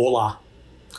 Olá!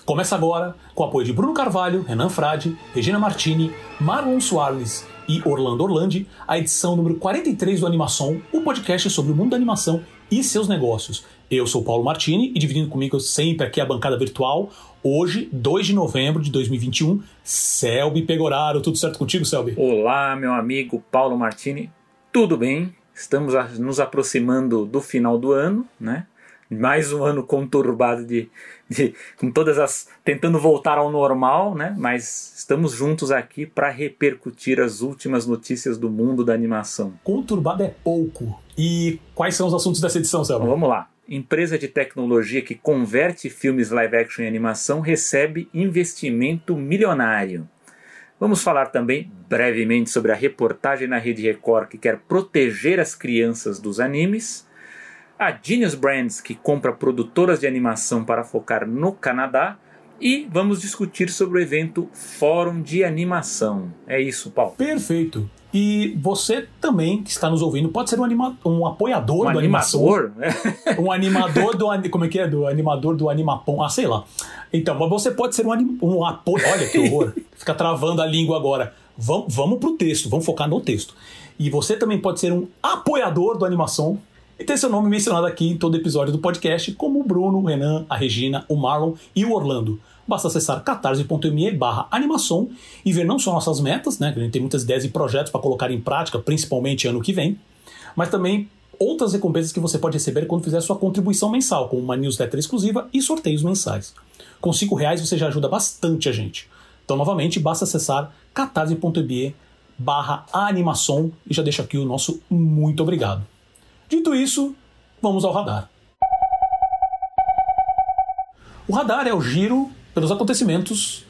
Começa agora, com o apoio de Bruno Carvalho, Renan Frade, Regina Martini, Marlon Soares e Orlando Orlandi, a edição número 43 do Animação, o podcast sobre o mundo da animação e seus negócios. Eu sou Paulo Martini e dividindo comigo sempre aqui a bancada virtual, hoje, 2 de novembro de 2021, Selby Pegoraro. Tudo certo contigo, Selby? Olá, meu amigo Paulo Martini. Tudo bem? Estamos nos aproximando do final do ano, né? Mais um ano conturbado de, de com todas as tentando voltar ao normal, né? Mas estamos juntos aqui para repercutir as últimas notícias do mundo da animação. Conturbado é pouco. E quais são os assuntos dessa edição? Então, vamos lá. Empresa de tecnologia que converte filmes live action em animação recebe investimento milionário. Vamos falar também brevemente sobre a reportagem na Rede Record que quer proteger as crianças dos animes, a Genius Brands que compra produtoras de animação para focar no Canadá e vamos discutir sobre o evento Fórum de Animação. É isso, Paulo. Perfeito. E você também que está nos ouvindo pode ser um, anima um apoiador um do animador, animação. um animador do como é que é do animador do animapom, ah, sei lá. Então, mas você pode ser um, um apoio. Olha que horror. Fica travando a língua agora. Vamos, vamos pro texto, vamos focar no texto. E você também pode ser um apoiador do animação e ter seu nome mencionado aqui em todo episódio do podcast, como o Bruno, o Renan, a Regina, o Marlon e o Orlando basta acessar catarse.me barra animação e ver não só nossas metas, né, que a gente tem muitas ideias e projetos para colocar em prática, principalmente ano que vem, mas também outras recompensas que você pode receber quando fizer sua contribuição mensal, como uma newsletter exclusiva e sorteios mensais. Com cinco reais você já ajuda bastante a gente. Então, novamente, basta acessar catarse.me barra animação e já deixa aqui o nosso muito obrigado. Dito isso, vamos ao radar. O radar é o giro pelos acontecimentos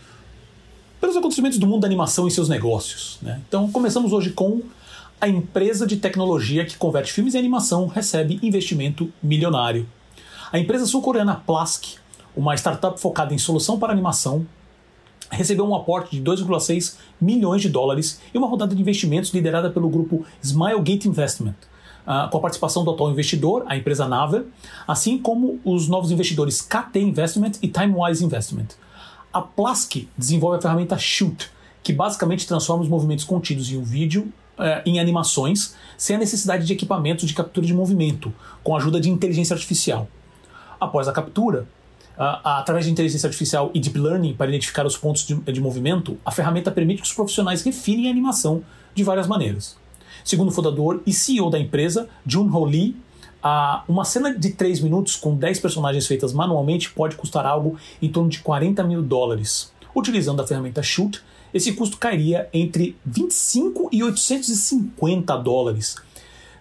pelos acontecimentos do mundo da animação e seus negócios. Né? Então começamos hoje com a empresa de tecnologia que converte filmes em animação recebe investimento milionário. A empresa sul-coreana Plask, uma startup focada em solução para animação, recebeu um aporte de 2,6 milhões de dólares e uma rodada de investimentos liderada pelo grupo Smilegate Investment, uh, com a participação do atual investidor, a empresa Naver, assim como os novos investidores KT Investment e Timewise Investment. A Plask desenvolve a ferramenta Shoot, que basicamente transforma os movimentos contidos em um vídeo uh, em animações, sem a necessidade de equipamentos de captura de movimento, com a ajuda de inteligência artificial. Após a captura, Uh, através de inteligência artificial e deep learning para identificar os pontos de, de, movimento, a ferramenta permite que os profissionais refinem a animação de várias maneiras. Segundo o fundador e CEO da empresa, Jun Ho Lee, uma cena de 3 minutos com 10 personagens feitas manualmente pode custar algo em torno de 40 mil dólares. Utilizando a ferramenta Shoot, esse custo cairia entre 25 e 850 dólares.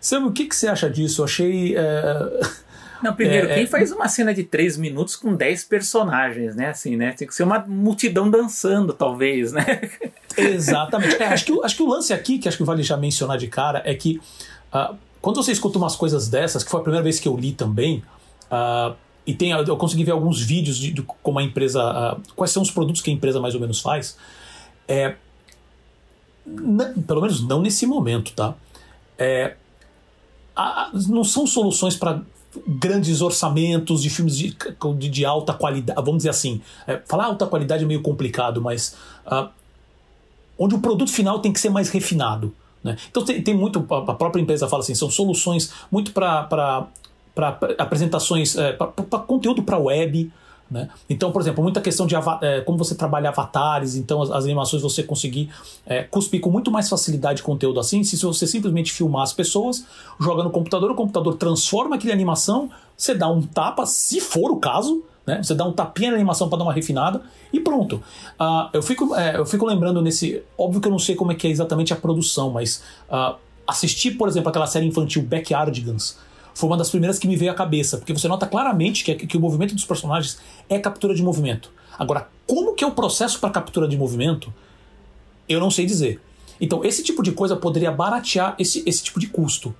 Sabe o que, que você acha disso? Eu achei. Uh Não, primeiro, é, quem é... faz uma cena de três minutos com dez personagens, né? Assim, né? Tem que ser uma multidão dançando, talvez, né? Exatamente. É, acho, que, acho que o lance aqui, que acho que vale já mencionar de cara, é que uh, quando você escuta umas coisas dessas, que foi a primeira vez que eu li também, uh, e tem, eu consegui ver alguns vídeos de, de como a empresa. Uh, quais são os produtos que a empresa mais ou menos faz. É, pelo menos não nesse momento, tá? É, não são soluções para grandes orçamentos de filmes de, de, de, alta qualidade, vamos dizer assim. É, falar alta qualidade é meio complicado, mas uh, onde o produto final tem que ser mais refinado. Né? Então tem, tem, muito, a própria empresa fala assim, são soluções muito para apresentações, é, para conteúdo para web, né? Então, por exemplo, muita questão de é, como você trabalha avatares, então as, as animações você conseguir é, cuspir com muito mais facilidade conteúdo assim, se você simplesmente filmar as pessoas, joga no computador, o computador transforma aquela animação, você dá um tapa, se for o caso, né? você dá um tapinha na animação para dar uma refinada e pronto. Uh, eu, fico, é, eu fico lembrando nesse. Óbvio que eu não sei como é que é exatamente a produção, mas uh, assistir, por exemplo, aquela série infantil Backyardigans foi uma das primeiras que me veio à cabeça, porque você nota claramente que, que o movimento dos personagens é captura de movimento. Agora, como que é o processo para captura de movimento? Eu não sei dizer. Então, esse tipo de coisa poderia baratear esse, esse tipo de custo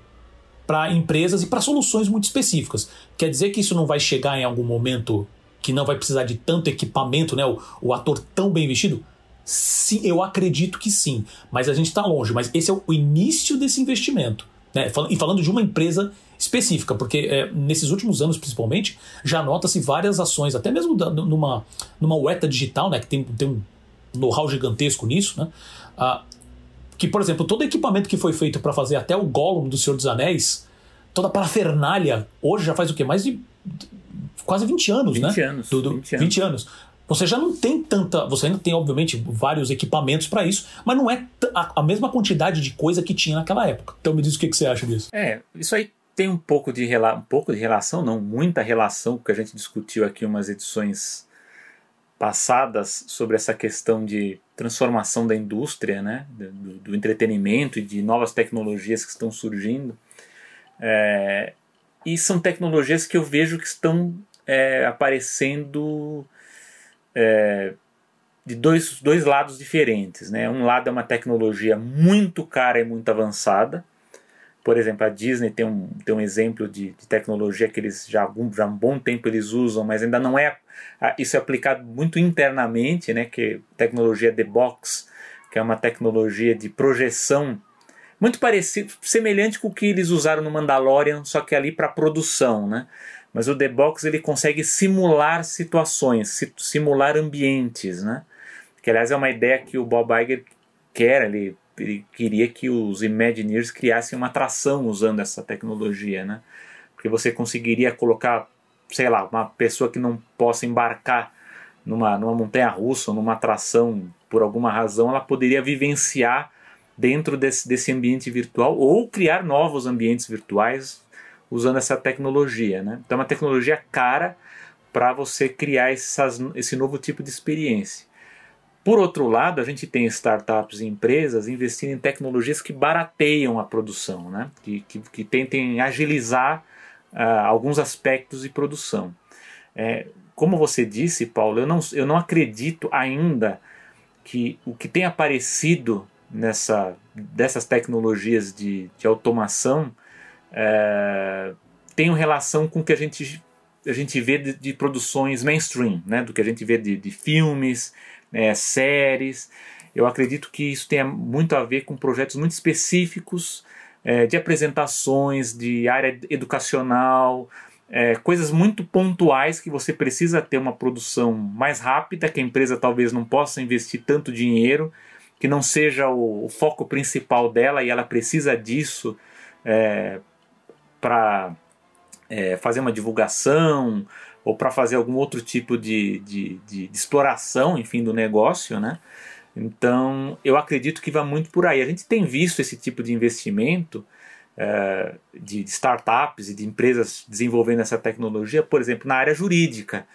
para empresas e para soluções muito específicas. Quer dizer que isso não vai chegar em algum momento que não vai precisar de tanto equipamento, né? O, o ator tão bem vestido? Sim, eu acredito que sim. Mas a gente está longe. Mas esse é o início desse investimento. Né? E falando de uma empresa específica, porque é, nesses últimos anos, principalmente, já nota-se várias ações, até mesmo da, numa, numa UETA digital, né, que tem, tem um know-how gigantesco nisso, né, ah, que, por exemplo, todo equipamento que foi feito para fazer até o Gollum do Senhor dos Anéis, toda a parafernália, hoje já faz o quê? Mais de quase 20 anos, 20 né? Anos, do, do, 20 anos. 20 anos. Você já não tem tanta. Você ainda tem, obviamente, vários equipamentos para isso, mas não é a, a, mesma quantidade de coisa que tinha naquela época. Então me diz o que, que você acha disso. É, isso aí tem um pouco de, um pouco de relação, não, muita relação, que a gente discutiu aqui umas edições passadas sobre essa questão de transformação da indústria, né, do, do entretenimento e de novas tecnologias que estão surgindo. É, e são tecnologias que eu vejo que estão é, aparecendo é, de dois, dois lados diferentes. Né? Um lado é uma tecnologia muito cara e muito avançada. Por exemplo, a Disney tem um, tem um exemplo de, de tecnologia que eles já, já há um bom tempo eles usam, mas ainda não é isso é aplicado muito internamente, né? Que tecnologia The Box, que é uma tecnologia de projeção muito parecido, semelhante com o que eles usaram no Mandalorian, só que ali para produção, né? Mas o The Box ele consegue simular situações, simular ambientes, né? Que aliás é uma ideia que o Bob Iger quer, ele, ele queria que os Imagineers criassem uma atração usando essa tecnologia, né? Porque você conseguiria colocar, sei lá, uma pessoa que não possa embarcar numa, numa montanha russa, numa atração por alguma razão, ela poderia vivenciar dentro desse, desse ambiente virtual ou criar novos ambientes virtuais usando essa tecnologia. Né? Então é uma tecnologia cara para você criar essas, esse novo tipo de experiência. Por outro lado, a gente tem startups e empresas investindo em tecnologias que barateiam a produção, né? que, que, que tentem agilizar uh, alguns aspectos de produção. É, como você disse, Paulo, eu não, eu não acredito ainda que o que tem aparecido nessa, dessas tecnologias de, de automação é, tenham relação com o que a gente, a gente vê de, de produções mainstream, né? do que a gente vê de, de filmes, é, séries. Eu acredito que isso tenha muito a ver com projetos muito específicos é, de apresentações, de área educacional, é, coisas muito pontuais que você precisa ter uma produção mais rápida, que a empresa talvez não possa investir tanto dinheiro, que não seja o, o foco principal dela e ela precisa disso é, para é, fazer uma divulgação ou para fazer algum outro tipo de, de, de, de, exploração, enfim, do negócio, né? Então, eu acredito que vai muito por aí. A gente tem visto esse tipo de investimento é, de startups e de empresas desenvolvendo essa tecnologia, por exemplo, na área jurídica.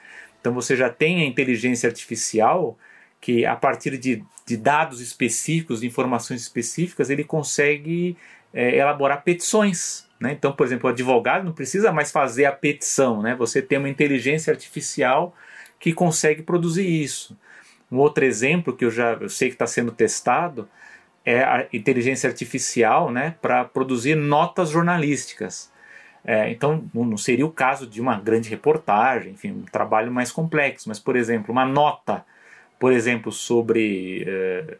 Então, você já tem a inteligência artificial que, a partir de, de dados específicos, de informações específicas, ele consegue é, elaborar petições né? Então, por exemplo, o advogado não precisa mais fazer a petição, né? você tem uma inteligência artificial que consegue produzir isso. Um outro exemplo que eu já eu sei que está sendo testado é a inteligência artificial né, para produzir notas jornalísticas. É, então, não seria o caso de uma grande reportagem, enfim, um trabalho mais complexo, mas, por exemplo, uma nota, por exemplo, sobre é,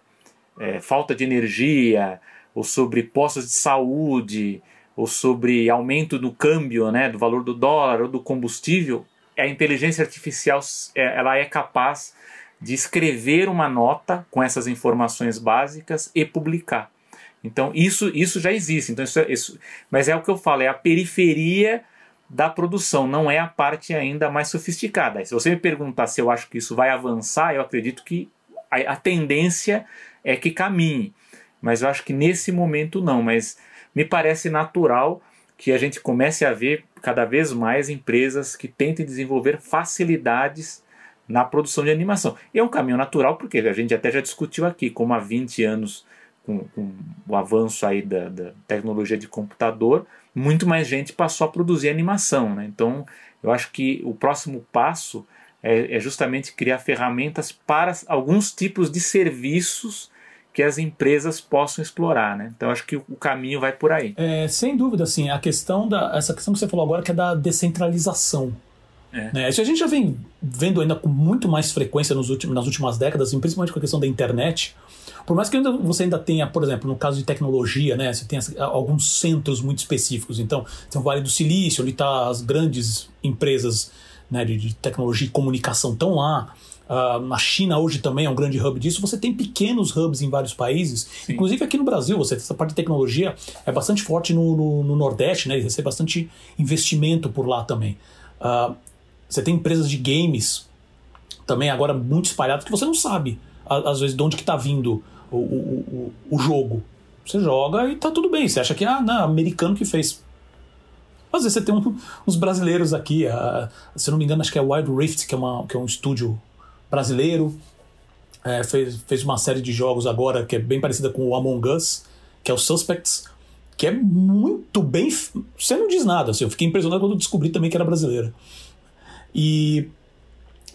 é, falta de energia, ou sobre postos de saúde, ou sobre aumento do câmbio, né, do valor do dólar ou do combustível, a inteligência artificial é, ela é capaz de escrever uma nota com essas informações básicas e publicar. Então isso, isso já existe. Então isso, é, isso, mas é o que eu falo, é a periferia da produção, não é a parte ainda mais sofisticada. Se você me perguntar se eu acho que isso vai avançar, eu acredito que a, a tendência é que caminhe. Mas eu acho que nesse momento não. Mas me parece natural que a gente comece a ver cada vez mais empresas que tentem desenvolver facilidades na produção de animação. E é um caminho natural porque a gente até já discutiu aqui, como há 20 anos, com, com o avanço aí da, da, tecnologia de computador, muito mais gente passou a produzir animação. Né? Então, eu acho que o próximo passo é, é justamente criar ferramentas para alguns tipos de serviços que as empresas possam explorar, né? Então acho que o caminho vai por aí. É, sem dúvida, assim, a questão da essa questão que você falou agora que é da descentralização. É. Né? Isso a gente já vem vendo ainda com muito mais frequência nos últimos, nas últimas décadas, principalmente com a questão da internet. Por mais que ainda, você ainda tenha, por exemplo, no caso de tecnologia, né, você tem alguns centros muito específicos. Então, tem o Vale do Silício, onde tá as grandes empresas né, de, de tecnologia e comunicação estão lá. Uh, na China hoje também é um grande hub disso. Você tem pequenos hubs em vários países, Sim. inclusive aqui no Brasil. Você essa parte de tecnologia é bastante forte no, no, no Nordeste, né? Recebe bastante investimento por lá também. Uh, você tem empresas de games também agora muito espalhadas que você não sabe às vezes de onde que está vindo o, o, o, o, jogo. Você joga e tá tudo bem. Você acha que ah, não, americano que fez. Às vezes você tem um, uns brasileiros aqui, uh, se não me engano, acho que é Wild Rift, que é, uma, que é um estúdio brasileiro. É, fez, fez uma série de jogos agora que é bem parecida com o Among Us, que é o Suspects, que é muito bem. Você não diz nada, assim, eu fiquei impressionado quando descobri também que era brasileira. E.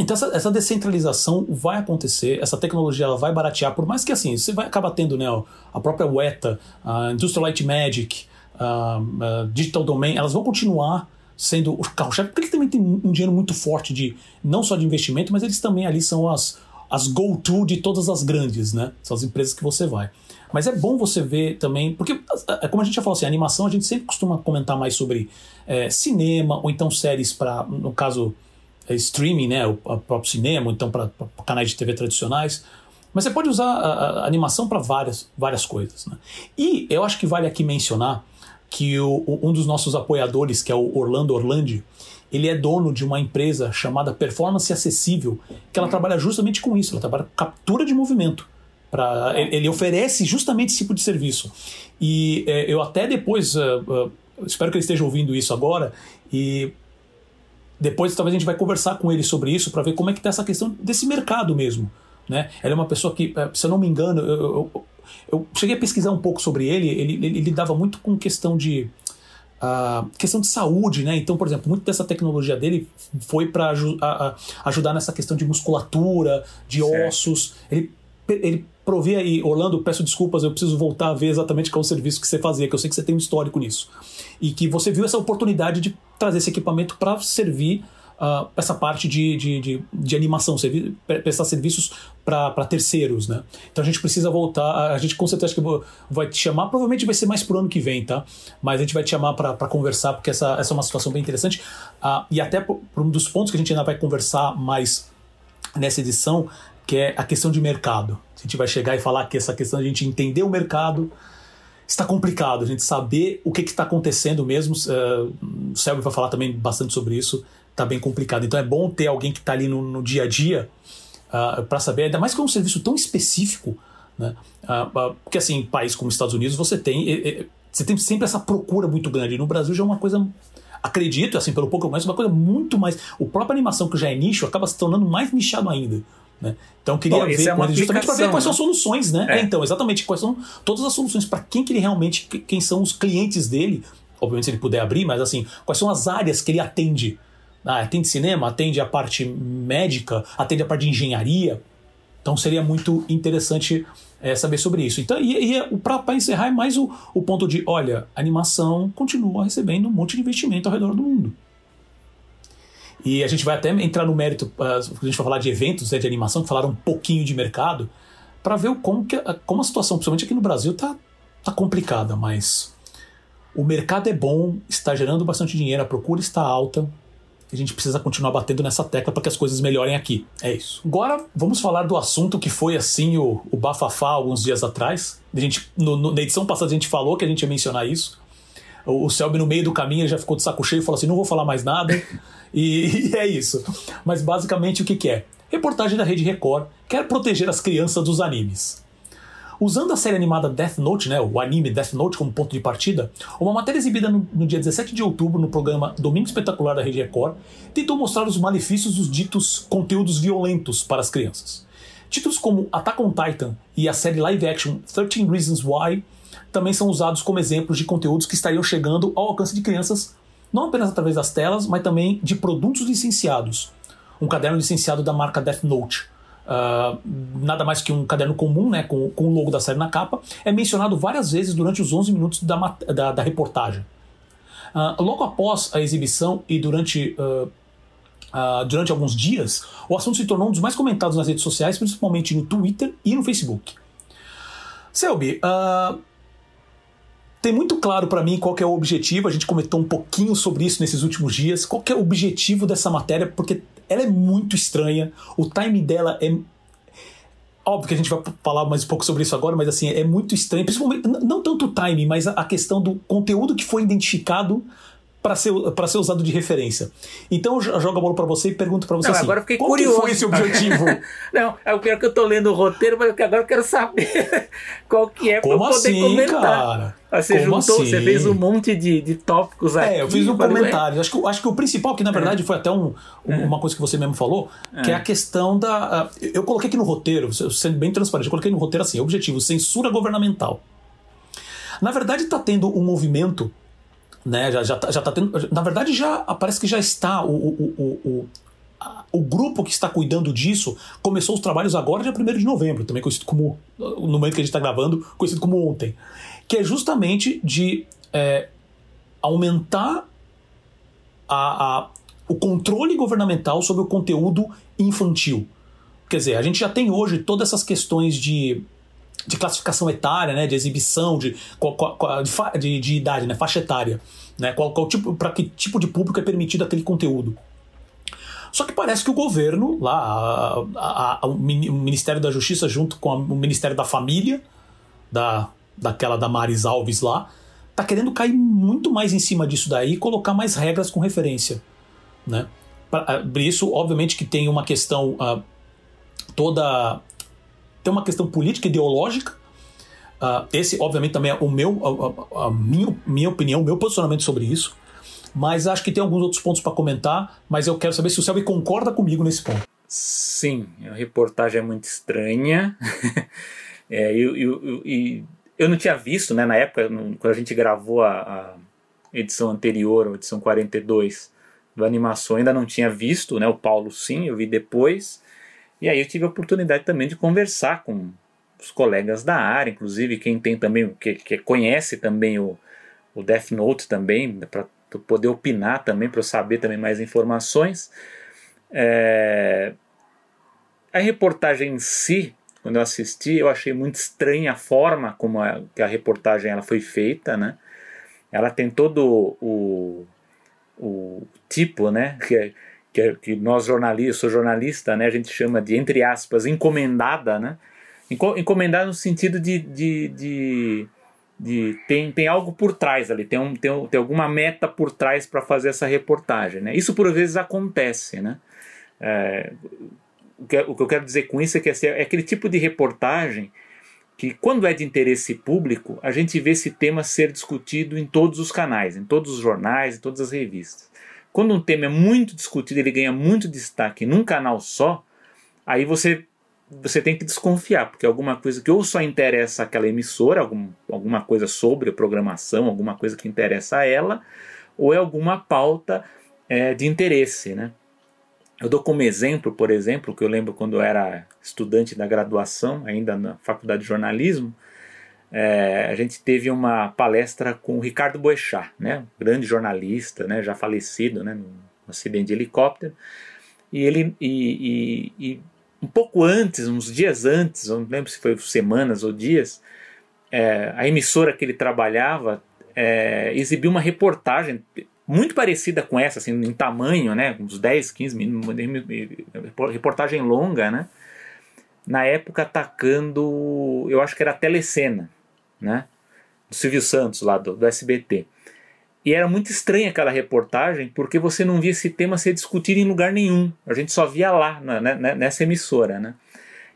Então essa, essa, descentralização vai acontecer, essa tecnologia ela vai baratear, por mais que assim, você vai acabar tendo né, a própria Weta, a Industrial Light Magic, a, a Digital Domain, elas vão continuar sendo o carro-chefe, porque eles também têm um dinheiro muito forte de não só de investimento, mas eles também ali são as, as go-to de todas as grandes, né? São as empresas que você vai. Mas é bom você ver também, porque é como a gente já falou assim, animação a gente sempre costuma comentar mais sobre é, cinema ou então séries para, no caso, é, streaming, né? O, o próprio cinema, ou então para canais de TV tradicionais. Mas você pode usar a, a animação para várias, várias coisas. Né? E eu acho que vale aqui mencionar que o, um dos nossos apoiadores, que é o Orlando Orlandi, ele é dono de uma empresa chamada Performance Acessível, que ela trabalha justamente com isso, ela trabalha com captura de movimento. Pra, ele oferece justamente esse tipo de serviço. E é, eu até depois, uh, uh, espero que ele esteja ouvindo isso agora, e depois talvez a gente vai conversar com ele sobre isso para ver como é que está essa questão desse mercado mesmo. Né? Ela é uma pessoa que, se eu não me engano, eu, eu, eu cheguei a pesquisar um pouco sobre ele, ele, ele, lidava muito com questão de. Uh, questão de saúde, né? Então, por exemplo, muito dessa tecnologia dele foi para ajudar nessa questão de musculatura, de certo. ossos. Ele, ele provia e Orlando, peço desculpas, eu preciso voltar a ver exatamente qual é o serviço que você fazia, que eu sei que você tem um histórico nisso. E que você viu essa oportunidade de trazer esse equipamento para servir uh, essa parte de, de, de, de animação, servi prestar serviços para terceiros, né? Então a gente precisa voltar, a gente com certeza que vai te chamar, provavelmente vai ser mais pro ano que vem, tá? Mas a gente vai te chamar para conversar, porque essa, essa é uma situação bem interessante. Uh, e até por, por um dos pontos que a gente ainda vai conversar mais nessa edição, que é a questão de mercado. A gente vai chegar e falar que essa questão de a gente entender o mercado está complicado, a gente saber o que está acontecendo mesmo. Uh, o Selby vai falar também bastante sobre isso tá bem complicado. Então é bom ter alguém que está ali no, no, dia a dia uh, ah, para saber, ainda mais que é um serviço tão específico, né? Uh, uh, porque assim, em países como os Estados Unidos você tem, você tem sempre essa procura muito grande. No Brasil já é uma coisa acredito, assim, pelo pouco eu conheço, uma coisa muito mais. O próprio animação, que já é nicho, acaba se tornando mais nichado ainda. Né? Então eu queria Bom, ver é justamente para ver quais né? são as soluções, né? É. É, então, exatamente, quais são todas as soluções, para quem que ele realmente, quem são os clientes dele, obviamente se ele puder abrir, mas assim, quais são as áreas que ele atende atende cinema, atende a parte médica, atende a parte de engenharia. Então seria muito interessante é, saber sobre isso. Então, e, e para encerrar, é mais o, o ponto de: olha, animação continua recebendo um monte de investimento ao redor do mundo. E a gente vai até entrar no mérito, a gente vai falar de eventos né, de animação, que falaram um pouquinho de mercado, para ver como, que, como a situação, principalmente aqui no Brasil, tá, tá complicada, mas o mercado é bom, está gerando bastante dinheiro, a procura está alta, a gente precisa continuar batendo nessa tecla para que as coisas melhorem aqui. É isso. Agora vamos falar do assunto que foi assim o, o bafafá alguns dias atrás. A gente, no, no, na edição passada a gente falou que a gente ia mencionar isso. O, Selby no meio do caminho já ficou de saco cheio e falou assim: não vou falar mais nada. e, e, é isso. Mas basicamente o que, que é? Reportagem da Rede Record quer proteger as crianças dos animes. Usando a série animada Death Note, né, o anime Death Note como ponto de partida, uma matéria exibida no, no dia 17 de outubro no programa Domingo Espetacular da Rede Record tentou mostrar os malefícios dos ditos conteúdos violentos para as crianças. Títulos como Attack on Titan e a série live action 13 Reasons Why também são usados como exemplos de conteúdos que estariam chegando ao alcance de crianças, não apenas através das telas, mas também de produtos licenciados. Um caderno licenciado da marca Death Note, Uh, nada mais que um caderno comum, né, com, com o logo da série na capa, é mencionado várias vezes durante os 11 minutos da, da, da reportagem. Uh, logo após a exibição e durante uh, uh, durante alguns dias, o assunto se tornou um dos mais comentados nas redes sociais, principalmente no Twitter e no Facebook. Selby, tem muito claro para mim qual é o objetivo, a gente comentou um pouquinho sobre isso nesses últimos dias, qual é o objetivo dessa matéria, porque ela é muito estranha, o time dela é óbvio que a gente vai falar mais um pouco sobre isso agora, mas assim, é muito estranho, principalmente não tanto o time, mas a questão do conteúdo que foi identificado para ser, ser usado de referência. Então eu jogo a bola para você e pergunto para você não, assim, agora fiquei qual curioso. foi esse objetivo? não, é o pior que eu tô lendo o roteiro, mas agora eu quero saber qual que é para poder assim, comentar. Cara? Você Como juntou, assim? você fez um monte de, de tópicos aqui. É, eu fiz um falei, comentário. Acho que, acho que o principal, que na verdade foi até um, um- uma coisa que você mesmo falou, que é a questão da. ah, Eu coloquei aqui no roteiro, sendo bem transparente, eu coloquei no roteiro assim: objetivo, censura governamental. Na verdade, está tendo um movimento, né? Já, já, tá, já tá tendo. Na verdade, já parece que já está o, o, o, o, o grupo que está cuidando disso começou os trabalhos agora, dia 1 de novembro, também conhecido como. No momento que a gente está gravando, conhecido como ontem. Que é justamente de é, aumentar a, a- o controle governamental sobre o conteúdo infantil. Quer dizer, a gente já tem hoje todas essas questões de, de classificação etária, né, de exibição, de, de, de- de idade, né, faixa etária, né, qual, qual tipo, para que tipo de público é permitido aquele conteúdo. Só que parece que o governo, lá, a- a- a- o Mini- o Ministério da Justiça, junto com o Ministério da Família, da, daquela da Maris Alves lá, tá querendo cair muito mais em cima disso daí e colocar mais regras com referência. Né? Pra- ah, isso, obviamente, que tem uma questão ah, toda. Tem uma questão política, ideológica. Ah, esse, obviamente, também é o meu, a, a- a minha, minha opinião, o meu posicionamento sobre isso. Mas acho que tem alguns outros pontos para comentar. Mas eu quero saber se o Selby concorda comigo nesse ponto. Sim, a reportagem é muito estranha. é, eu, eu, eu, eu não tinha visto, né, na época, quando a gente gravou a, a edição anterior, a edição 42 do Animação, ainda não tinha visto, né, o Paulo sim, eu vi depois. E aí eu tive a oportunidade também de conversar com os colegas da área, inclusive quem tem também, que, que conhece também o, o Death Note também, para poder opinar também, para eu saber também mais informações. É, A reportagem em si, quando eu assisti, eu achei muito estranha a forma como a, a reportagem ela foi feita, né? Ela tem todo o, o tipo, né? Que, é- que, é- que nós jornalistas, sou jornalista, né? A gente chama de, entre aspas, encomendada, né? Enco- Encomendada no sentido de, de, de, de tem, tem algo por trás ali, tem, um, tem, tem alguma meta por trás para fazer essa reportagem, né? Isso por vezes acontece, né? É, o, que, o que eu quero dizer com isso é que assim, é aquele tipo de reportagem que, quando é de interesse público, a gente vê esse tema ser discutido em todos os canais, em todos os jornais, em todas as revistas. Quando um tema é muito discutido, ele ganha muito destaque num canal só, aí você você tem que desconfiar, porque alguma coisa que ou só interessa aquela emissora, algum, alguma coisa sobre a programação, alguma coisa que interessa a ela, ou é alguma pauta é, de interesse, né? Eu dou como exemplo, por exemplo, que eu lembro quando eu era estudante da graduação, ainda na faculdade de jornalismo, é, a gente teve uma palestra com o Ricardo Boechat, né, grande jornalista, né, já falecido, né, num acidente de helicóptero, e ele e, e- e um pouco antes, uns dias antes, não lembro se foi semanas ou dias, é, a emissora que ele trabalhava é, exibiu uma reportagem muito parecida com essa, assim, em tamanho, né, uns 10, 15 minutos, reportagem longa, né, na época atacando, eu acho que era a Telecena, né, do Silvio Santos lá do, do SBT. E era muito estranha aquela reportagem porque você não via esse tema ser discutido em lugar nenhum. A gente só via lá, na- né, nessa emissora, né.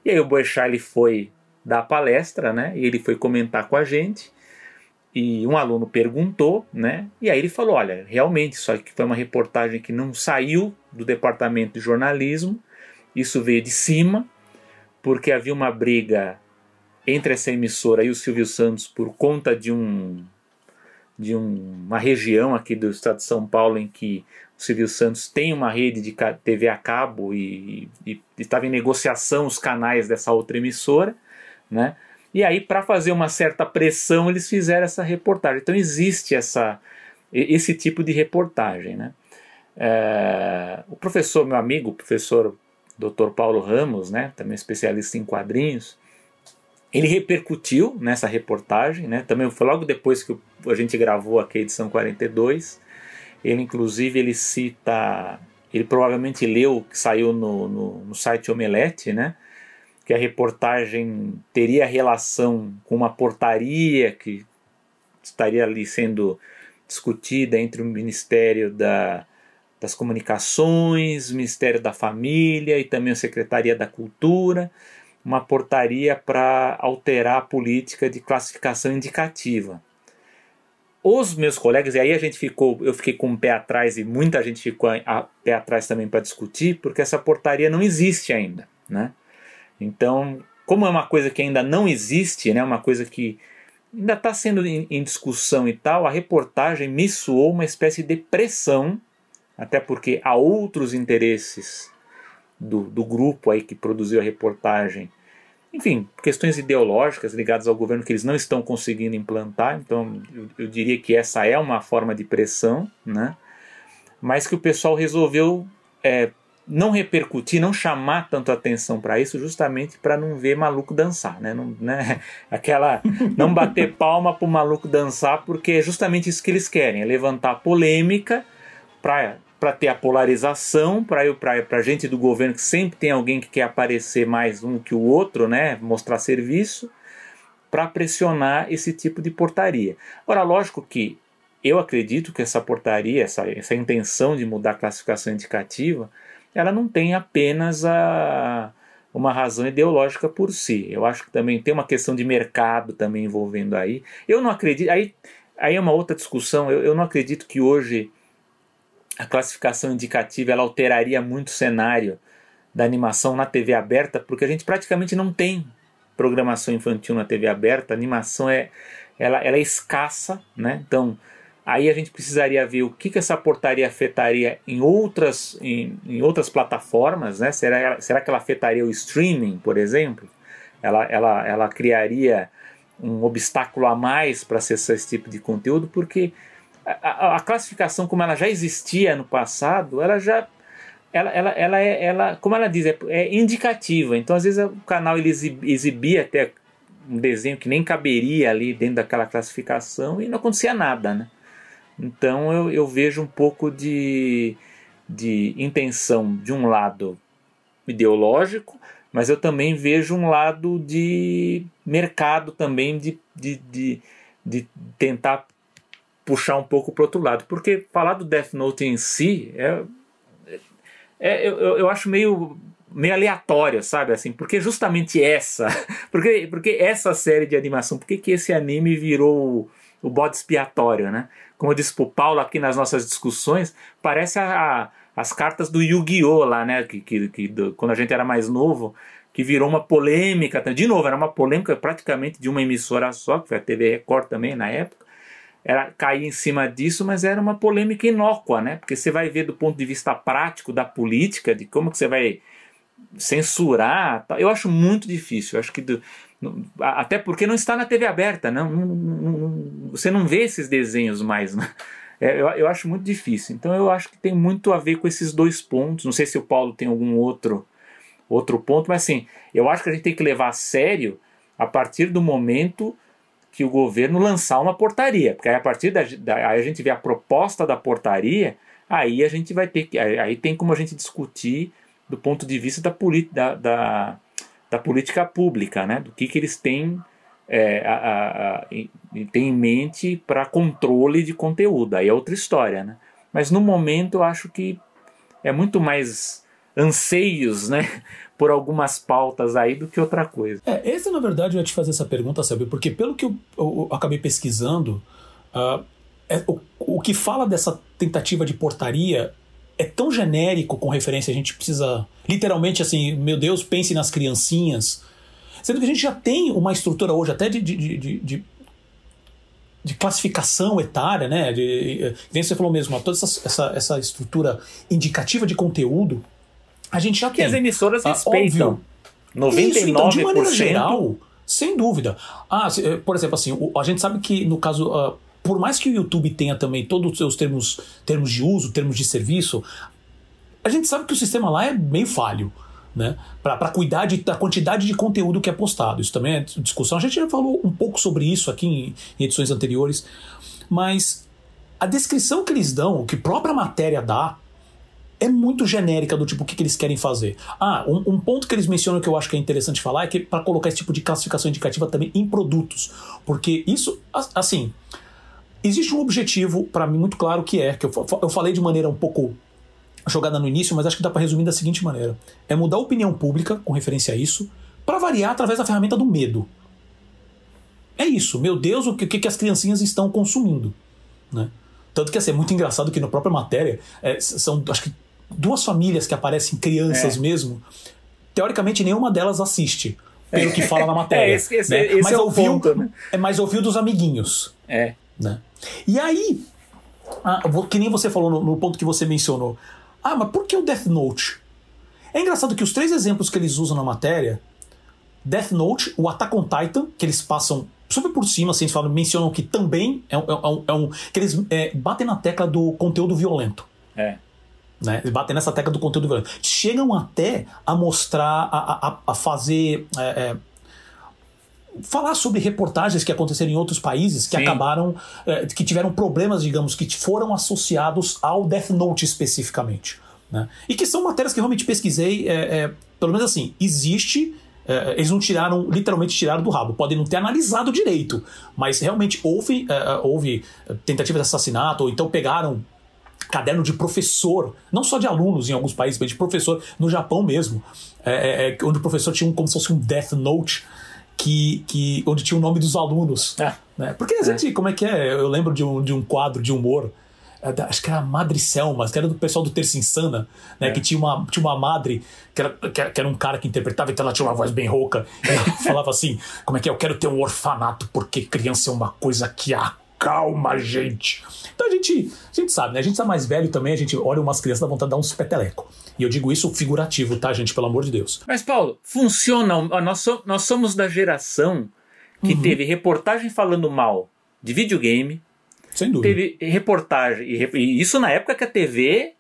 E aí o Boechat ele foi dar palestra, né, e ele foi comentar com a gente e um aluno perguntou, né? E aí ele falou: olha, realmente isso aqui foi uma reportagem que não saiu do departamento de jornalismo, isso veio de cima, porque havia uma briga entre essa emissora e o Silvio Santos por conta de um de um- uma região aqui do estado de São Paulo em que o Silvio Santos tem uma rede de TV a cabo e estava em negociação os canais dessa outra emissora, né? E aí, para fazer uma certa pressão, eles fizeram essa reportagem. Então, existe essa, esse tipo de reportagem. Né? É, o professor, meu amigo, o professor Dr. Paulo Ramos, né, também especialista em quadrinhos, ele repercutiu nessa reportagem, né, também foi logo depois que a gente gravou aqui a edição 42. Ele, inclusive, ele cita, ele provavelmente leu que saiu no, no, no site Omelete, né, que a reportagem teria relação com uma portaria que estaria ali sendo discutida entre o Ministério da, das Comunicações, o Ministério da Família e também a Secretaria da Cultura, uma portaria para alterar a política de classificação indicativa. Os meus colegas, e aí a gente ficou, eu fiquei com o pé atrás e muita gente ficou a pé atrás também para discutir, porque essa portaria não existe ainda, né? Então, como é uma coisa que ainda não existe, né, uma coisa que ainda está sendo em, em, discussão e tal, a reportagem me soou uma espécie de pressão, até porque há outros interesses do, do grupo aí que produziu a reportagem, enfim, questões ideológicas ligadas ao governo que eles não estão conseguindo implantar, então eu, eu diria que essa é uma forma de pressão, né? mas que o pessoal resolveu é, não repercutir, não chamar tanto atenção para isso, justamente para não ver maluco dançar, né? Não, né? Aquela não bater palma para o maluco dançar, porque é justamente isso que eles querem, é levantar polêmica para para ter a polarização, para a gente do governo que sempre tem alguém que quer aparecer mais um que o outro, né? Mostrar serviço, para pressionar esse tipo de portaria. Ora, lógico que eu acredito que essa portaria, essa, essa intenção de mudar a classificação indicativa, ela não tem apenas a, uma razão ideológica por si. Eu acho que também tem uma questão de mercado também envolvendo aí. Eu não acredito. Aí, aí é uma outra discussão. Eu, eu não acredito que hoje a classificação indicativa ela alteraria muito o cenário da animação na TV aberta, porque a gente praticamente não tem programação infantil na TV aberta. A animação é, ela, ela é escassa, né? Então Aí a gente precisaria ver o que, que essa portaria afetaria em outras, em, em outras plataformas, né? Será, será que ela afetaria o streaming, por exemplo? Ela, ela, ela criaria um obstáculo a mais para acessar esse tipo de conteúdo, porque a, a, classificação como ela já existia no passado, ela já ela, ela, ela, é, ela como ela diz, é, é indicativa. Então, às vezes, o canal ele exibia até um desenho que nem caberia ali dentro daquela classificação e não acontecia nada, né? Então eu, eu vejo um pouco de, de intenção, de um lado ideológico, mas eu também vejo um lado de mercado também, de, de, de, de tentar puxar um pouco para outro lado. Porque falar do Death Note em si é, é eu, eu acho meio meio aleatório, sabe? Assim, porque justamente essa, porque, porque essa série de animação, porque que esse anime virou o, o bode expiatório, né? como eu disse pro Paulo aqui nas nossas discussões, parece a, a, as cartas do Yu-Gi-Oh! lá, né? Que, que, que do, quando a gente era mais novo, que virou uma polêmica. De novo, era uma polêmica praticamente de uma emissora só, que foi a TV Record também na época. Era cair em cima disso, mas era uma polêmica inócua, né? Porque você vai ver do ponto de vista prático da política, de como que você vai censurar. Eu acho muito difícil. Eu acho que do, até porque não está na TV aberta, não, não, não, você não vê esses desenhos mais. Né? É, eu, eu acho muito difícil. Então eu acho que tem muito a ver com esses dois pontos. Não sei se o Paulo tem algum outro, outro ponto, mas assim, eu acho que a gente tem que levar a sério a partir do momento que o governo lançar uma portaria. Porque aí a partir da, da aí a gente vê a proposta da portaria, aí a gente vai ter que. Aí tem como a gente discutir do ponto de vista da, da, da da política pública, né? do que, que eles têm, é, a, a, a, têm em mente para controle de conteúdo. Aí é outra história. Né? Mas no momento eu acho que é muito mais anseios né, por algumas pautas aí do que outra coisa. É, esse, na verdade, eu ia te fazer essa pergunta, sabe? Porque pelo que eu, eu, eu acabei pesquisando, uh, é, o, o que fala dessa tentativa de portaria é tão genérico com referência, a gente precisa literalmente assim, meu Deus, pense nas criancinhas. Sendo que a gente já tem uma estrutura hoje até de, de, de, de, de classificação etária, né? De, nem você falou mesmo, toda essa, essa, essa estrutura indicativa de conteúdo, a gente já que tem. as emissoras ah, respeitam. Óbvio. 99%. Isso, então, de maneira geral, sem dúvida. Ah, eh, por exemplo, assim, a gente sabe que no caso. Uh, por mais que o YouTube tenha também todos os seus termos, termos de uso, termos de serviço, a gente sabe que o sistema lá é meio falho. Né, para cuidar de, da quantidade de conteúdo que é postado. Isso também é discussão. A gente já falou um pouco sobre isso aqui em, em edições anteriores, mas a descrição que eles dão, o que a própria matéria dá, é muito genérica do tipo o que, que eles querem fazer. Ah, um, um, ponto que eles mencionam que eu acho que é interessante falar é que para colocar esse tipo de classificação indicativa também em produtos, porque isso, assim, existe um objetivo para mim muito claro que é que eu, eu falei de maneira um pouco jogada no início, mas acho que dá para resumir da seguinte maneira: é mudar a opinião pública com referência a isso, para variar através da ferramenta do medo. É isso, meu Deus, o que, que as criancinhas estão consumindo, né? Tanto que assim, é muito engraçado que na própria matéria é, são, acho que duas famílias que aparecem crianças é. mesmo, teoricamente nenhuma delas assiste, pelo que fala na matéria. É, esse, esse, né? esse mas, é ouviu, ponto, né? é, mas ouviu dos amiguinhos. É. Né? E aí, ah, que nem você falou no, no ponto que você mencionou. Ah, mas por que o Death Note? É engraçado que os três exemplos que eles usam na matéria, Death Note, o Attack on Titan, que eles passam super por cima, assim, eles falam, mencionam que também é um. É um, é um que eles é, batem na tecla do conteúdo violento. É. Né? Batem nessa tecla do conteúdo violento. Chegam até a mostrar, a, a, a fazer. É, é, falar sobre reportagens que aconteceram em outros países que Sim. acabaram. É, que tiveram problemas, digamos, que foram associados ao Death Note especificamente. Né? E que são matérias que eu realmente pesquisei, é, é, pelo menos assim, existe. Eles não tiraram, literalmente tiraram do rabo. Podem não ter analisado direito, mas realmente houve, houve tentativa de assassinato, ou então pegaram caderno de professor, não só de alunos em alguns países, mas de professor no Japão mesmo, é, é, é onde o professor tinha um, como se fosse um death note. Que, que, onde tinha o nome dos alunos. É. Né? Porque a gente, como é que é? Eu lembro de um, de um quadro de humor é acho que era a Madre Selma, que era do pessoal do Terça Insana, né? É. Que tinha uma, tinha uma madre, que era, que era um cara que interpretava, então ela tinha uma voz bem rouca. E ela falava assim: como é que é? Eu quero ter um orfanato, porque criança é uma coisa que acalma a gente. Então a gente, a gente sabe, né? A gente tá mais velho também, a gente olha umas crianças dá vontade de dar uns peteleco. E eu digo isso figurativo, tá, gente? Pelo amor de Deus. Mas, Paulo, funciona. Nós, nós somos da geração que uhum. teve reportagem falando mal de videogame. Sem dúvida. Teve reportagem. E, isso na época que a TV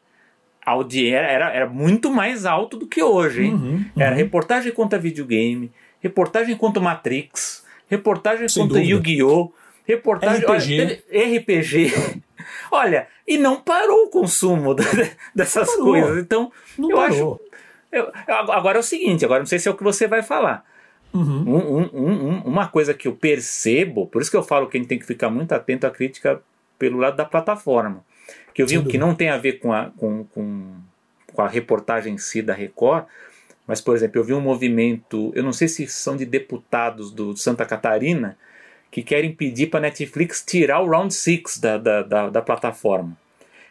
era, era muito mais alto do que hoje, hein? Uhum, uhum. Era reportagem contra videogame, reportagem contra Matrix, reportagem Sem contra Yu-Gi-Oh! Reportagem. RPG. Olha, RPG. olha, e não parou o consumo dessas coisas. Então, não eu parou. acho. Eu, agora é o seguinte, agora não sei se é o que você vai falar. Uhum. Um, um, um, uma coisa que eu percebo, por isso que eu falo que a gente tem que ficar muito atento à crítica pelo lado da plataforma. Que eu vi que não tem a ver com a, com, com, com a reportagem em si da Record, mas, por exemplo, eu vi um movimento, eu não sei se são de deputados do Santa Catarina, que querem pedir para a Netflix tirar o Round 6 da, da, da, da plataforma.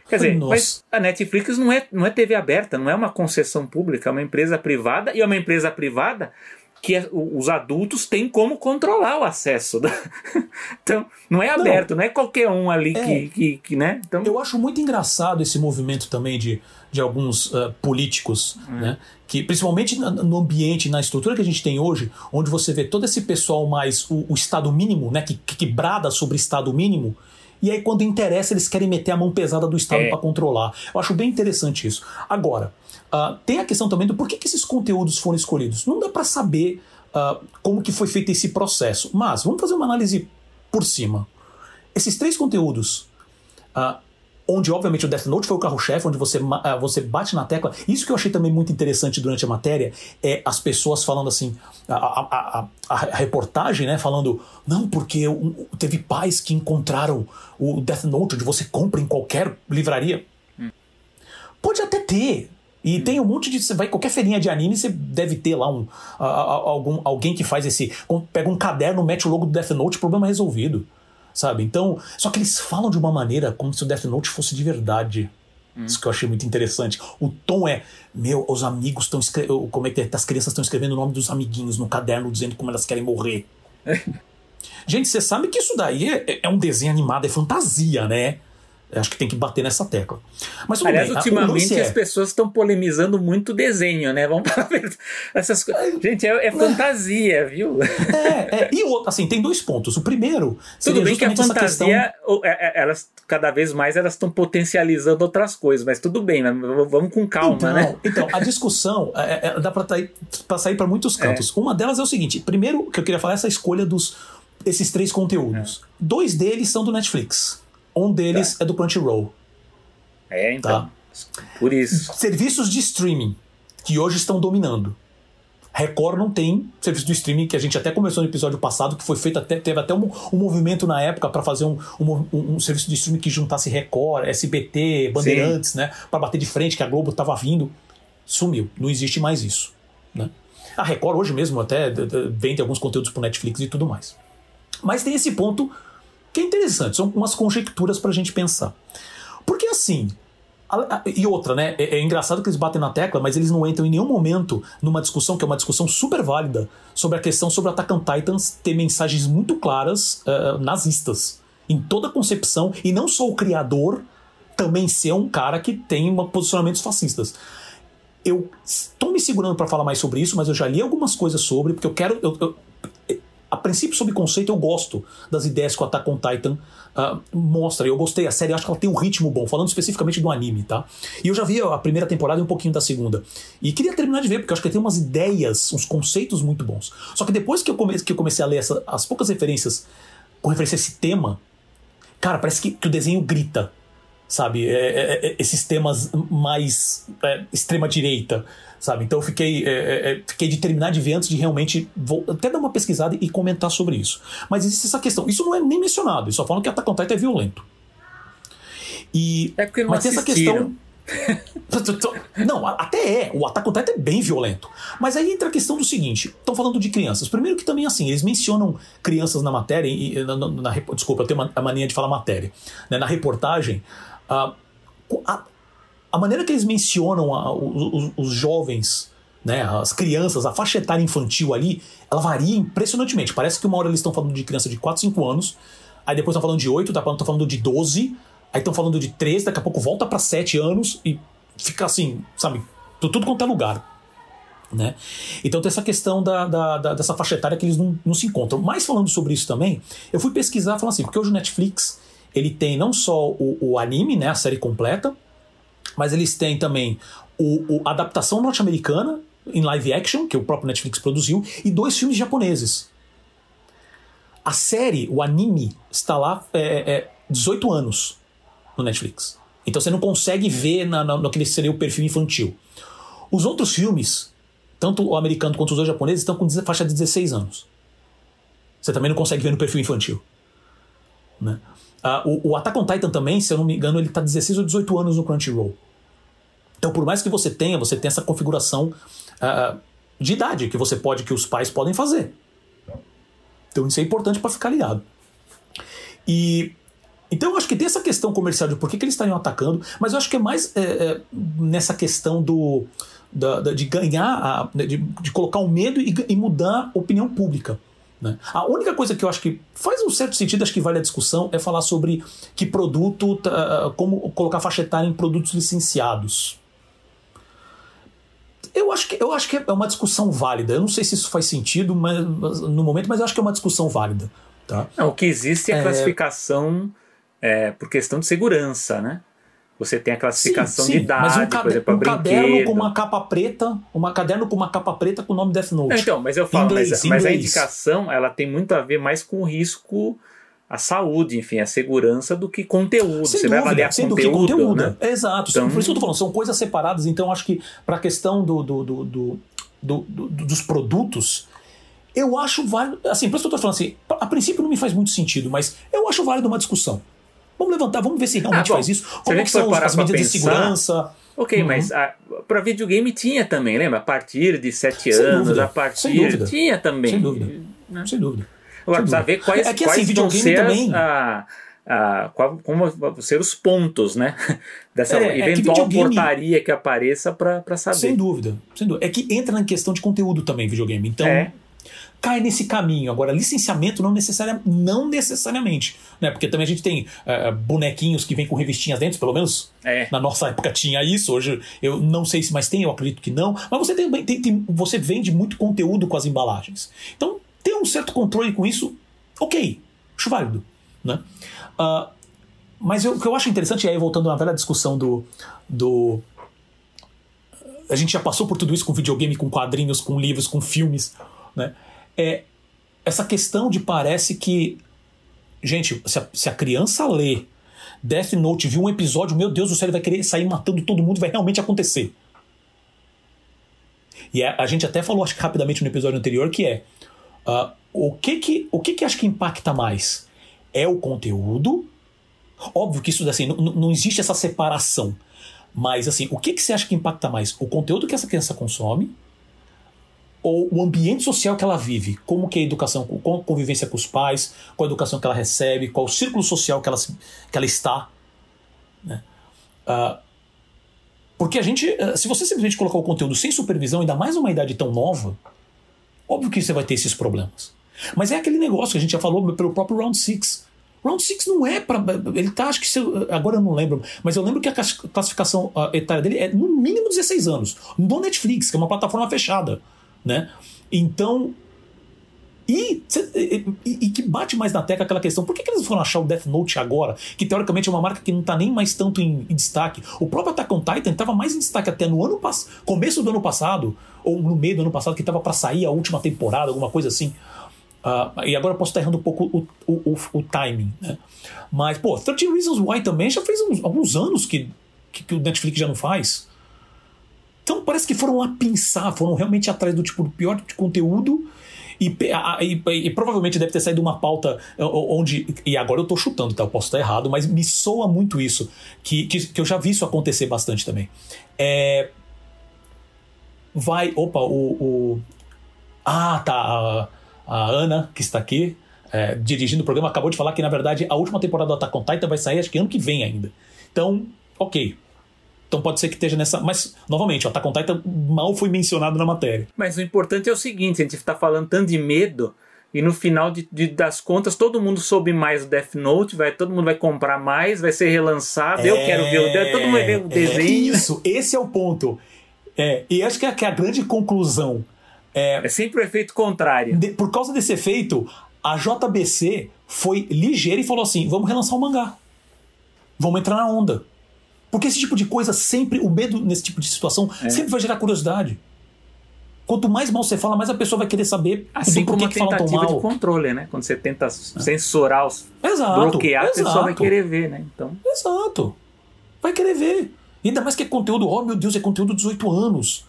Quer dizer, Nossa. mas a Netflix não é, não é TV aberta, não é uma concessão pública, é uma empresa privada, e é uma empresa privada que é, os adultos têm como controlar o acesso. Da... então, não é aberto, não, não é qualquer um ali é, que, que, que, né? Então... Eu acho muito engraçado esse movimento também de, de alguns uh, políticos, hum. né? Que, principalmente no ambiente, na estrutura que a gente tem hoje, onde você vê todo esse pessoal mais o, o Estado mínimo, né? Que, que brada sobre Estado mínimo, e aí, quando interessa, eles querem meter a mão pesada do Estado é. para controlar. Eu acho bem interessante isso. Agora, uh, tem a questão também do porquê que esses conteúdos foram escolhidos. Não dá para saber uh, como que foi feito esse processo. Mas vamos fazer uma análise por cima. Esses três conteúdos. Uh, onde obviamente o Death Note foi o carro-chefe, onde você, uh, você bate na tecla. Isso que eu achei também muito interessante durante a matéria é as pessoas falando assim, a, a, a, a reportagem, né, falando, não, porque teve pais que encontraram o Death Note, onde você compra em qualquer livraria. Hum. Pode até ter. E tem um monte de. Você vai qualquer feirinha de anime, você deve ter lá um, algum, alguém que faz esse. Pega um caderno, mete o logo do Death Note, problema resolvido sabe? Então, só que eles falam de uma maneira como se o Death Note fosse de verdade. Hum. Isso que eu achei muito interessante. O tom é, meu, os amigos estão escrevendo, como é que é? As crianças estão escrevendo o nome dos amiguinhos no caderno dizendo como elas querem morrer. Gente, você sabe que isso daí é, é, um desenho animado, é fantasia, né? Acho que tem que bater nessa tecla. Mas Aliás, bem, ultimamente é... as pessoas estão polemizando muito o desenho, né? Vamos para essas coisas. Gente, é, é fantasia, viu? É, é, e outro, assim, tem dois pontos. O primeiro, tudo bem que a fantasia, questão... É, é, elas cada vez mais elas estão potencializando outras coisas, mas tudo bem, né? vamos com calma, então, né? Então, a discussão é, dá para sair para muitos cantos. Uma delas é o seguinte: primeiro que eu queria falar é essa escolha dos esses três conteúdos. Dois deles são do Netflix. Um deles tá. é do Crunchyroll. É, então. Tá? Por isso. Serviços de streaming que hoje estão dominando. Record não tem serviço de streaming, que a gente até começou no episódio passado, que foi feito até, teve até um, um movimento na época para fazer um, um, um, serviço de streaming que juntasse Record, SBT, Bandeirantes, Sim. né? Para bater de frente, que a Globo estava vindo. Sumiu. Não existe mais isso. Né? A Record hoje mesmo até vende alguns conteúdos pro Netflix e tudo mais. Mas tem esse ponto que é interessante, são umas conjecturas para a gente pensar. Porque assim, e outra, né? É, é, engraçado que eles batem na tecla, mas eles não entram em nenhum momento numa discussão, que é uma discussão super válida, sobre a questão sobre Attack on Titans ter mensagens muito claras uh, nazistas. Em toda a concepção, e não só o criador também ser um cara que tem posicionamentos fascistas. Eu estou me segurando para falar mais sobre isso, mas eu já li algumas coisas sobre, porque eu quero. Eu, eu, a princípio, sobre conceito, eu gosto das ideias que o Attack on Titan uh, mostra. Eu gostei, a série, acho que ela tem um ritmo bom, falando especificamente do anime, tá? E eu já vi a primeira temporada e um pouquinho da segunda. E queria terminar de ver, porque acho que tem umas ideias, uns conceitos muito bons. Só que depois que eu, come que eu comecei a ler essa, as poucas referências com referência a esse tema, cara, parece que, que o desenho grita sabe? É, é, é, esses temas mais é, extrema-direita, sabe? Então eu fiquei, é, é, fiquei de terminar de ver antes de realmente vou até dar uma pesquisada e comentar sobre isso. Mas existe essa questão. Isso não é nem mencionado, eles só falam que Attack on Titan é violento. E, é porque não mas tem essa questão. não, até é. O Attack on Titan é bem violento. Mas aí entra a questão do seguinte: estão falando de crianças. Primeiro que também assim, eles mencionam crianças na matéria, e, na, na, na, desculpa, eu tenho a mania de falar matéria. Né, na reportagem, a, a maneira que eles mencionam a, os, os, jovens, né, as crianças, a faixa etária infantil ali, ela varia impressionantemente. Parece que uma hora eles estão falando de criança de 4, 5 anos, aí depois estão falando de 8, estão falando de 12, aí estão falando de 13, daqui a pouco volta para 7 anos e fica assim, sabe, tudo quanto é lugar. Né? Então tem essa questão da, da, da, dessa faixa etária que eles não, não se encontram. Mas falando sobre isso também, eu fui pesquisar falando assim, porque hoje o Netflix ele tem não só o, o anime, né, a série completa, mas eles têm também o, o adaptação norte-americana em live action, que o próprio Netflix produziu, e dois filmes japoneses. A série, o anime, está lá é, é 18 anos no Netflix. Então você não consegue ver na, na, no que seria o perfil infantil. Os outros filmes, tanto o americano quanto os dois japoneses, estão com faixa de 16 anos. Você também não consegue ver no perfil infantil. Né? Uh, o, o Attack on Titan também, se eu não me engano, ele está 16 ou 18 anos no Crunchyroll. Então, por mais que você tenha, você tem essa configuração uh, de idade que você pode, que os pais podem fazer. Então, isso é importante para ficar ligado. E então eu acho que tem essa questão comercial de por que, que eles estariam atacando, mas eu acho que é mais é, é, nessa questão do da, da, de ganhar, a, de, de, colocar o um medo e, e, mudar a opinião pública. Né? A única coisa que eu acho que faz um certo sentido, acho que vale a discussão, é falar sobre que produto, uh, como colocar faixa etária em produtos licenciados. Eu acho, que, eu acho que é uma discussão válida. Eu não sei se isso faz sentido mas, no momento, mas eu acho que é uma discussão válida. Tá? Não, o que existe é a é. classificação é, por questão de segurança, né? Você tem a classificação sim, sim, de idade, mas um, por exemplo, um caderno com uma capa preta, uma caderno com uma capa preta com o nome Death Note. então, mas eu falo, inglês, mas, mas, a indicação ela tem muito a ver mais com o risco a saúde, enfim, a segurança do que conteúdo. Sem Você dúvida, vai avaliar sem conteúdo, conteúdo. né? Exato. Então, por isso que eu tô falando, são coisas separadas. Então, acho que para a questão do, do, do, do, do, dos produtos, eu acho válido. Assim, por isso que eu tô falando assim, a princípio não me faz muito sentido, mas eu acho válido uma discussão. Vamos levantar, vamos ver se realmente ah, bom, faz isso. Como é são as medidas pensar, de segurança? Ok, uhum. mas para videogame tinha também, lembra? A partir de 7 anos, dúvida, a partir. Tinha também. Sem dúvida. Né? Sem dúvida. Agora, precisa ver quais, é que, assim, quais vão ser também... a, a, qual, como vão ser os pontos, né? Dessa é, eventual é que portaria que apareça para saber. Sem dúvida, sem dúvida. É que entra na questão de conteúdo também, videogame. Então. É cai nesse caminho. Agora, licenciamento não, necessaria, não necessariamente, né? Porque também a gente tem uh, bonequinhos que vêm com revistinhas dentro, pelo menos é. na nossa época tinha isso. Hoje eu não sei se mais tem, eu acredito que não. Mas você tem, tem, tem você vende muito conteúdo com as embalagens. Então, ter um certo controle com isso, ok, acho válido, né? Uh, mas eu, o que eu acho interessante, aí voltando à velha discussão do, do a gente já passou por tudo isso com videogame, com quadrinhos, com livros, com filmes, né? É essa questão de parece que, gente, se a, se a criança lê Death Note, viu um episódio, meu Deus do céu, ele vai querer sair matando todo mundo, vai realmente acontecer. E a, a gente até falou, acho que rapidamente no episódio anterior, que é uh, o que que o que que acho que impacta mais é o conteúdo. Óbvio que isso assim não, não existe essa separação mas, assim, o que, que você acha que impacta mais? O conteúdo que essa criança consome ou o ambiente social que ela vive? Como que é a educação, com a convivência com os pais, qual a educação que ela recebe, qual o círculo social que ela, que ela está? Né? Uh, porque a gente, ah, se você simplesmente colocar o conteúdo sem supervisão, ainda mais numa idade tão nova, óbvio que você vai ter esses problemas. Mas é aquele negócio que a gente já falou pelo próprio Round 6. Round 6 não é para. Ele tá, acho que. Agora eu não lembro, mas eu lembro que a classificação etária dele é no mínimo 16 anos. No Netflix, que é uma plataforma fechada. Né? Então. E, e, e, que bate mais na tecla aquela questão: por que, que, eles foram achar o Death Note agora? Que teoricamente é uma marca que não tá nem mais tanto em, em destaque. O próprio Attack on Titan estava mais em destaque até no ano começo do ano passado, ou no meio do ano passado, que estava para sair a última temporada, alguma coisa assim. Uh, e agora eu posso estar errando um pouco o, o, o, o, timing, né? Mas, pô, 13 Reasons Why também já fez uns, alguns anos que, que, que, o Netflix já não faz. Então parece que foram lá pensar, foram realmente atrás do tipo do pior de conteúdo. E, e, e, provavelmente deve ter saído uma pauta onde. E agora eu tô chutando, tá? Eu posso estar errado, mas me soa muito isso. Que, que, que eu já vi isso acontecer bastante também. É. Vai. Opa, o. o ah, tá a Ana, que está aqui, é, dirigindo o programa, acabou de falar que, na verdade, a última temporada do Attack on Titan vai sair, acho que ano que vem ainda. Então, ok. Então pode ser que esteja nessa. Mas, novamente, o Attack on Titan mal foi mencionado na matéria. Mas o importante é o seguinte: a gente está falando tanto de medo. E no final de, de, das contas, todo mundo soube mais do Death Note, vai, todo mundo vai comprar mais, vai ser relançado. É, eu quero ver o todo mundo vai ver o é, desenho. Isso, esse é o ponto. É, e acho que é, que é a grande conclusão é, é sempre o efeito contrário. De, por causa desse efeito, a JBC foi ligeira e falou assim: vamos relançar o mangá. Vamos entrar na onda. Porque esse tipo de coisa sempre, o medo nesse tipo de situação, é. sempre vai gerar curiosidade. Quanto mais mal você fala, mais a pessoa vai querer saber assim por que, que fala tão mal. de controle, né? Quando você tenta censurar, os, exato, bloquear, exato. a pessoa vai querer ver, né? Então... Exato. Vai querer ver. Ainda mais que é conteúdo, oh meu Deus, é conteúdo de 18 anos.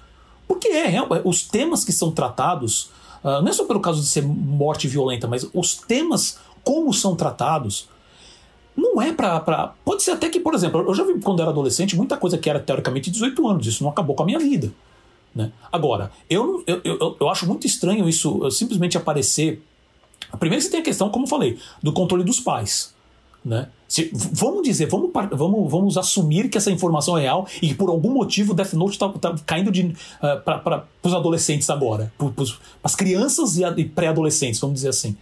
Porque é, é, os temas que são tratados, uh, não é só pelo caso de ser morte violenta, mas os temas, como são tratados, não é pra, pra. Pode ser até que, por exemplo, eu já vi quando era adolescente muita coisa que era teoricamente 18 anos, isso não acabou com a minha vida. Né? Agora, eu, eu, eu, eu acho muito estranho isso simplesmente aparecer. Primeiro você tem a questão, como eu falei, do controle dos pais. Né? Se, vamos dizer, vamos, vamos, vamos assumir que essa informação é real e que por algum motivo Death Note está tá caindo de, uh, para os adolescentes agora, para as crianças e, e pré-adolescentes, vamos dizer assim.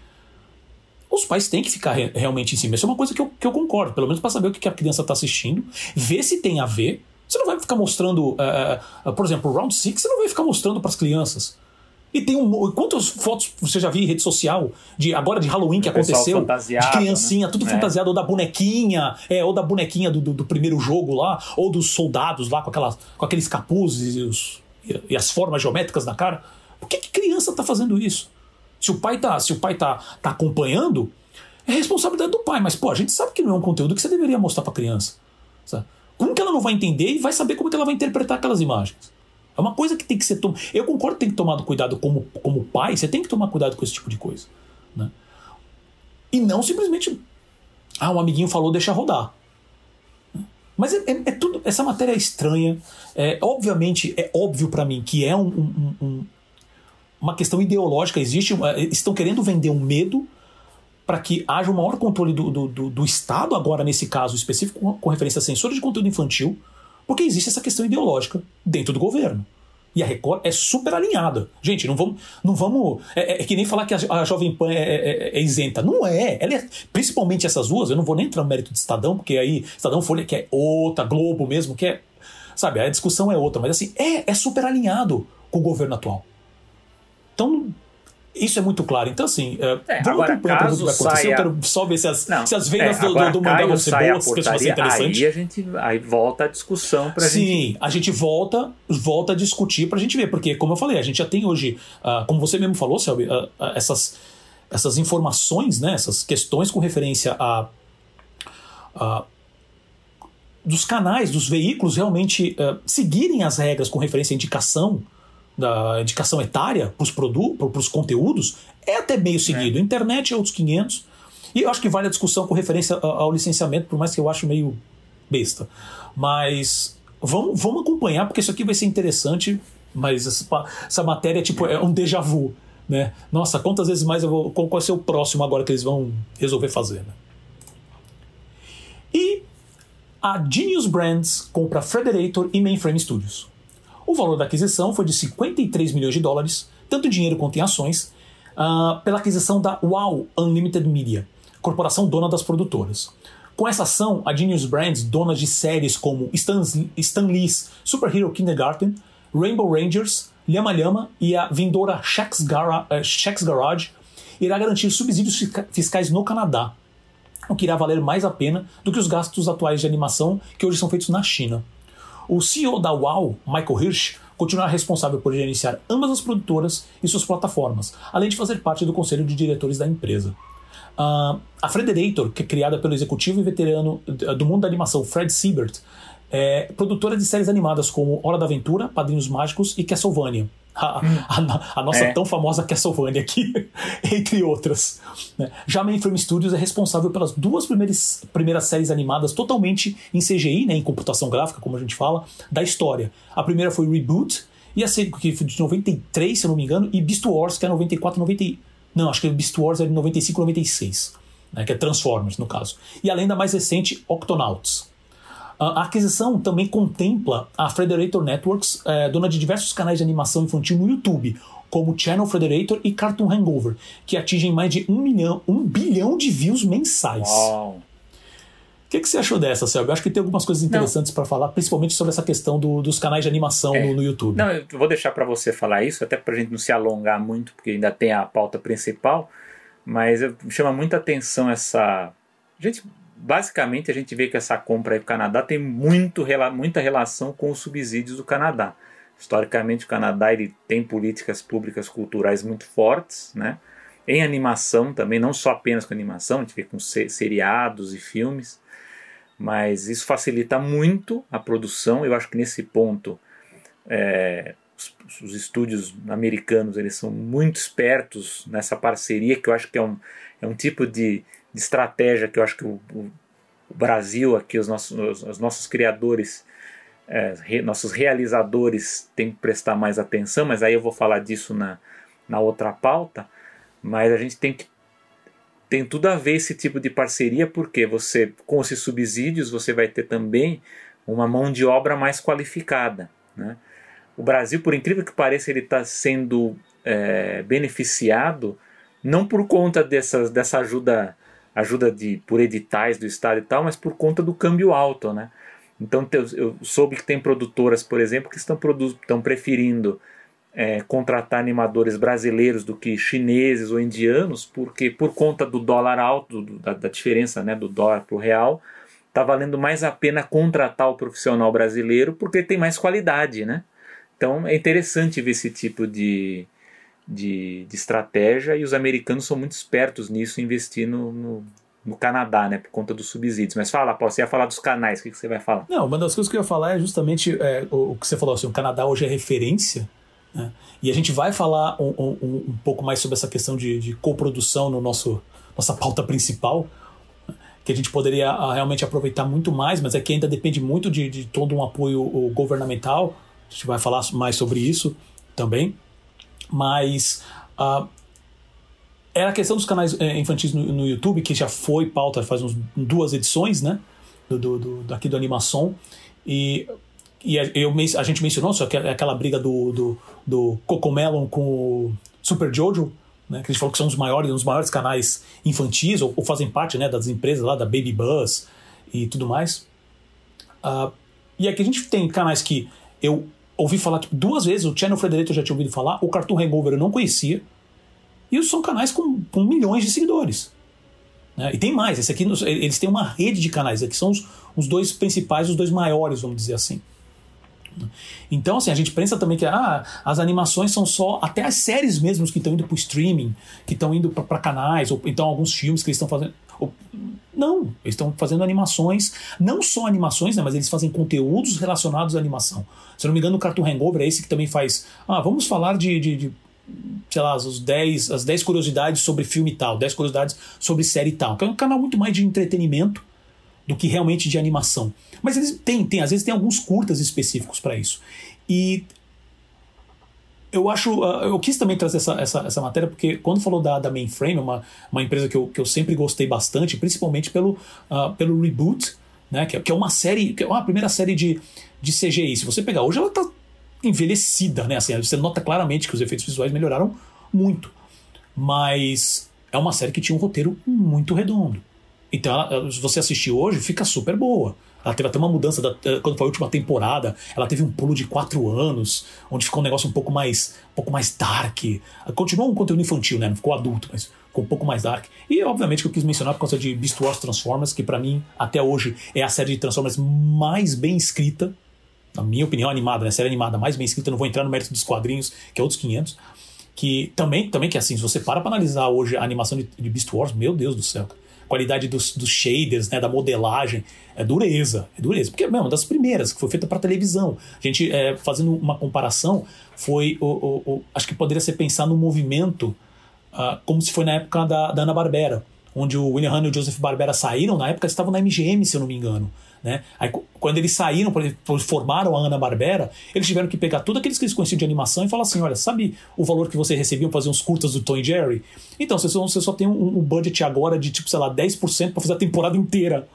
Os pais têm que ficar re, realmente em cima. Isso é uma coisa que eu, que eu concordo, pelo menos para saber o que a criança está assistindo, ver se tem a ver. Você não vai ficar mostrando, uh, uh, por exemplo, Round 6, você não vai ficar mostrando para as crianças. E tem um. Quantas fotos você já viu em rede social de agora de Halloween que o aconteceu? De criancinha, né? tudo é. fantasiado, ou da bonequinha, é, ou da bonequinha do, do, do, primeiro jogo lá, ou dos soldados lá com, aquelas, com aqueles capuzes e, os, e, as formas geométricas na cara. Por que, que criança tá fazendo isso? Se o pai tá, se o pai tá, tá acompanhando, é responsabilidade do pai. Mas, pô, a gente sabe que não é um conteúdo que você deveria mostrar pra criança. Sabe? Como que ela não vai entender e vai saber como que ela vai interpretar aquelas imagens? É uma coisa que tem que ser. Tom... Eu concordo que tem que tomar cuidado como, como pai, você tem que tomar cuidado com esse tipo de coisa. Né? E não simplesmente. Ah, um amiguinho falou, deixa rodar. Mas é, é, é tudo. Essa matéria é estranha. É, obviamente, é óbvio para mim que é um, um, um, uma questão ideológica. Existe. É, estão querendo vender um medo para que haja um maior controle do, do, do, do, Estado, agora nesse caso específico, com, com referência à censura de conteúdo infantil porque existe essa questão ideológica dentro do governo. e a Record é super alinhada. Gente, não vamos. Não vamos é, é, é que nem falar que a, a Jovem Pan é, é, é, isenta. Não é. Ela é. Principalmente essas duas, eu não vou nem entrar no mérito de Estadão, porque aí Estadão Folha que é outra, Globo mesmo, que é. Sabe, a discussão é outra, mas assim, é, é super alinhado com o governo atual. Então, isso é muito claro. Então, assim, uh, é, vamos agora, caso que vai acontecer. Eu quero só ver se as, não, se as vendas é, do, do, do Mandela vão ser boas, vai ser interessante. Aí a gente aí volta a discussão para Sim, gente... a gente volta, volta a discutir para a gente ver, porque, como eu falei, a gente já tem hoje, uh, como você mesmo falou, Selby, uh, essas, essas informações, né, essas questões com referência a. a dos canais, dos veículos realmente seguirem as regras com referência à indicação da indicação etária para os produtos, para os conteúdos, é até meio seguido. É. Internet é outros 500. E eu acho que vale a discussão com referência ao licenciamento, por mais que eu acho meio besta. Mas vamos, vamos acompanhar, porque isso aqui vai ser interessante. Mas essa, essa matéria tipo, é um déjà vu. Né? Nossa, quantas vezes mais eu vou. Qual vai ser o próximo agora que eles vão resolver fazer? Né? E a Genius Brands compra Frederator e Mainframe Studios. O valor da aquisição foi de 53 milhões de dólares, tanto dinheiro quanto em ações, uh, pela aquisição da Wow Unlimited Media, corporação dona das produtoras. Com essa ação, a Genius Brands, dona de séries como Stan, Stan Lee's Super Hero Kindergarten, Rainbow Rangers, Lhama Lhama e a vindoura Shaq's, Gara, uh, Garage, irá garantir subsídios fiscais no Canadá, o que irá valer mais a pena do que os gastos atuais de animação que hoje são feitos na China. O CEO da WoW, Michael Hirsch, continuará responsável por gerenciar ambas as produtoras e suas plataformas, além de fazer parte do conselho de diretores da empresa. Uh, a Frederator, que é criada pelo executivo e veterano do mundo da animação Fred Siebert, é produtora de séries animadas como Hora da Aventura, Padrinhos Mágicos e Castlevania. A, a, a, nossa é. tão famosa Castlevania aqui, entre outras. Né? Já Mainframe Studios é responsável pelas duas primeiras, primeiras séries animadas totalmente em CGI, né, em computação gráfica, como a gente fala, da história. A primeira foi Reboot, e a segunda, que foi de 93, se eu não me engano, e Beast Wars, que é 94, 90. Não, acho que Beast Wars é de 95, 96, né, que é Transformers, no caso. E além da mais recente, Octonauts. A aquisição também contempla a Frederator Networks, é, dona de diversos canais de animação infantil no YouTube, como Channel Frederator e Cartoon Hangover, que atingem mais de um, milhão, um bilhão de views mensais. Uau. O que, que você achou dessa, Selby? Eu acho que tem algumas coisas interessantes para falar, principalmente sobre essa questão do, dos canais de animação é. no, no, YouTube. Não, eu vou deixar para você falar isso, até para a gente não se alongar muito, porque ainda tem a pauta principal, mas chama muita atenção essa. Gente, basicamente a gente vê que essa compra aí para o Canadá tem muito, muita relação com os subsídios do Canadá. Historicamente, o Canadá ele tem políticas públicas culturais muito fortes, né? em animação também, não só apenas com animação, a gente vê com seriados e filmes, mas isso facilita muito a produção. Eu acho que nesse ponto é, os, os, estúdios americanos eles são muito espertos nessa parceria, que eu acho que é um, é um tipo de, de estratégia que eu acho que o, o, Brasil, aqui, os nossos, os, os nossos criadores, é, re, nossos realizadores têm que prestar mais atenção, mas aí eu vou falar disso na, na outra pauta. Mas a gente tem que tem tudo a ver esse tipo de parceria, porque você, com esses subsídios, você vai ter também uma mão de obra mais qualificada. Né? O Brasil, por incrível que pareça, ele está sendo é, beneficiado não por conta dessas, dessa ajuda ajuda de por editais do estado e tal, mas por conta do câmbio alto, né? Então eu soube que tem produtoras, por exemplo, que estão, estão preferindo é, contratar animadores brasileiros do que chineses ou indianos, porque por conta do dólar alto, do, da, da, diferença né, do dólar para o real, está valendo mais a pena contratar o profissional brasileiro porque tem mais qualidade, né? Então é interessante ver esse tipo de, de, de estratégia e os americanos são muito espertos nisso, investir no, no, no, Canadá, né, por conta dos subsídios. Mas fala, Paulo, você ia falar dos canais, o que, que você vai falar? Não, uma das coisas que eu ia falar é justamente é, o, o, que você falou, assim, o Canadá hoje é referência, né, e a gente vai falar um, um, um pouco mais sobre essa questão de, de coprodução no nosso nossa pauta principal, que a gente poderia ah, realmente aproveitar muito mais, mas é que ainda depende muito de, de todo um apoio governamental. A gente vai falar mais sobre isso também. Mas uh, era a questão dos canais eh, infantis no, no, YouTube, que já foi pauta faz uns, duas edições, né? Do, do, do, daqui do Animação. E e a, eu, a gente mencionou só que é aquela briga do, do, do Cocomelon com o Super Jojo, né, que a gente falou que são os maiores, os maiores canais infantis, ou, ou, fazem parte né, das empresas lá da Baby Buzz e tudo mais. Uh, e aqui a gente tem canais que eu ouvi falar tipo, duas vezes, o Channel Frederico eu já tinha ouvido falar, o Cartoon Hangover eu não conhecia. E são canais com, com milhões de seguidores. Né? E tem mais, esse aqui, eles têm uma rede de canais, aqui são os, os dois principais, os dois maiores, vamos dizer assim. Então, assim, a gente pensa também que ah, as animações são só. Até as séries mesmo que estão indo para o streaming, que estão indo para canais, ou então alguns filmes que eles estão fazendo. Não, eles estão fazendo animações, não só animações, né, mas eles fazem conteúdos relacionados à animação. Se eu não me engano, o Cartoon Hangover é esse que também faz. Ah, vamos falar de, de, de sei lá, os 10, as 10 curiosidades sobre filme tal, 10 curiosidades sobre série tal. Que é um canal muito mais de entretenimento do que realmente de animação. Mas eles têm, tem, às vezes tem alguns curtas específicos para isso. E eu acho. Uh, eu quis também trazer essa, essa, essa matéria, porque quando falou da, da Mainframe, uma, uma empresa que eu, que eu sempre gostei bastante, principalmente pelo, uh, pelo Reboot, né? Que, que, é uma série, que é uma primeira série de, de CGI. Se você pegar hoje, ela tá envelhecida, né? Assim, você nota claramente que os efeitos visuais melhoraram muito. Mas é uma série que tinha um roteiro muito redondo. Então, ela, se você assistir hoje, fica super boa. Ela teve até uma mudança da, eh, quando foi a última temporada. Ela teve um pulo de quatro anos, onde ficou um negócio um pouco mais, um pouco mais dark. Continuou um conteúdo infantil, né? Não ficou adulto, mas ficou um pouco mais dark. E obviamente que eu quis mencionar por causa de Beast Wars Transformers, que para mim até hoje é a série de Transformers mais bem escrita, na minha opinião, animada, né? Série animada mais bem escrita. Não vou entrar no mérito dos quadrinhos, que é outros 500. Que também, também que assim, se você para pra analisar hoje a animação de, de Beast Wars, meu Deus do céu qualidade dos, dos shaders, né, da modelagem, é dureza, é dureza. Porque é uma das primeiras que foi feita para televisão. A gente, é, fazendo uma comparação, foi, o, o, o, acho que poderia ser pensar no movimento uh, como se foi na época da, da Ana-Barbera, onde o William Hanna e o Joseph Barbera saíram, na época estavam na MGM, se eu não me engano. Né? Aí, quando eles saíram, formaram a Ana-Barbera, eles tiveram que pegar tudo aqueles que eles conheciam de animação e falar assim: olha, sabe o valor que você recebia para fazer uns curtas do Tom e Jerry? Então, você só, você só tem um, um budget agora de, tipo, sei lá, 10% para fazer a temporada inteira.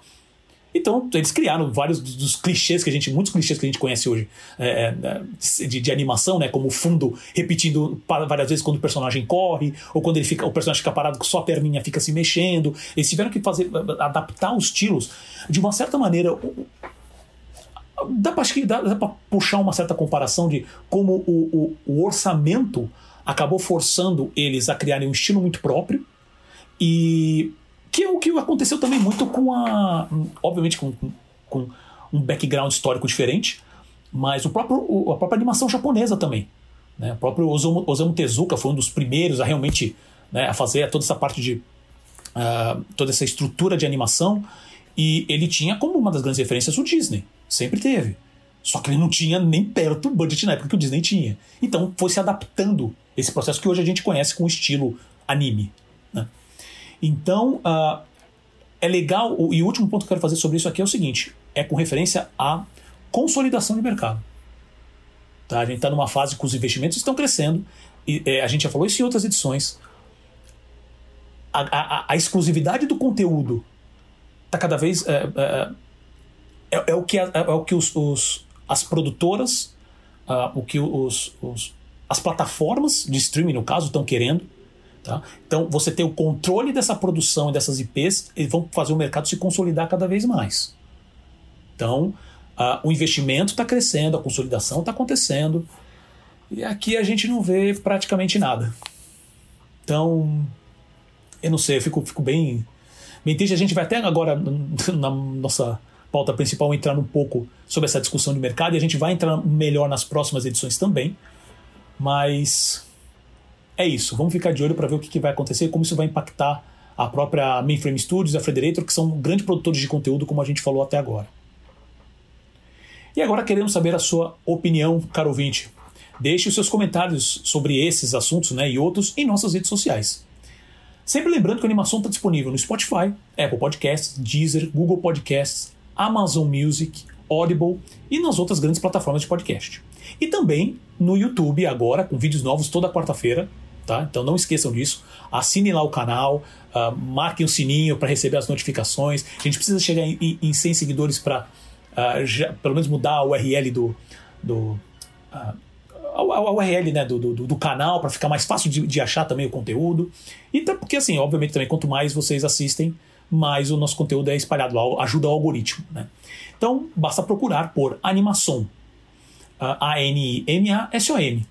Então, eles criaram vários dos clichês que a gente, muitos clichês que a gente conhece hoje é, é, de, de, animação, né? Como o fundo repetindo várias vezes quando o personagem corre, ou quando ele fica, o personagem fica parado com só a perninha fica se mexendo. Eles tiveram que fazer, adaptar os estilos de uma certa maneira. Dá para dá, dá pra puxar uma certa comparação de como o, o, o orçamento acabou forçando eles a criarem um estilo muito próprio e que é o que aconteceu também muito com a. Obviamente, com, com um background histórico diferente, mas o próprio, a própria animação japonesa também. Né? O próprio Osamu, Osamu Tezuka foi um dos primeiros a realmente né, a fazer toda essa parte de. Uh, toda essa estrutura de animação. E ele tinha como uma das grandes referências o Disney. Sempre teve. Só que ele não tinha nem perto do budget na época que o Disney tinha. Então foi se adaptando esse processo que hoje a gente conhece com o estilo anime. Então, uh, é legal, e o último ponto que eu quero fazer sobre isso aqui é o seguinte: é com referência à consolidação de mercado. Tá? A gente está numa fase que os investimentos estão crescendo, e é, a gente já falou isso em outras edições. A, a, a exclusividade do conteúdo está cada vez. É, é, é, é, o que, é, é, o que os, os as produtoras, uh, o que os, os, as plataformas de streaming, no caso, estão querendo. Tá? Então, você tem o controle dessa produção e dessas IPs, eles vão fazer o mercado se consolidar cada vez mais. Então, o investimento está crescendo, a consolidação está acontecendo, e aqui a gente não vê praticamente nada. Então, eu não sei, eu fico, fico bem, bem triste. A gente vai até agora, na nossa pauta principal, entrar um pouco sobre essa discussão de mercado, e a gente vai entrar melhor nas próximas edições também, mas é isso. Vamos ficar de olho para ver o que, que vai acontecer, como isso vai impactar a própria Mainframe Studios, a Frederator, que são grandes produtores de conteúdo, como a gente falou até agora. E agora queremos saber a sua opinião, caro ouvinte. Deixe os seus comentários sobre esses assuntos né, e outros em nossas redes sociais. Sempre lembrando que a animação está disponível no Spotify, Apple Podcasts, Deezer, Google Podcasts, Amazon Music, Audible e nas outras grandes plataformas de podcast. E também no YouTube agora, com vídeos novos toda quarta-feira, Tá? Então não esqueçam disso. Assinem lá o canal, uh, marquem o sininho para receber as notificações. A gente precisa chegar em, em 100 seguidores para uh, já, pelo menos mudar a URL do. do uh, a, URL né, do, do, do canal para ficar mais fácil de, de, achar também o conteúdo. E tá, porque, assim, obviamente, também quanto mais vocês assistem, mais o nosso conteúdo é espalhado, ajuda o algoritmo. Né? Então, basta procurar por animação. A-N-I-M-A-S-O-M.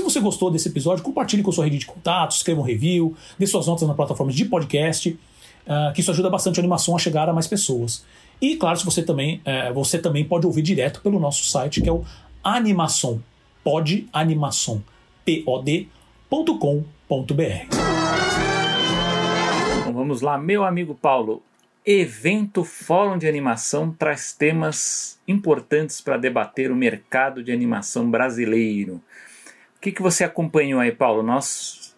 Se você gostou desse episódio, compartilhe com sua rede de contatos, escreva um review, dê suas notas na plataforma de podcast, uh, que isso ajuda bastante a animação a chegar a mais pessoas. E claro, se você também, uh, você também pode ouvir direto pelo nosso site, que é o Animação, pod.com.br. Então vamos lá, meu amigo Paulo. Evento Fórum de Animação traz temas importantes para debater o mercado de animação brasileiro. O que, que você acompanhou aí, Paulo? Nós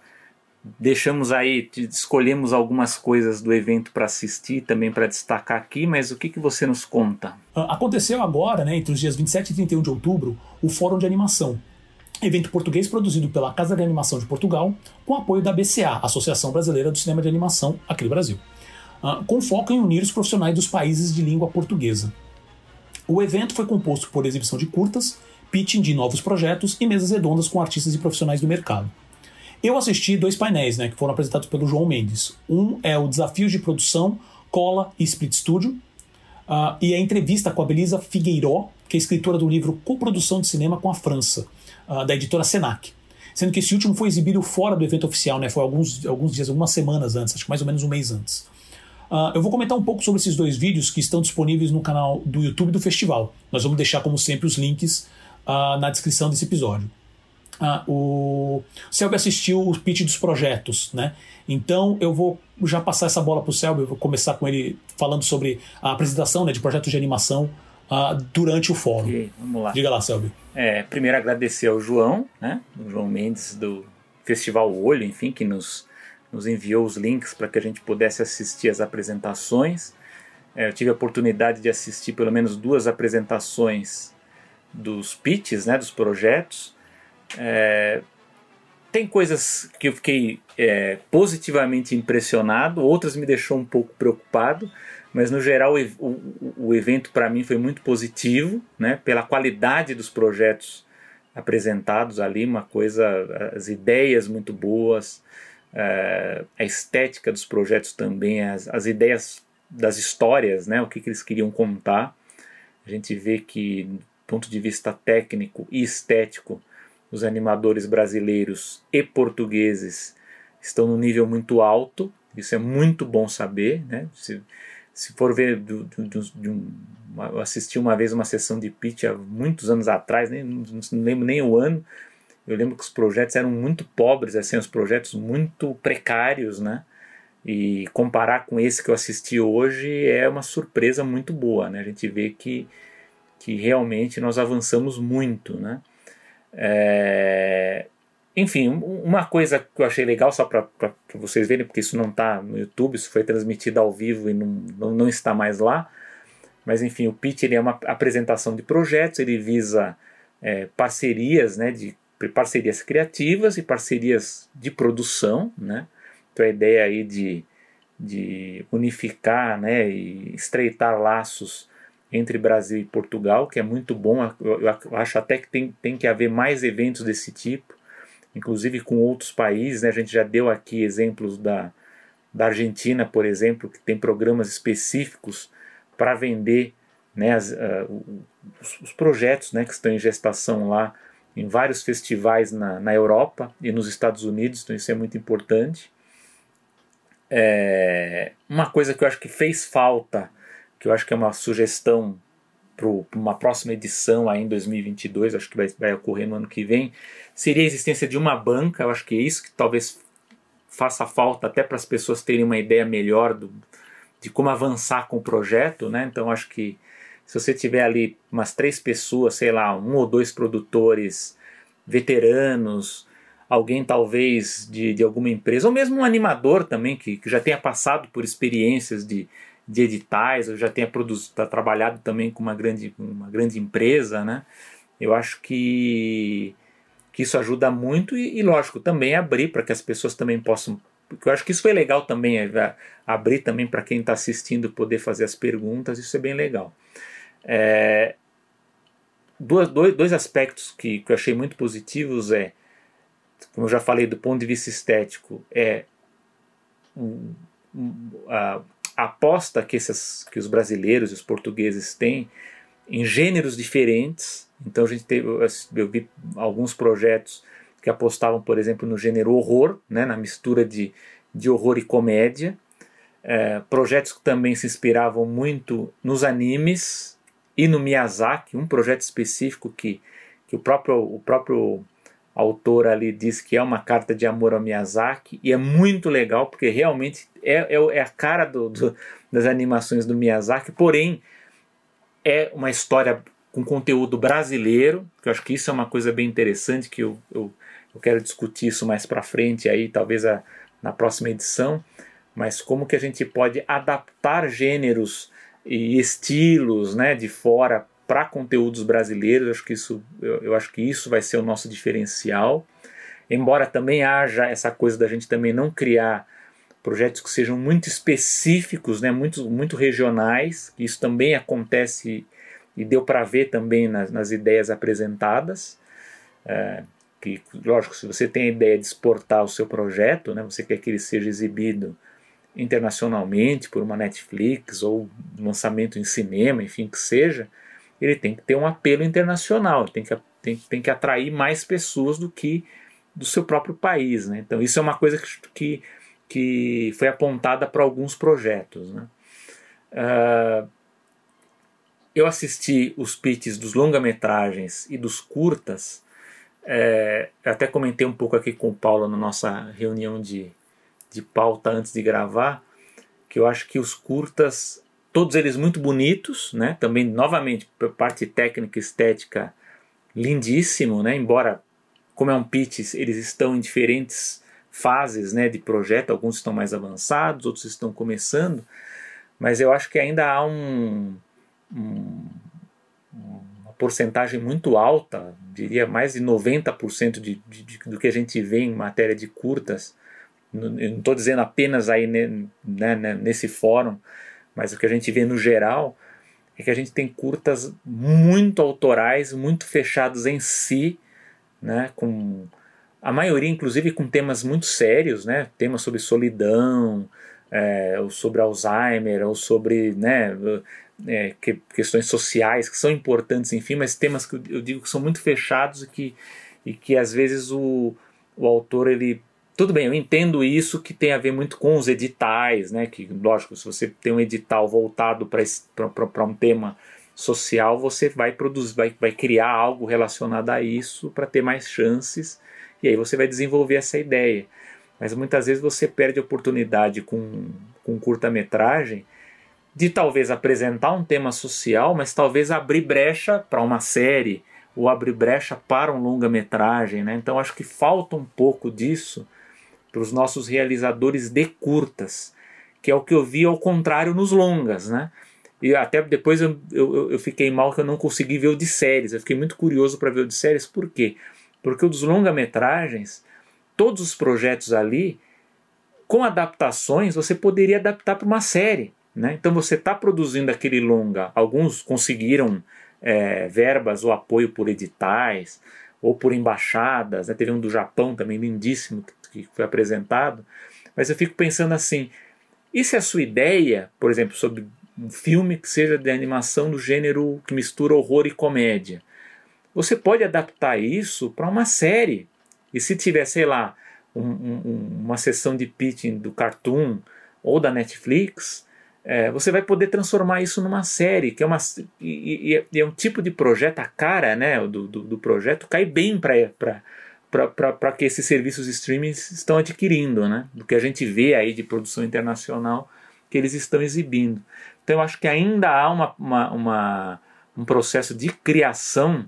deixamos aí, escolhemos algumas coisas do evento para assistir, também para destacar aqui, mas o que, que você nos conta? Ah, aconteceu agora, né, entre os dias 27 e 31 de outubro, o Fórum de Animação. Evento português produzido pela Casa de Animação de Portugal, com apoio da BCA, Associação Brasileira do Cinema de Animação, aqui no Brasil, ah, com foco em unir os profissionais dos países de língua portuguesa. O evento foi composto por exibição de curtas, pitching de novos projetos e mesas redondas com artistas e profissionais do mercado. Eu assisti dois painéis né, que foram apresentados pelo João Mendes. Um é o Desafios de Produção, Cola e Split Studio, uh, e a entrevista com a Belisa Figueiró, que é escritora do livro Coprodução de Cinema com a França, uh, da editora Senac. Sendo que esse último foi exibido fora do evento oficial, né, foi alguns, alguns dias, algumas semanas antes, acho que mais ou menos um mês antes. Uh, eu vou comentar um pouco sobre esses dois vídeos que estão disponíveis no canal do YouTube do festival. Nós vamos deixar, como sempre, os links uh, na descrição desse episódio. Uh, o Selby assistiu o pitch dos projetos, né? Então eu vou já passar essa bola para o Selby, vou começar com ele falando sobre a apresentação né, de projetos de animação uh, durante o fórum. Okay, vamos lá. Diga lá, Selby. É, primeiro agradecer ao João, né? O João Mendes do Festival Olho, enfim, que nos, nos enviou os links para que a gente pudesse assistir as apresentações. É, eu tive a oportunidade de assistir pelo menos duas apresentações dos pitches, né, dos projetos. É, tem coisas que eu fiquei é, positivamente impressionado, outras me deixou um pouco preocupado, mas no geral o, o, evento para mim foi muito positivo, né, pela qualidade dos projetos apresentados ali, uma coisa, as ideias muito boas, é, a estética dos projetos também, as, as ideias das histórias, né, o que, que eles queriam contar. A gente vê que ponto de vista técnico e estético, os animadores brasileiros e portugueses estão no nível muito alto. Isso é muito bom saber, né? Se, se for ver, do, do, de um, eu assisti uma vez uma sessão de pitch há muitos anos atrás, nem, não lembro nem o ano. Eu lembro que os projetos eram muito pobres, assim, os projetos muito precários, né? E comparar com esse que eu assisti hoje é uma surpresa muito boa, né? A gente vê que que realmente nós avançamos muito, né? É, enfim, uma coisa que eu achei legal, só para vocês verem, porque isso não está no YouTube, isso foi transmitido ao vivo e não, não, está mais lá. Mas enfim, o pitch ele é uma apresentação de projetos, ele visa é, parcerias, né, de parcerias criativas e parcerias de produção, né? Então a ideia aí de, de unificar, né, e estreitar laços entre Brasil e Portugal, que é muito bom. Eu, acho até que tem, tem que haver mais eventos desse tipo, inclusive com outros países. Né? A gente já deu aqui exemplos da, da Argentina, por exemplo, que tem programas específicos para vender né, as, uh, os, os, projetos né, que estão em gestação lá em vários festivais na, na Europa e nos Estados Unidos, então isso é muito importante. É, uma coisa que eu acho que fez falta que eu acho que é uma sugestão para uma próxima edição aí em 2022, acho que vai, vai ocorrer no ano que vem, seria a existência de uma banca. Eu acho que é isso que talvez faça falta até para as pessoas terem uma ideia melhor do, de como avançar com o projeto, né? Então acho que se você tiver ali umas três pessoas, sei lá, um ou dois produtores veteranos, alguém talvez de, de alguma empresa, ou mesmo um animador também que, que já tenha passado por experiências de, de editais, eu já tenha produzido, tá, trabalhado também com uma grande, uma grande empresa, né? Eu acho que, que isso ajuda muito e, e lógico, também abrir para que as pessoas também possam. Eu acho que isso foi legal também, é, abrir também para quem está assistindo poder fazer as perguntas, isso é bem legal. É, dois, dois aspectos que, que eu achei muito positivos é, como eu já falei do ponto de vista estético, é a aposta que, esses, que os brasileiros e os portugueses têm em gêneros diferentes. Então a gente teve, eu vi alguns projetos que apostavam, por exemplo, no gênero horror, né, na mistura de, de horror e comédia. É, projetos que também se inspiravam muito nos animes e no Miyazaki, um projeto específico que, que o, próprio, o próprio autor ali diz que é uma carta de amor ao Miyazaki e é muito legal porque realmente é, é, é a cara do, do, das animações do Miyazaki, porém é uma história com conteúdo brasileiro, que eu acho que isso é uma coisa bem interessante que eu, eu, eu quero discutir isso mais para frente aí, talvez a, na próxima edição, mas como que a gente pode adaptar gêneros e estilos né, de fora para conteúdos brasileiros. Acho que isso, eu, eu, acho que isso vai ser o nosso diferencial. Embora também haja essa coisa da gente também não criar projetos que sejam muito específicos, né, muito, muito regionais, isso também acontece e deu para ver também nas, nas ideias apresentadas. É, que, lógico, se você tem a ideia de exportar o seu projeto, né, você quer que ele seja exibido internacionalmente por uma Netflix ou lançamento em cinema, enfim, que seja, ele tem que ter um apelo internacional, tem que, tem, tem que atrair mais pessoas do que do seu próprio país. Né? Então, isso é uma coisa que, que, que foi apontada para alguns projetos. Né? Uh, eu assisti os pitches dos longa-metragens e dos curtas. É, até comentei um pouco aqui com o Paulo na nossa reunião de, de pauta antes de gravar, que eu acho que os curtas, todos eles muito bonitos, né? Também, novamente, parte técnica estética, lindíssimo, né? Embora, como é um pitch, eles estão em diferentes fases né, de projeto, alguns estão mais avançados, outros estão começando, mas eu acho que ainda há um, um uma porcentagem muito alta, diria mais de 90% de, de, de, do que a gente vê em matéria de curtas, eu não estou dizendo apenas aí né, né, nesse fórum, mas o que a gente vê no geral é que a gente tem curtas muito autorais, muito fechados em si, né, com a maioria inclusive com temas muito sérios, né, temas sobre solidão, é, ou sobre Alzheimer, ou sobre né, é, que, questões sociais que são importantes, enfim, mas temas que eu digo que são muito fechados e que, e que às vezes o, o autor ele tudo bem, eu entendo isso que tem a ver muito com os editais, né? Que, lógico, se você tem um edital voltado para um tema social, você vai produzir, vai, vai criar algo relacionado a isso para ter mais chances, e aí você vai desenvolver essa ideia. Mas muitas vezes você perde a oportunidade com, com curta-metragem de talvez apresentar um tema social, mas talvez abrir brecha para uma série ou abrir brecha para um longa-metragem. Né? Então acho que falta um pouco disso para os nossos realizadores de curtas, que é o que eu vi ao contrário nos longas, né? E até depois eu, eu, eu fiquei mal que eu não consegui ver o de séries. Eu fiquei muito curioso para ver o de séries, por quê? Porque o dos longa-metragens, todos os projetos ali, com adaptações, você poderia adaptar para uma série. Né? Então você está produzindo aquele longa, alguns conseguiram é, verbas ou apoio por editais ou por embaixadas, né? teve um do Japão também lindíssimo que foi apresentado, mas eu fico pensando assim: e se a sua ideia, por exemplo, sobre um filme que seja de animação do gênero que mistura horror e comédia, você pode adaptar isso para uma série. E se tiver, sei lá, um, um, uma sessão de pitching do Cartoon ou da Netflix, é, você vai poder transformar isso numa série, que é uma e, e, e, é um tipo de projeto, a cara né, do, do, do projeto cai bem para para que esses serviços streaming estão adquirindo, né? do que a gente vê aí de produção internacional que eles estão exibindo. Então eu acho que ainda há uma, uma, uma um processo de criação,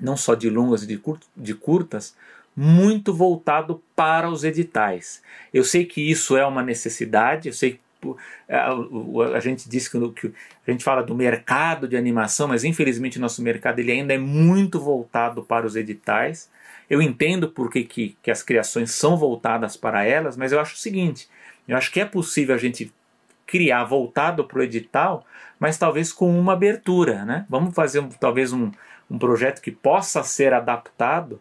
não só de longas e de, curt, de curtas, muito voltado para os editais. Eu sei que isso é uma necessidade, eu sei que a, a, gente diz que, que, a gente fala do mercado de animação, mas infelizmente o nosso mercado ele ainda é muito voltado para os editais. Eu entendo por que, que, que as criações são voltadas para elas, mas eu acho o seguinte: eu acho que é possível a gente criar voltado para o edital, mas talvez com uma abertura, né? Vamos fazer um, talvez um, um projeto que possa ser adaptado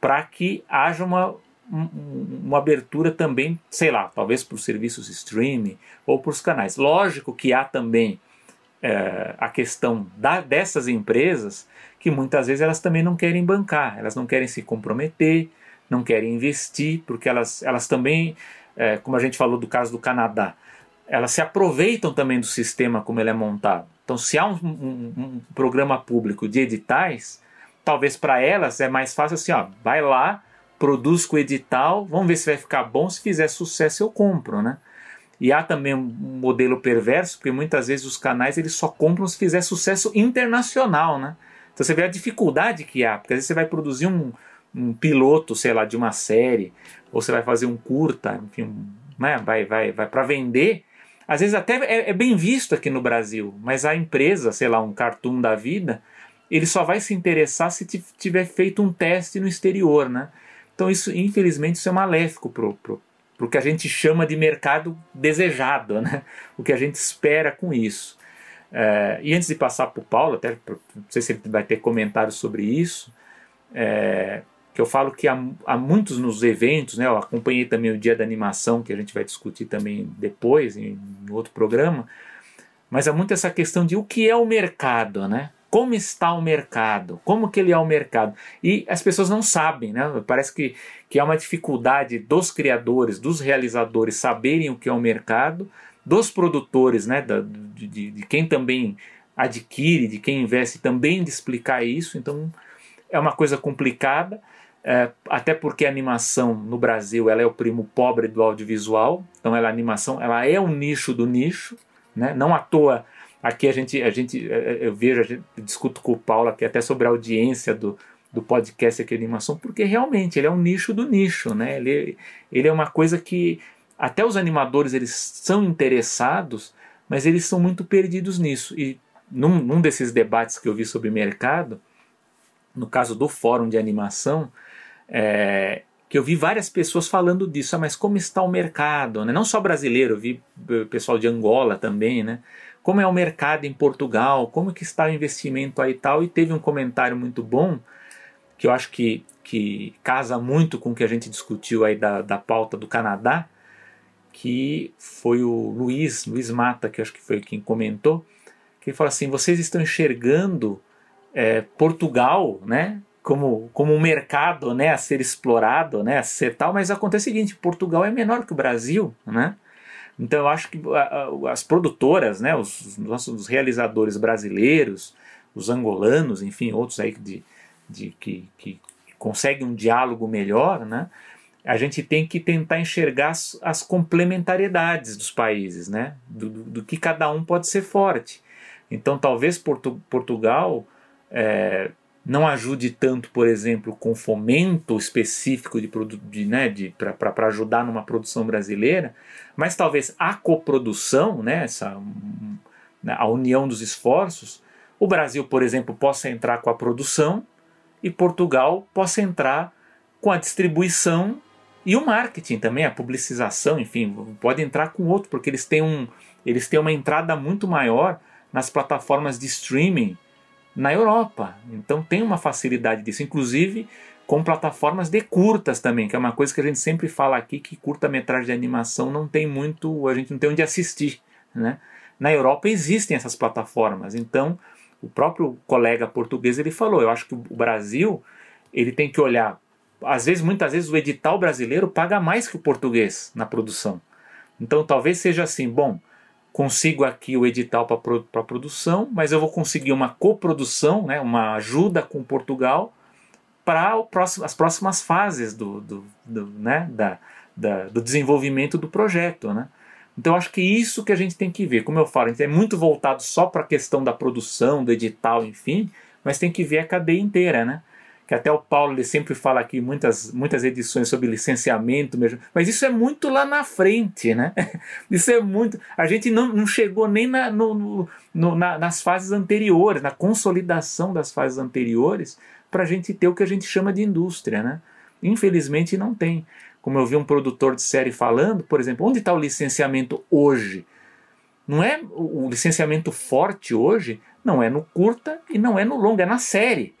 para que haja uma, uma abertura também, sei lá, talvez para os serviços streaming ou para os canais. Lógico que há também é, a questão da, dessas empresas que muitas vezes elas também não querem bancar, elas não querem se comprometer, não querem investir, porque elas, elas também, é, como a gente falou do caso do Canadá, elas se aproveitam também do sistema como ele é montado. Então, se há um, um, um programa público de editais, talvez para elas é mais fácil assim, ó, vai lá, produz com o edital, vamos ver se vai ficar bom, se fizer sucesso eu compro, né? E há também um modelo perverso, porque muitas vezes os canais eles só compram se fizer sucesso internacional, né? Então você vê a dificuldade que há, porque às vezes você vai produzir um, um piloto, sei lá, de uma série, ou você vai fazer um curta, enfim, né? vai, vai, vai para vender, às vezes até é, é, bem visto aqui no Brasil, mas a empresa, sei lá, um cartoon da vida, ele só vai se interessar se tiver feito um teste no exterior, né? Então isso, infelizmente, isso é maléfico pro, pro, pro que a gente chama de mercado desejado, né? O que a gente espera com isso. É, e antes de passar para o Paulo, até não sei se ele vai ter comentários sobre isso, é, que eu falo que há, há, muitos nos eventos, né, eu acompanhei também o Dia da Animação, que a gente vai discutir também depois, em, em outro programa, mas há muito essa questão de o que é o mercado, né? Como está o mercado? Como que ele é o mercado? E as pessoas não sabem, né? Parece que, que há uma dificuldade dos criadores, dos realizadores saberem o que é o mercado, dos produtores, né? Da, de, de, quem também adquire, de quem investe também de explicar isso. Então é uma coisa complicada é, até porque a animação no Brasil ela é o primo pobre do audiovisual, então ela, a animação ela é um nicho do nicho, né? não à toa aqui a gente, a gente é, é, eu vejo, a gente, discuto com o Paulo aqui até sobre a audiência do, do podcast aqui de animação, porque realmente ele é um nicho do nicho, né? ele, ele é uma coisa que até os animadores eles são interessados, mas eles são muito perdidos nisso, e num, num desses debates que eu vi sobre mercado, no caso do fórum de animação, é, que eu vi várias pessoas falando disso, ah, mas como está o mercado? Né? Não só brasileiro, eu vi eh, pessoal de Angola também, né? Como é o mercado em Portugal? Como que está o investimento aí e tal? E teve um comentário muito bom, que eu acho que, que casa muito com o que a gente discutiu aí da, da pauta do Canadá, que foi o Luiz, Luiz Mata, que acho que foi quem comentou, que ele falou assim, vocês estão enxergando é, Portugal, né, como, como um mercado né, a ser explorado, né, a ser tal, mas acontece o seguinte, Portugal é menor que o Brasil, né? Então eu acho que as produtoras, né, os nossos realizadores brasileiros, os angolanos, enfim, outros aí de, de que, que conseguem um diálogo melhor, né? A gente tem que tentar enxergar as, as complementariedades dos países, né? Do, do, do, que cada um pode ser forte. Então talvez Portu, Portugal é, não ajude tanto, por exemplo, com fomento específico de, de, né, de, para ajudar numa produção brasileira, mas talvez a coprodução, né, essa, né, a união dos esforços, o Brasil, por exemplo, possa entrar com a produção e Portugal possa entrar com a distribuição e o marketing também, a publicização, enfim, pode entrar com outro, porque eles têm, um, eles têm uma entrada muito maior nas plataformas de streaming na Europa. Então tem uma facilidade disso, inclusive com plataformas de curtas também, que é uma coisa que a gente sempre fala aqui que curta-metragem de animação não tem muito, a gente não tem onde assistir, né? Na Europa existem essas plataformas. Então, o próprio colega português ele falou, eu acho que o Brasil, ele tem que olhar, às vezes, muitas vezes o edital brasileiro paga mais que o português na produção. Então, talvez seja assim, bom, consigo aqui o edital para a produção, mas eu vou conseguir uma coprodução, né, uma ajuda com Portugal para as próximas fases do, do, do né, da, da, do desenvolvimento do projeto. Né? Então acho que isso que a gente tem que ver. Como eu falo, a gente é muito voltado só para a questão da produção, do edital, enfim, mas tem que ver a cadeia inteira. Né? Que até o Paulo ele sempre fala aqui muitas, muitas edições sobre licenciamento mesmo, mas isso é muito lá na frente, né? Isso é muito. A gente não, não chegou nem na, no, no, na, nas fases anteriores, na consolidação das fases anteriores, para a gente ter o que a gente chama de indústria, né? Infelizmente não tem. Como eu vi um produtor de série falando, por exemplo, onde está o licenciamento hoje? Não é o licenciamento forte hoje, não é no curta e não é no longa, é na série.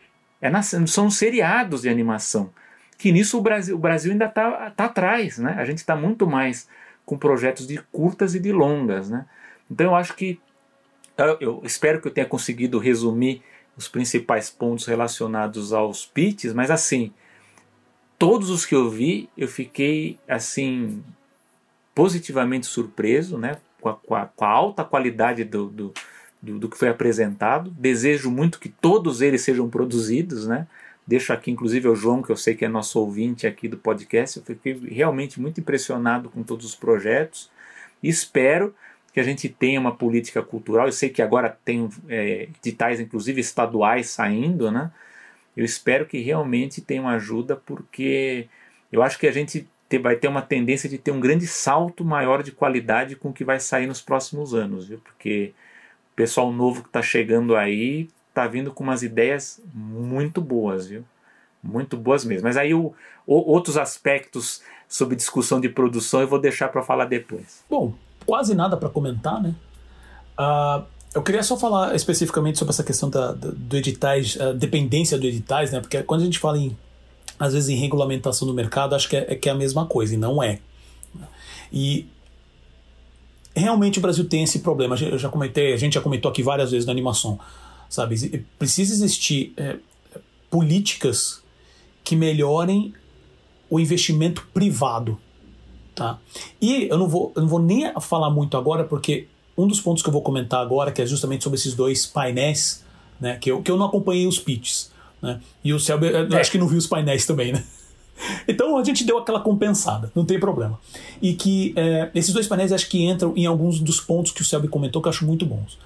É na, são seriados de animação. Que nisso o Brasil, o Brasil ainda está tá atrás. Né? A gente está muito mais com projetos de curtas e de longas. Né? Então eu acho que. Eu, espero que eu tenha conseguido resumir os principais pontos relacionados aos pitches, mas assim, todos os que eu vi, eu fiquei assim positivamente surpreso, né, com a, com a, com a alta qualidade do, do, do, do, que foi apresentado. Desejo muito que todos eles sejam produzidos, né. Deixo aqui, inclusive, ao João, que eu sei que é nosso ouvinte aqui do podcast. Eu fiquei realmente muito impressionado com todos os projetos. Espero que a gente tenha uma política cultural. Eu sei que agora tem é, editais, inclusive estaduais, saindo, né? Eu espero que realmente tenham ajuda, porque eu acho que a gente vai ter uma tendência de ter um grande salto maior de qualidade com o que vai sair nos próximos anos, viu? Porque o pessoal novo que está chegando aí está vindo com umas ideias muito boas, viu? Muito boas mesmo. Mas aí o, o outros aspectos sobre discussão de produção eu vou deixar para falar depois. Bom, quase nada para comentar, né? Uh, eu queria só falar especificamente sobre essa questão da, do, do editais, a dependência do editais, né? Porque quando a gente fala em, às vezes, em regulamentação do mercado, acho que é, é que é a mesma coisa, e não é. E realmente o Brasil tem esse problema. Eu já comentei, a gente já comentou aqui várias vezes na animação, sabe? Precisa existir é, políticas que melhorem o investimento privado Tá? E eu não, vou, eu não vou nem falar muito agora, porque um dos pontos que eu vou comentar agora, que é justamente sobre esses dois painéis, né, que, eu, que eu não acompanhei os pitches. Né, e o Selby, é. acho que não viu os painéis também, né? Então a gente deu aquela compensada, não tem problema. E que é, esses dois painéis acho que entram em alguns dos pontos que o Selby comentou que eu acho muito bons.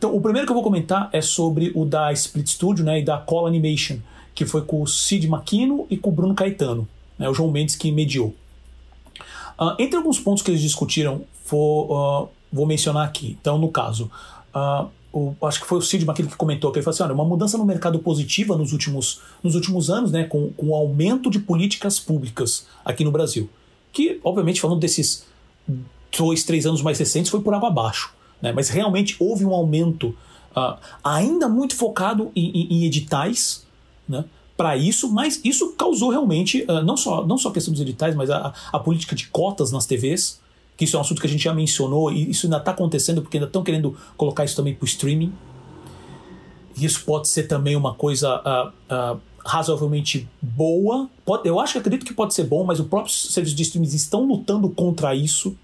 Então, o primeiro que eu vou comentar é sobre o da Split Studio né, e da Call Animation, que foi com o Sid Makino e com o Bruno Caetano, né, o João Mendes que mediou. Uh, entre alguns pontos que eles discutiram, for, uh, vou mencionar aqui. Então, no caso, uh, o, acho que foi o Cid aquele que comentou que ele falou assim: olha, uma mudança no mercado positiva nos últimos, nos últimos anos, né, com, com o aumento de políticas públicas aqui no Brasil. Que, obviamente, falando desses dois, três anos mais recentes, foi por água abaixo. Né, mas realmente houve um aumento ainda muito focado em, em, em editais, né? para isso, mas isso causou realmente uh, não, só, não só a questão dos editais, mas a, a, política de cotas nas TVs, que isso é um assunto que a gente já mencionou e isso ainda está acontecendo porque ainda estão querendo colocar isso também para o streaming. E isso pode ser também uma coisa uh, uh, razoavelmente boa. Pode, eu acho que acredito que pode ser bom, mas os próprios serviços de streaming estão lutando contra isso.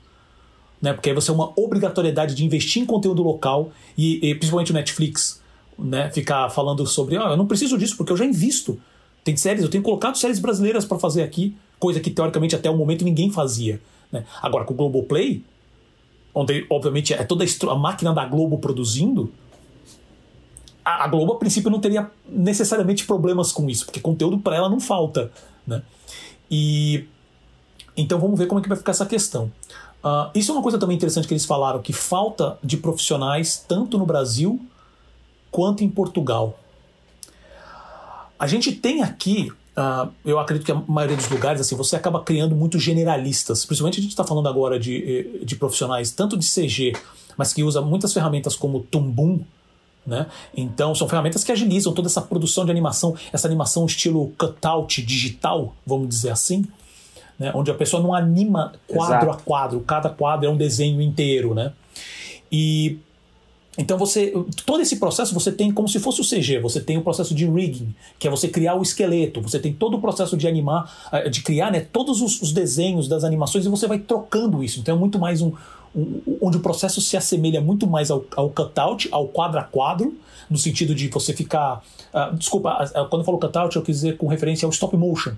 Né, porque aí você é uma obrigatoriedade de investir em conteúdo local e, e principalmente o Netflix né, ficar falando sobre, ah, eu não preciso disso porque eu já invisto. Tem séries, eu tenho colocado séries brasileiras para fazer aqui, coisa que teoricamente até o momento ninguém fazia. Né? Agora com o Globoplay, onde obviamente é toda a, máquina da Globo produzindo, a, a, Globo a princípio não teria necessariamente problemas com isso, porque conteúdo para ela não falta. Né? E então vamos ver como é que vai ficar essa questão. Uh, isso é uma coisa também interessante que eles falaram, que falta de profissionais tanto no Brasil quanto em Portugal. A gente tem aqui, uh, eu acredito que a maioria dos lugares, assim, você acaba criando muitos generalistas. Principalmente a gente está falando agora de, de profissionais, tanto de CG, mas que usa muitas ferramentas como Tumbum, né? Então são ferramentas que agilizam toda essa produção de animação, essa animação estilo cutout digital, vamos dizer assim, né? onde a pessoa não anima quadro Exato. a quadro, cada quadro é um desenho inteiro, né? E então você, todo esse processo você tem como se fosse o CG, você tem o processo de rigging, que é você criar o esqueleto, você tem todo o processo de animar, eh, de criar né, todos os, os desenhos das animações e você vai trocando isso. Então é muito mais um, um onde o processo se assemelha muito mais ao, ao cutout, ao quadro a quadro, no sentido de você ficar. Uh, desculpa, uh, quando eu falo cutout, eu quis dizer com referência ao stop motion.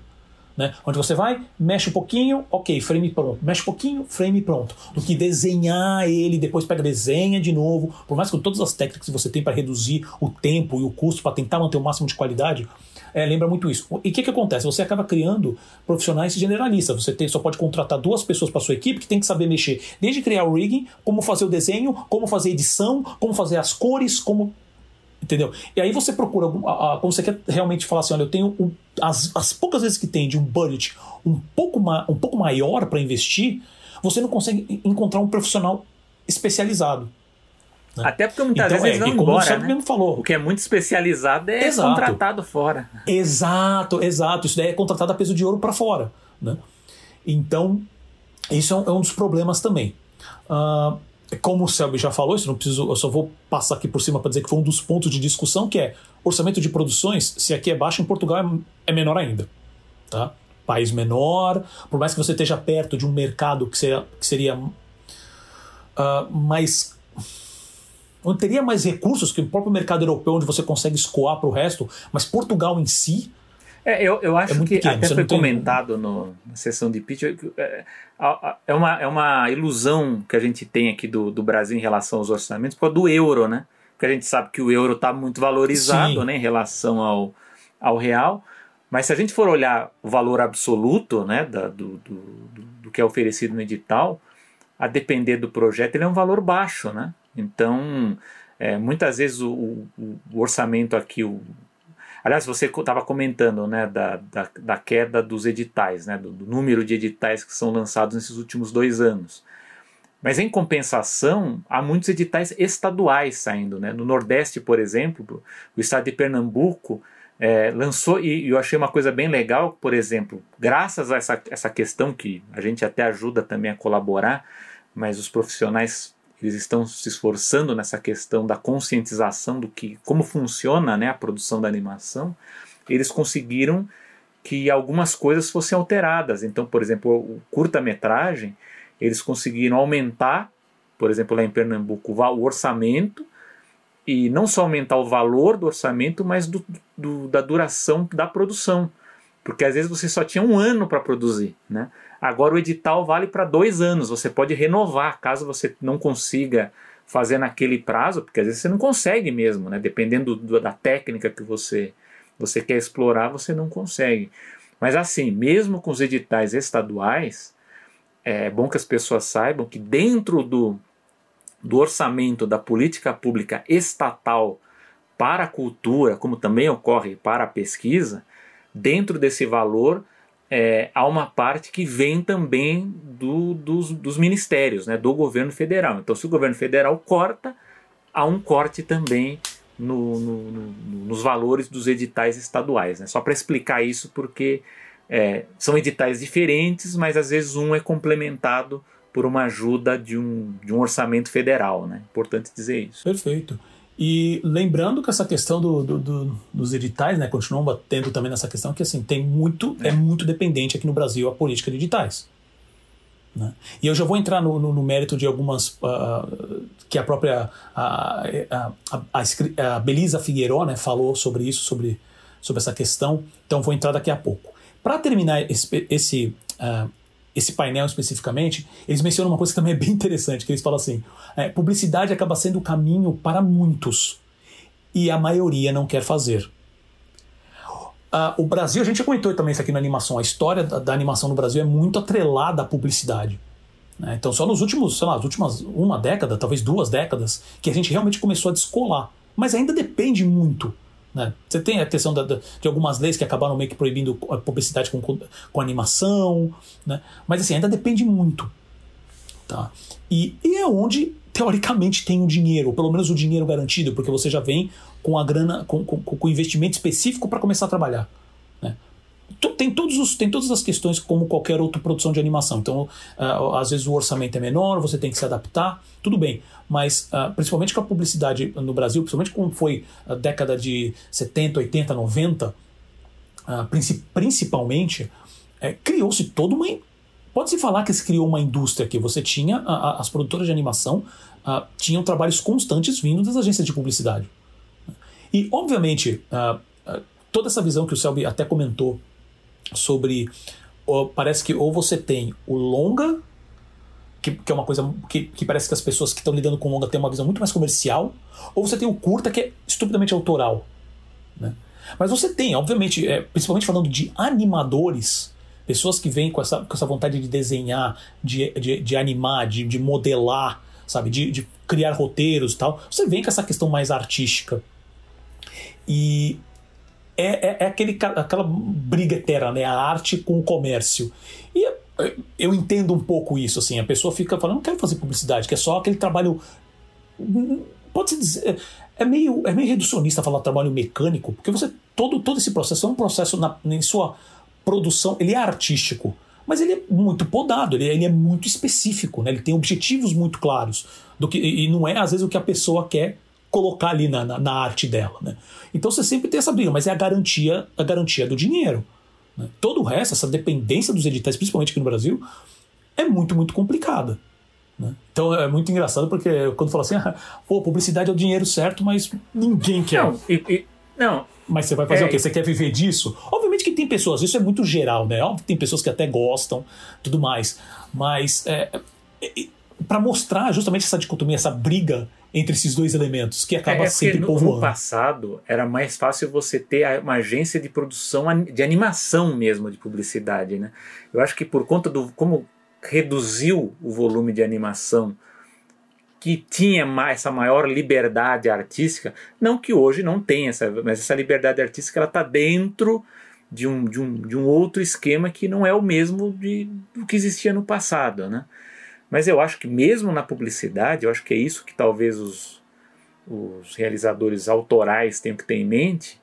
Né? Onde você vai, mexe um pouquinho, ok, frame pronto. Mexe um pouquinho, frame pronto. Do que desenhar ele, depois pega, desenha de novo. Por mais que todas as técnicas que você tem para reduzir o tempo e o custo para tentar manter o máximo de qualidade, é, lembra muito isso. E o que, que acontece? Você acaba criando profissionais generalistas. Você tem, só pode contratar duas pessoas para sua equipe que tem que saber mexer, desde criar o rigging, como fazer o desenho, como fazer edição, como fazer as cores, como Entendeu? E aí você procura, como você quer realmente falar assim: olha, eu tenho um, as, as poucas vezes que tem de um budget um pouco, ma, um pouco maior para investir, você não consegue encontrar um profissional especializado. Né? Até porque muitas então, vezes é, vão embora, como o né? mesmo falou. O que é muito especializado é exato. contratado fora. Exato, exato. Isso daí é contratado a peso de ouro para fora. Né? Então, isso é um, é um dos problemas também. Uh, como o Selby já falou, isso não preciso, eu só vou passar aqui por cima para dizer que foi um dos pontos de discussão, que é orçamento de produções, se aqui é baixo, em Portugal é, é menor ainda. Tá? País menor, por mais que você esteja perto de um mercado que seria, que seria uh, mais onde teria mais recursos que o próprio mercado europeu, onde você consegue escoar para o resto, mas Portugal em si. É, eu, eu acho é que pequeno, até foi comentado no, na sessão de pitch. É, é, uma, é uma ilusão que a gente tem aqui do, do Brasil em relação aos orçamentos por causa do euro, né? Porque a gente sabe que o euro está muito valorizado né, em relação ao, ao real. Mas se a gente for olhar o valor absoluto né, da, do, do, do, do que é oferecido no edital, a depender do projeto, ele é um valor baixo, né? Então, é, muitas vezes o, o, o, orçamento aqui, o, aliás, você estava comentando né, da, da, da, queda dos editais, né, do, do, número de editais que são lançados nesses últimos dois anos. Mas em compensação, há muitos editais estaduais saindo. Né? No Nordeste, por exemplo, o estado de Pernambuco é, lançou, e eu achei uma coisa bem legal, por exemplo, graças a essa, essa questão que a gente até ajuda também a colaborar, mas os profissionais eles estão se esforçando nessa questão da conscientização do que como funciona né, a produção da animação, eles conseguiram que algumas coisas fossem alteradas. Então, por exemplo, o curta-metragem, eles conseguiram aumentar, por exemplo, lá em Pernambuco, o orçamento, e não só aumentar o valor do orçamento, mas do, do, da duração da produção. Porque às vezes você só tinha um ano para produzir. Né? Agora o edital vale para dois anos, você pode renovar caso você não consiga fazer naquele prazo, porque às vezes você não consegue mesmo, né? dependendo do, da técnica que você, você quer explorar, você não consegue. Mas assim, mesmo com os editais estaduais, é bom que as pessoas saibam que dentro do, do orçamento da política pública estatal para a cultura, como também ocorre para a pesquisa, dentro desse valor é, há uma parte que vem também do, dos, dos ministérios, né, do governo federal. Então, se o governo federal corta, há um corte também no, no, no, nos valores dos editais estaduais. Né? Só para explicar isso, porque é, são editais diferentes, mas às vezes um é complementado por uma ajuda de um, de um orçamento federal. Né? Importante dizer isso. Perfeito. E lembrando que essa questão do, do, do, dos editais, né, continuam batendo também nessa questão que assim tem muito é. muito dependente aqui no Brasil a política de editais. Né? E eu já vou entrar no, no, no mérito de algumas uh, que a própria a, a, a, a Belisa Figueiró né, falou sobre isso, sobre, sobre essa questão. Então vou entrar daqui a pouco. Para terminar esse, esse uh, esse painel especificamente, eles mencionam uma coisa que também é bem interessante, que eles falam assim, é, publicidade acaba sendo o caminho para muitos, e a maioria não quer fazer. Uh, o Brasil, a gente já comentou também isso aqui na animação, a história da, da animação no Brasil é muito atrelada à publicidade. Né? Então só nos últimos, sei lá, as últimas uma década, talvez duas décadas, que a gente realmente começou a descolar. Mas ainda depende muito né? Você tem a questão da, de algumas leis que acabaram meio que proibindo a publicidade com, com animação, né? mas assim, ainda depende muito. Tá? E, e é onde, teoricamente, tem o dinheiro, ou pelo menos o dinheiro garantido, porque você já vem com a grana, com, com, com investimento específico para começar a trabalhar. Tem, todos os, tem todas as questões como qualquer outra produção de animação. Então, uh, às vezes o orçamento é menor, você tem que se adaptar, tudo bem mas uh, principalmente com a publicidade no Brasil, principalmente como foi a década de 70, 80, 90, uh, principalmente, é, criou-se toda uma. Pode-se falar que se criou uma indústria que você tinha, a, a, as produtoras de animação uh, tinham trabalhos constantes vindo das agências de publicidade. E, obviamente, toda essa visão que o Selby até comentou sobre. parece que ou você tem o longa que, que, é uma coisa que, que, parece que as pessoas que estão lidando com longa têm uma visão muito mais comercial, ou você tem o curta que é estupidamente autoral. Né? Mas você tem, obviamente, é, principalmente falando de animadores, pessoas que vêm com essa, com essa vontade de desenhar, de, de, de animar, de, de modelar, sabe, de, de criar roteiros e tal. Você vem com essa questão mais artística. E é, é, é, aquele, aquela briga eterna, né? A arte com o comércio. E eu entendo um pouco isso, assim, a pessoa fica falando, não quero fazer publicidade, que é só aquele trabalho. Pode-se dizer. É meio, é meio reducionista falar trabalho mecânico, porque você. Todo, todo esse processo é um processo na, em sua produção, ele é artístico, mas ele é muito podado, ele, é, ele é muito específico, né? ele tem objetivos muito claros. do que E não é, às vezes, o que a pessoa quer colocar ali na, na, na arte dela. Né? Então você sempre tem essa briga, mas é a garantia, a garantia do dinheiro. Né? Todo o resto, essa dependência dos editais, principalmente aqui no Brasil, é muito, muito complicada. Né? Então é muito engraçado porque quando fala assim, ah, pô, publicidade é o dinheiro certo, mas ninguém quer. Não, e, e, não. Mas você vai fazer é, o quê? Você quer viver disso? Obviamente que tem pessoas, isso é muito geral, né? Óbvio que tem pessoas que até gostam, tudo mais. Mas é, é, para mostrar justamente essa dicotomia, essa briga entre esses dois elementos, que acaba é, sempre no, povoando. No passado, era mais fácil você ter uma agência de produção de animação mesmo de publicidade, né? Eu acho que por conta do como reduziu o volume de animação que tinha mais, essa maior liberdade artística, não que hoje não tenha essa, mas essa liberdade artística ela está dentro de um, de, um, de um outro esquema que não é o mesmo de, do que existia no passado, né? Mas eu acho que mesmo na publicidade, eu acho que é isso que talvez os, os realizadores autorais tenham que ter em mente,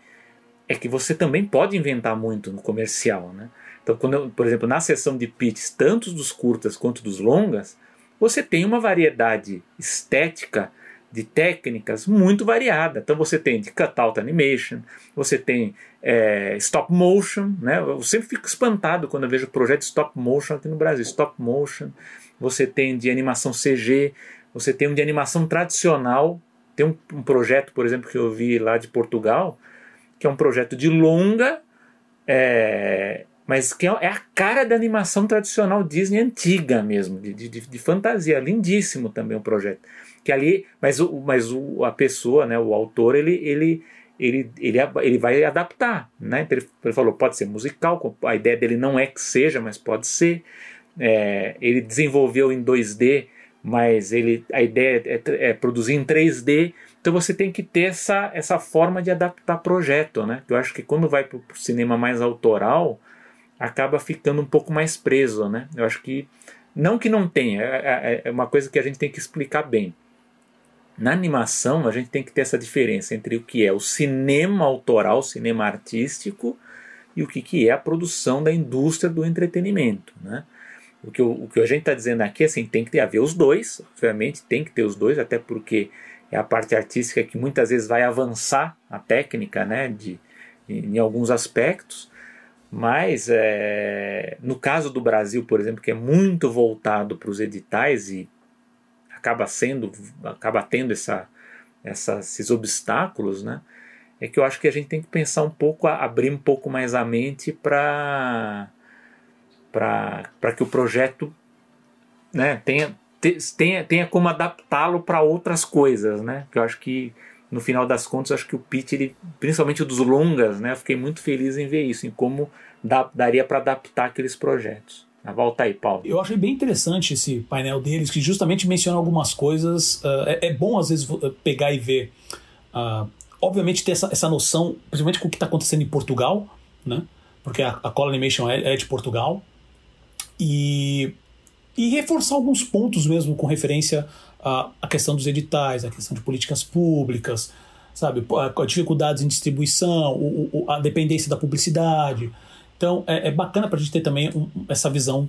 é que você também pode inventar muito no comercial. Né? Então, quando eu, por exemplo, na sessão de pitches, tanto dos curtas quanto dos longas, você tem uma variedade estética de técnicas muito variada. Então você tem de cutout animation, você tem é, stop motion, né? Eu sempre fico espantado quando eu vejo projeto stop motion aqui no Brasil. Stop motion, você tem de animação CG, você tem um de animação tradicional. Tem um, um projeto, por exemplo, que eu vi lá de Portugal, que é um projeto de longa, é, mas que é, é a cara da animação tradicional Disney antiga mesmo, de, de, de fantasia. Lindíssimo também o projeto. Que ali, mas, o, mas o, a pessoa, né, o autor, ele, ele, ele, ele, ele vai adaptar. Né? Então ele, ele falou, pode ser musical, a ideia dele não é que seja, mas pode ser é, ele desenvolveu em 2D, mas ele, a ideia é, é, produzir em 3D. Então você tem que ter essa, essa forma de adaptar projeto, né? Eu acho que quando vai para o cinema mais autoral, acaba ficando um pouco mais preso, né? Eu acho que não que não tenha, é, é, é uma coisa que a gente tem que explicar bem. Na animação, a gente tem que ter essa diferença entre o que é o cinema autoral, cinema artístico, e o que, que é a produção da indústria do entretenimento. Né? O que, o, o que a gente está dizendo aqui assim, tem que ter haver os dois, obviamente tem que ter os dois, até porque é a parte artística que muitas vezes vai avançar a técnica né, de, em, em alguns aspectos, mas é, no caso do Brasil, por exemplo, que é muito voltado para os editais e acaba sendo, acaba tendo essa, essa, esses obstáculos, né? É que eu acho que a gente tem que pensar um pouco, abrir um pouco mais a mente para para que o projeto né, tenha, tenha, tenha como adaptá-lo para outras coisas, né? Que eu acho que no final das contas, acho que o pitch, ele, principalmente dos longas, né? Eu fiquei muito feliz em ver isso, em como daria para adaptar aqueles projetos. Volta aí, Paulo. Eu achei bem interessante esse painel deles, que justamente menciona algumas coisas. Uh, é, é, bom, às vezes, pegar e ver. Uh, obviamente, ter essa, essa noção, principalmente com o que está acontecendo em Portugal, né? Porque a, a Call Animation é, é de Portugal. E, e reforçar alguns pontos mesmo com referência à, à questão dos editais, à questão de políticas públicas, sabe? Dificuldades em distribuição, o, o, a dependência da publicidade. Então é, é bacana para a gente ter também um, essa visão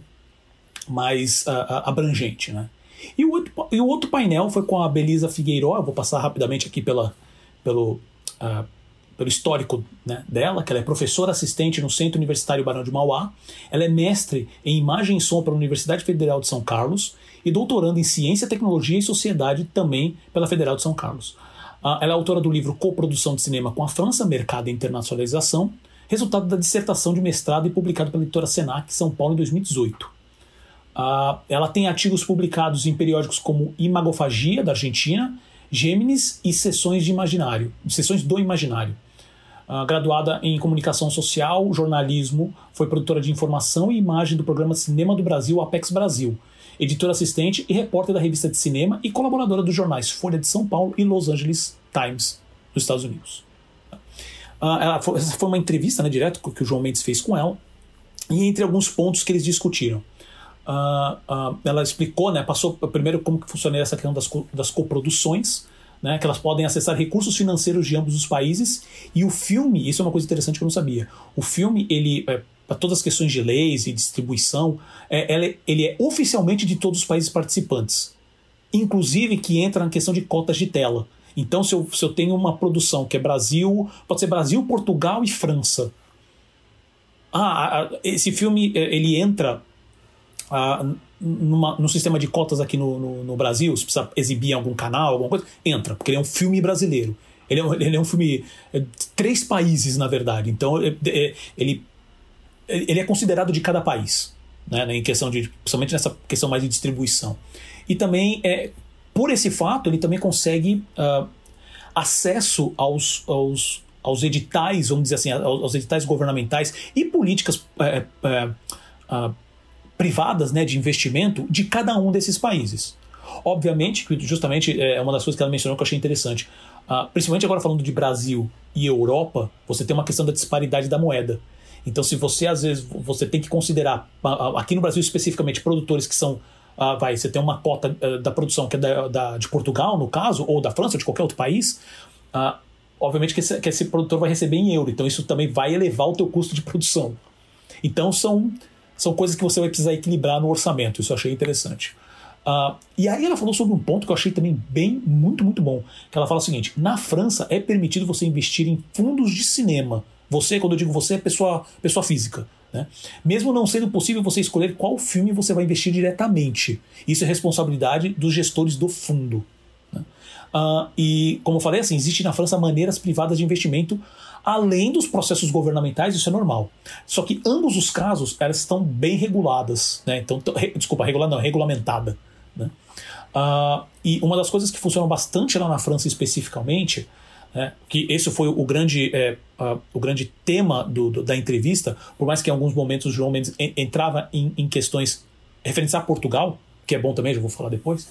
mais abrangente, né? E o, outro, e o outro painel foi com a Belisa Figueiró, vou passar rapidamente aqui pela, pelo, uh, pelo histórico né, dela, que ela é professora assistente no Centro Universitário Barão de Mauá, ela é mestre em imagem e som pela Universidade Federal de São Carlos e doutorando em ciência, tecnologia e sociedade também pela Federal de São Carlos. Uh, ela é autora do livro Coprodução de Cinema com a França, Mercado e Internacionalização, resultado da dissertação de mestrado e publicado pela editora Senac São Paulo em 2018. Uh, ah, ela tem artigos publicados em periódicos como Imagofagia, da Argentina, Gêmeos e Sessões de Imaginário, Sessões do Imaginário. Uh, graduada em comunicação social, jornalismo, foi produtora de informação e imagem do programa Cinema do Brasil, Apex Brasil, editora assistente e repórter da revista de cinema e colaboradora dos jornais Folha de São Paulo e Los Angeles Times, dos Estados Unidos. Uh, ela foi, essa foi uma entrevista né, direto que o João Mendes fez com ela, e entre alguns pontos que eles discutiram. uh, ela explicou, né, passou primeiro como que funciona essa questão das, co das coproduções, né, que elas podem acessar recursos financeiros de ambos os países. E o filme, isso é uma coisa interessante que eu não sabia. O filme, ele, é, para todas as questões de leis e distribuição, é, ele, ele é oficialmente de todos os países participantes. Inclusive que entra na questão de cotas de tela. Então, se eu, se eu tenho uma produção que é Brasil, pode ser Brasil, Portugal e França. Ah, esse filme ele entra ah, numa, no sistema de cotas aqui no, no, no, Brasil, se precisa exibir em algum canal, alguma coisa, entra, porque ele é um filme brasileiro. Ele é um, ele é um filme. É, três países, na verdade. Então, é, é, ele, ele é considerado de cada país, né, em questão de. Principalmente nessa questão mais de distribuição. E também, é, por esse fato, ele também consegue uh, acesso aos, aos, aos editais, vamos dizer assim, aos editais governamentais e políticas. Uh, privadas né, de investimento de cada um desses países. Obviamente, justamente é uma das coisas que ela mencionou que eu achei interessante. Uh, principalmente agora falando de Brasil e Europa, você tem uma questão da disparidade da moeda. Então, se você às vezes você tem que considerar, aqui no Brasil especificamente, produtores que são. Uh, vai, você tem uma cota uh, da produção que é da, da, de Portugal, no caso, ou da França, ou de qualquer outro país, obviamente que esse, que esse produtor vai receber em euro. Então, isso também vai elevar o teu custo de produção. Então, são são coisas que você vai precisar equilibrar no orçamento. Isso eu achei interessante. Uh, e aí ela falou sobre um ponto que eu achei também bem, muito, muito bom. Que ela fala o seguinte: na França é permitido você investir em fundos de cinema. Você, quando eu digo você, é pessoa, pessoa física. Né? Mesmo não sendo possível você escolher qual filme você vai investir diretamente. Isso é responsabilidade dos gestores do fundo. Né? Uh, e, como eu falei, assim, existe na França maneiras privadas de investimento além dos processos governamentais, isso é normal. Só que ambos os casos elas estão bem reguladas, né? Então, desculpa, regulada não, regulamentada. Né? Uh, e uma das coisas que funcionam bastante lá na França especificamente, né, que esse foi o grande, é, uh, o grande tema do, do, da entrevista, por mais que em alguns momentos o João Mendes entrava em, em questões referentes a Portugal, que é bom também, já vou falar depois,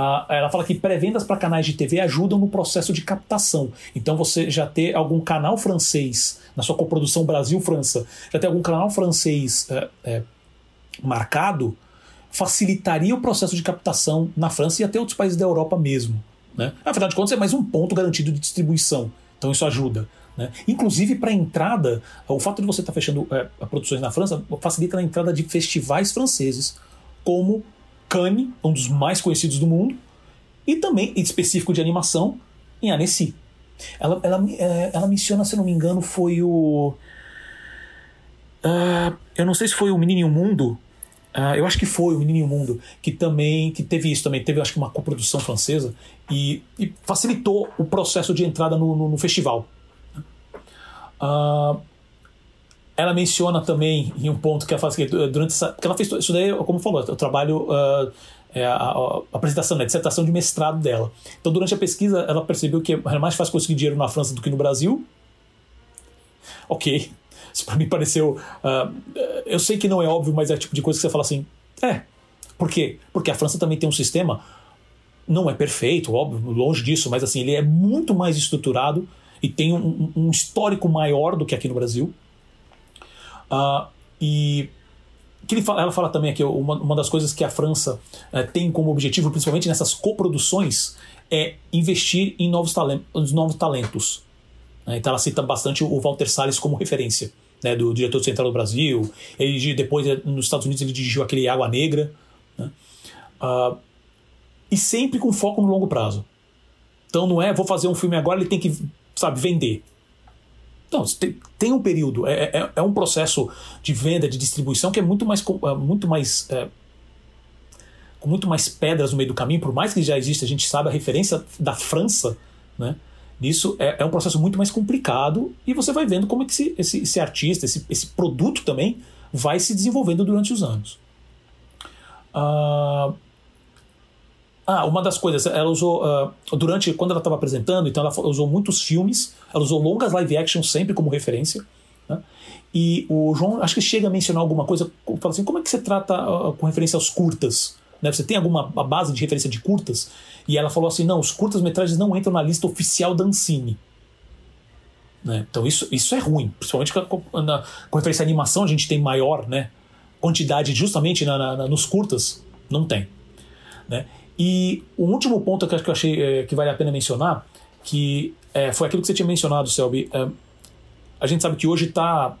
ah, ela fala que pré-vendas para canais de TV ajudam no processo de captação. Então você já ter algum canal francês na sua coprodução Brasil-França, já ter algum canal francês é, é, marcado, facilitaria o processo de captação na França e até outros países da Europa mesmo. Né? Afinal de contas, é mais um ponto garantido de distribuição. Então isso ajuda. Né? Inclusive para entrada, o fato de você estar tá fechando é, produções na França facilita a entrada de festivais franceses, como Cannes, um dos mais conhecidos do mundo, e também, em específico de animação, em Annecy. Ela, ela, é, ela menciona, se não me engano, foi o. Uh, eu não sei se foi o Menino e o Mundo. Uh, eu acho que foi o Menino e o Mundo, que também que teve isso também, teve acho que uma coprodução francesa e, e facilitou o processo de entrada no, no, no festival. Uh, ela menciona também em um ponto que ela fala assim, durante essa. Porque ela fez isso daí, como falou, o trabalho. Uh, é a, a, a, apresentação, né, a dissertação de mestrado dela. Então, durante a pesquisa, ela percebeu que era mais fácil conseguir dinheiro na França do que no Brasil. Ok. Isso para mim pareceu. Uh, eu sei que não é óbvio, mas é o tipo de coisa que você fala assim. É. Por quê? Porque a França também tem um sistema. Não é perfeito, óbvio, longe disso, mas assim, ele é muito mais estruturado e tem um, um histórico maior do que aqui no Brasil. Uh, e fala, ela fala também aqui, uma, uma das coisas que a França uh, tem como objetivo, principalmente nessas coproduções, é investir em novos, talentos, novos talentos. Uh, então ela cita bastante o Walter Salles como referência, né, do diretor central do Brasil. Ele depois eh, nos Estados Unidos ele dirigiu aquele Água Negra, né, uh, e sempre com foco no longo prazo. Então não é vou fazer um filme agora, ele tem que sabe vender. Não, tem, tem um período, é, é, é, um processo de venda, de distribuição que é muito mais, é, muito mais é, com muito mais pedras no meio do caminho, por mais que já exista, a gente sabe a referência da França, né? Isso é, é um processo muito mais complicado e você vai vendo como é que esse, esse, esse artista, esse, esse produto também vai se desenvolvendo durante os anos. Uh, ah, uma das coisas, ela usou. Uh, durante. Quando ela estava apresentando, então ela usou muitos filmes, ela usou longas live action sempre como referência. Né? E o João, acho que chega a mencionar alguma coisa, fala assim: como é que você trata uh, com referência aos curtas? Né? Você tem alguma base de referência de curtas? E ela falou assim: não, os curtas-metragens não entram na lista oficial da Ancine. Né? Então isso, isso é ruim, principalmente com, na, com referência à animação, a gente tem maior, né? quantidade justamente na, na, nos curtas, não tem. Né? E o último ponto que eu achei é, que vale a pena mencionar, que é, foi aquilo que você tinha mencionado, Selby. É, a gente sabe que hoje está.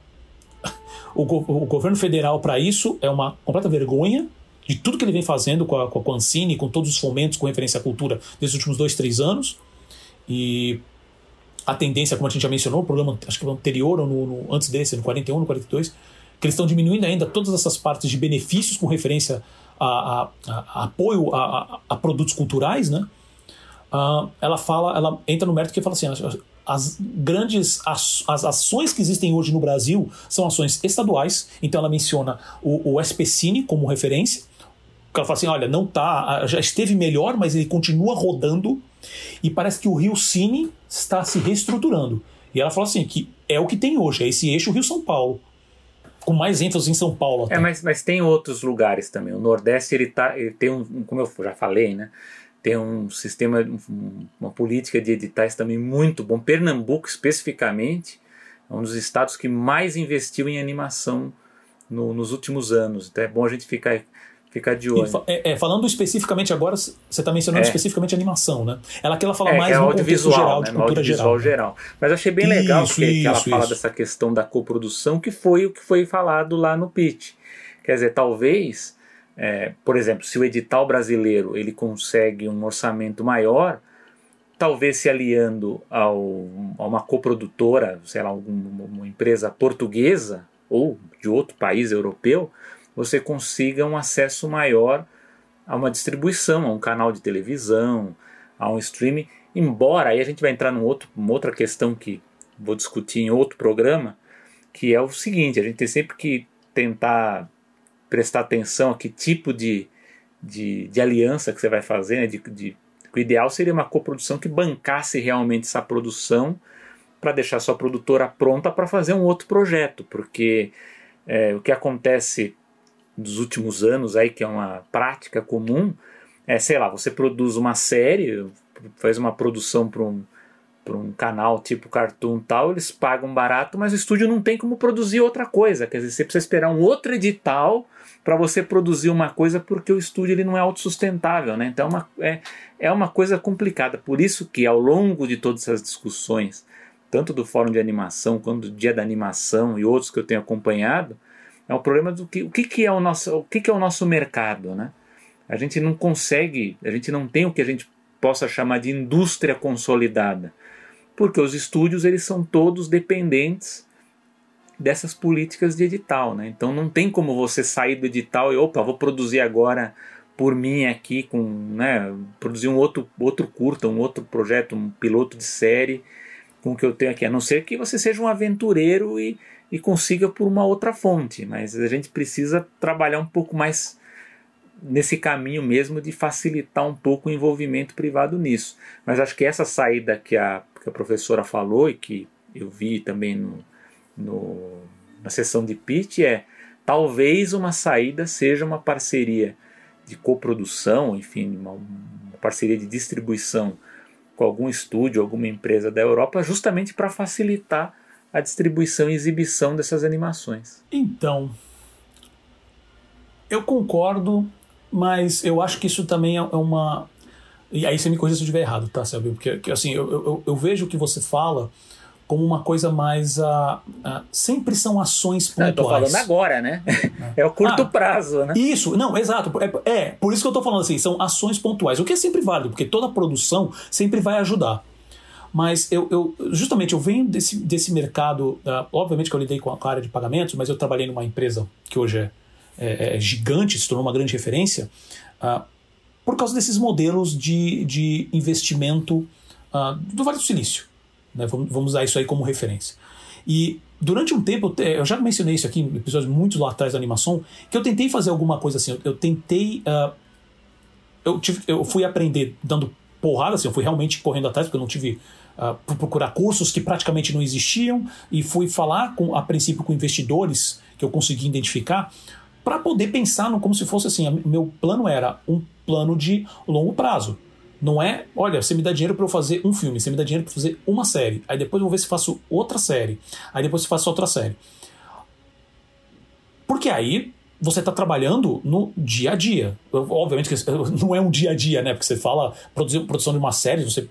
O, o, governo federal, para isso, é uma completa vergonha de tudo que ele vem fazendo com a, com a com todos os fomentos com referência à cultura desses últimos dois, três anos. E a tendência, como a gente já mencionou, o programa acho que anterior ou no, no, antes desse, no 41, no 42, que eles estão diminuindo ainda todas essas partes de benefícios com referência a, a, a apoio a, produtos culturais, né? Uh, ela fala, ela entra no mérito que fala assim, as, as grandes as, as ações que existem hoje no Brasil são ações estaduais, então ela menciona o, o SPCine como referência, ela fala assim, olha, não tá, já esteve melhor, mas ele continua rodando e parece que o Rio Cine está se reestruturando. E ela fala assim que é o que tem hoje, é esse eixo Rio São Paulo com mais ênfase em São Paulo. Até. É, mas, mas tem outros lugares também. O Nordeste ele, tá, ele tem um, como eu já falei, né? Tem um sistema, uma política de editais também muito bom. Pernambuco, especificamente, é um dos estados que mais investiu em animação no, nos últimos anos. Então é bom a gente ficar Ficar de olho. É, é, falando especificamente agora, você está mencionando é. especificamente animação, né? Ela que ela fala é, mais é no audiovisual, geral, né? de cultura geral. geral. Mas achei bem isso, legal que, isso, que ela fala dessa questão da coprodução, que foi o que foi falado lá no pitch. Quer dizer, talvez, é, por exemplo, se o edital brasileiro ele consegue um orçamento maior, talvez se aliando ao, a uma coprodutora, sei lá, alguma, uma empresa portuguesa ou de outro país europeu, você consiga um acesso maior a uma distribuição, a um canal de televisão, a um streaming. Embora aí a gente vai entrar num outro, uma outra questão que vou discutir em outro programa, que é o seguinte: a gente tem sempre que tentar prestar atenção a que tipo de, de, de aliança que você vai fazer. Né? De, de, o ideal seria uma coprodução que bancasse realmente essa produção para deixar sua produtora pronta para fazer um outro projeto, porque é, o que acontece dos últimos anos aí, que é uma prática comum, é, sei lá, você produz uma série, faz uma produção para um, um canal tipo Cartoon tal, eles pagam barato, mas o estúdio não tem como produzir outra coisa. Quer dizer, você precisa esperar um outro edital para você produzir uma coisa porque o estúdio ele não é autossustentável, né? Então é uma, é, é uma coisa complicada. Por isso que ao longo de todas essas discussões, tanto do Fórum de Animação quanto do Dia da Animação e outros que eu tenho acompanhado, é o problema do que o que, que é o nosso o que, que é o nosso mercado, né? A gente não consegue, a gente não tem o que a gente possa chamar de indústria consolidada, porque os estúdios eles são todos dependentes dessas políticas de edital, né? Então não tem como você sair do edital e opa, vou produzir agora por mim aqui com, né, produzir um outro outro curta, um outro projeto, um piloto de série com o que eu tenho aqui, a não ser que você seja um aventureiro e e consiga por uma outra fonte, mas a gente precisa trabalhar um pouco mais nesse caminho mesmo de facilitar um pouco o envolvimento privado nisso. Mas acho que essa saída que a, que a professora falou e que eu vi também no, no, na sessão de pitch é talvez uma saída seja uma parceria de coprodução, enfim, uma, uma parceria de distribuição com algum estúdio, alguma empresa da Europa, justamente para facilitar a distribuição e exibição dessas animações. Então, eu concordo, mas eu acho que isso também é uma. E aí você me corrija se eu estiver errado, tá, Selby? Porque assim, eu, eu, eu, vejo o que você fala como uma coisa mais. Uh, uh, sempre são ações pontuais. Eu tô falando agora, né? É, é o curto ah, prazo, né? Isso, não, exato. É, é, por isso que eu tô falando assim, são ações pontuais, o que é sempre válido, porque toda produção sempre vai ajudar. Mas eu, eu, justamente eu venho desse, desse mercado, uh, obviamente que eu lidei com a área de pagamentos, mas eu trabalhei numa empresa que hoje é, é, é gigante, se tornou uma grande referência, uh, por causa desses modelos de, de investimento uh, do Vale do Silício. Né? Vamos, vamos usar isso aí como referência. E durante um tempo, eu já mencionei isso aqui em episódios muito lá atrás da animação, que eu tentei fazer alguma coisa assim. Eu, eu tentei. Uh, eu, tive, eu fui aprender dando porrada, assim, eu fui realmente correndo atrás, porque eu não tive uh, procurar cursos que praticamente não existiam e fui falar com, a princípio com investidores que eu consegui identificar para poder pensar no, como se fosse assim, meu plano era um plano de longo prazo. Não é, olha, você me dá dinheiro para eu fazer um filme, você me dá dinheiro para fazer uma série, aí depois eu vou ver se faço outra série, aí depois se faço outra série. Porque aí você está trabalhando no dia a dia. Obviamente que não é um dia a dia, né? Porque você fala produzir, produção de uma série, você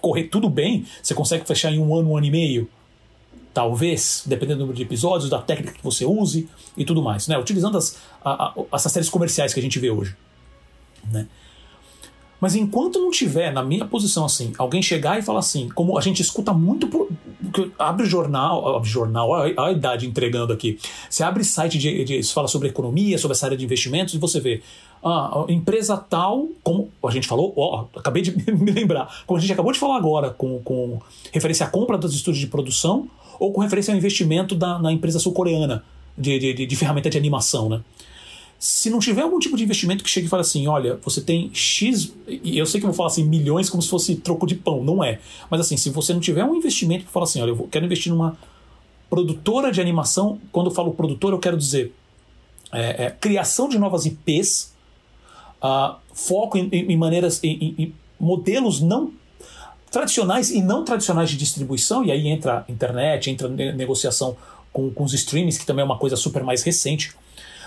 correr tudo bem, você consegue fechar em um ano, um ano e meio. Talvez, dependendo do número de episódios, da técnica que você use e tudo mais, né? Utilizando as, a, a, essas séries comerciais que a gente vê hoje. Né? Mas enquanto não tiver, na minha posição assim, alguém chegar e falar assim, como a gente escuta muito, por, abre jornal, abre jornal, olha a idade entregando aqui. Você abre site de, de fala sobre economia, sobre essa área de investimentos e você vê ah, empresa tal, como a gente falou, ó, acabei de me lembrar, como a gente acabou de falar agora, com, com referência à compra dos estúdios de produção ou com referência ao investimento da, na empresa sul-coreana de, de, de ferramenta de animação, né? Se não tiver algum tipo de investimento que chegue e fale assim, olha, você tem X, e eu sei que eu vou falar assim, milhões como se fosse troco de pão, não é. Mas assim, se você não tiver um investimento que fala assim, olha, eu quero investir numa produtora de animação, quando eu falo produtora, eu quero dizer é, é, criação de novas IPs, uh, foco em, em maneiras, em, em, modelos não tradicionais e não tradicionais de distribuição, e aí entra internet, entra negociação com, com os streamings, que também é uma coisa super mais recente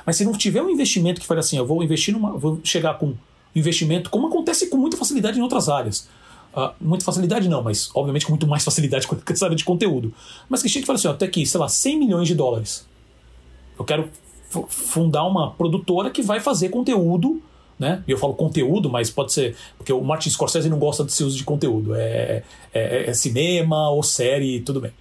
mas se não tiver um investimento que fale assim, eu vou investir numa. vou chegar com investimento, como acontece com muita facilidade em outras áreas. Uh, muita facilidade não, mas obviamente com muito mais facilidade com essa área de conteúdo. Mas que chega e fala assim, ó, até aqui, sei lá, 100 milhões de dólares. Eu quero fundar uma produtora que vai fazer conteúdo, né? E eu falo conteúdo, mas pode ser. Porque o Martin Scorsese não gosta desse uso de conteúdo. É, é, é cinema ou série, tudo bem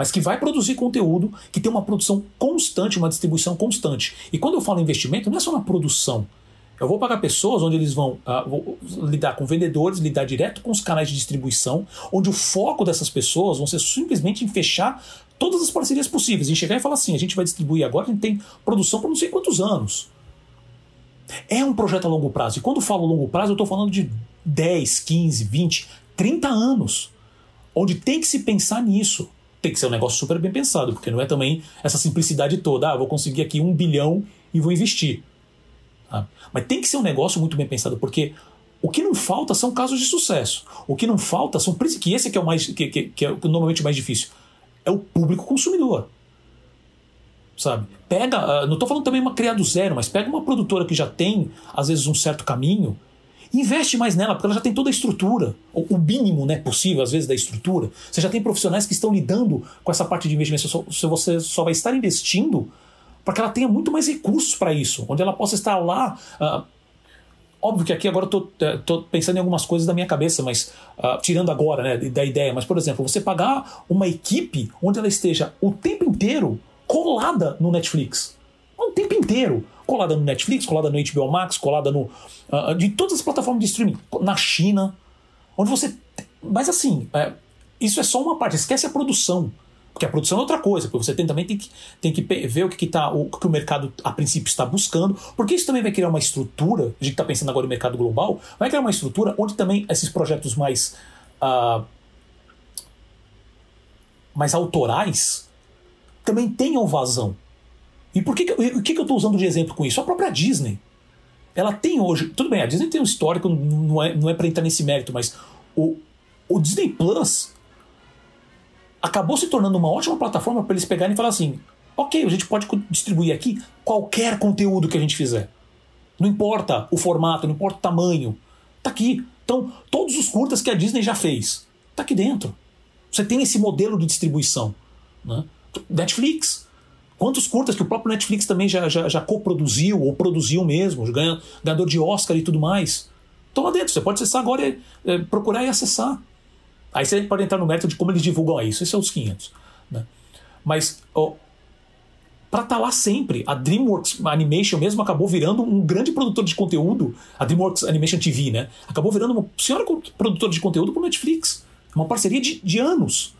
mas que vai produzir conteúdo, que tem uma produção constante, uma distribuição constante. E quando eu falo investimento, não é só na produção. Eu vou pagar pessoas onde eles vão uh, lidar com vendedores, lidar direto com os canais de distribuição, onde o foco dessas pessoas vão ser simplesmente em fechar todas as parcerias possíveis, em chegar e falar assim: a gente vai distribuir agora, a gente tem produção por não sei quantos anos. É um projeto a longo prazo. E quando falo longo prazo, eu estou falando de 10, 15, 20, 30 anos. Onde tem que se pensar nisso tem que ser um negócio super bem pensado, porque não é também essa simplicidade toda, ah, vou conseguir aqui um bilhão e vou investir. Tá? Mas tem que ser um negócio muito bem pensado, porque o que não falta são casos de sucesso. O que não falta são que esse que é o mais que, que, que é normalmente mais difícil é o público consumidor. Sabe? Pega, ah, não estou falando também uma criar do zero, mas pega uma produtora que já tem às vezes um certo caminho Investe mais nela, porque ela já tem toda a estrutura, o mínimo né, possível, às vezes, da estrutura. Você já tem profissionais que estão lidando com essa parte de investimento. Se você só vai estar investindo para que ela tenha muito mais recursos para isso, onde ela possa estar lá. Uh, óbvio que aqui agora eu estou pensando em algumas coisas da minha cabeça, mas uh, tirando agora né, da ideia, mas por exemplo, você pagar uma equipe onde ela esteja o tempo inteiro colada no Netflix. O tempo inteiro colada no Netflix, colada no HBO Max, colada no. Uh, de todas as plataformas de streaming, na China, onde você. Mas assim, é, isso é só uma parte, esquece a produção. Porque a produção é outra coisa, porque você tem, também tem que, tem que ver o que, que, tá, o, que o mercado a princípio está buscando, porque isso também vai criar uma estrutura, a gente está pensando agora no mercado global, vai criar uma estrutura onde também esses projetos mais. Uh, mais autorais também tenham vazão. E por que, que, o que, que eu estou usando de exemplo com isso? A própria Disney. Ela tem hoje. Tudo bem, a Disney tem um histórico, não é, não é para entrar nesse mérito, mas o, o Disney Plus acabou se tornando uma ótima plataforma para eles pegarem e falar assim: ok, a gente pode distribuir aqui qualquer conteúdo que a gente fizer. Não importa o formato, não importa o tamanho. Tá aqui. Então, todos os curtas que a Disney já fez, tá aqui dentro. Você tem esse modelo de distribuição. Né? Netflix. Quantos curtas que o próprio Netflix também já, já, já coproduziu ou produziu mesmo, ganhador de Oscar e tudo mais. Estão lá dentro, você pode acessar agora é, procurar e acessar. Aí você pode entrar no mérito de como eles divulgam isso, esses são os 500. Né? Mas para estar tá lá sempre, a DreamWorks Animation mesmo acabou virando um grande produtor de conteúdo, a DreamWorks Animation TV, né? Acabou virando uma senhora produtora de conteúdo para o Netflix. Uma parceria de, de anos.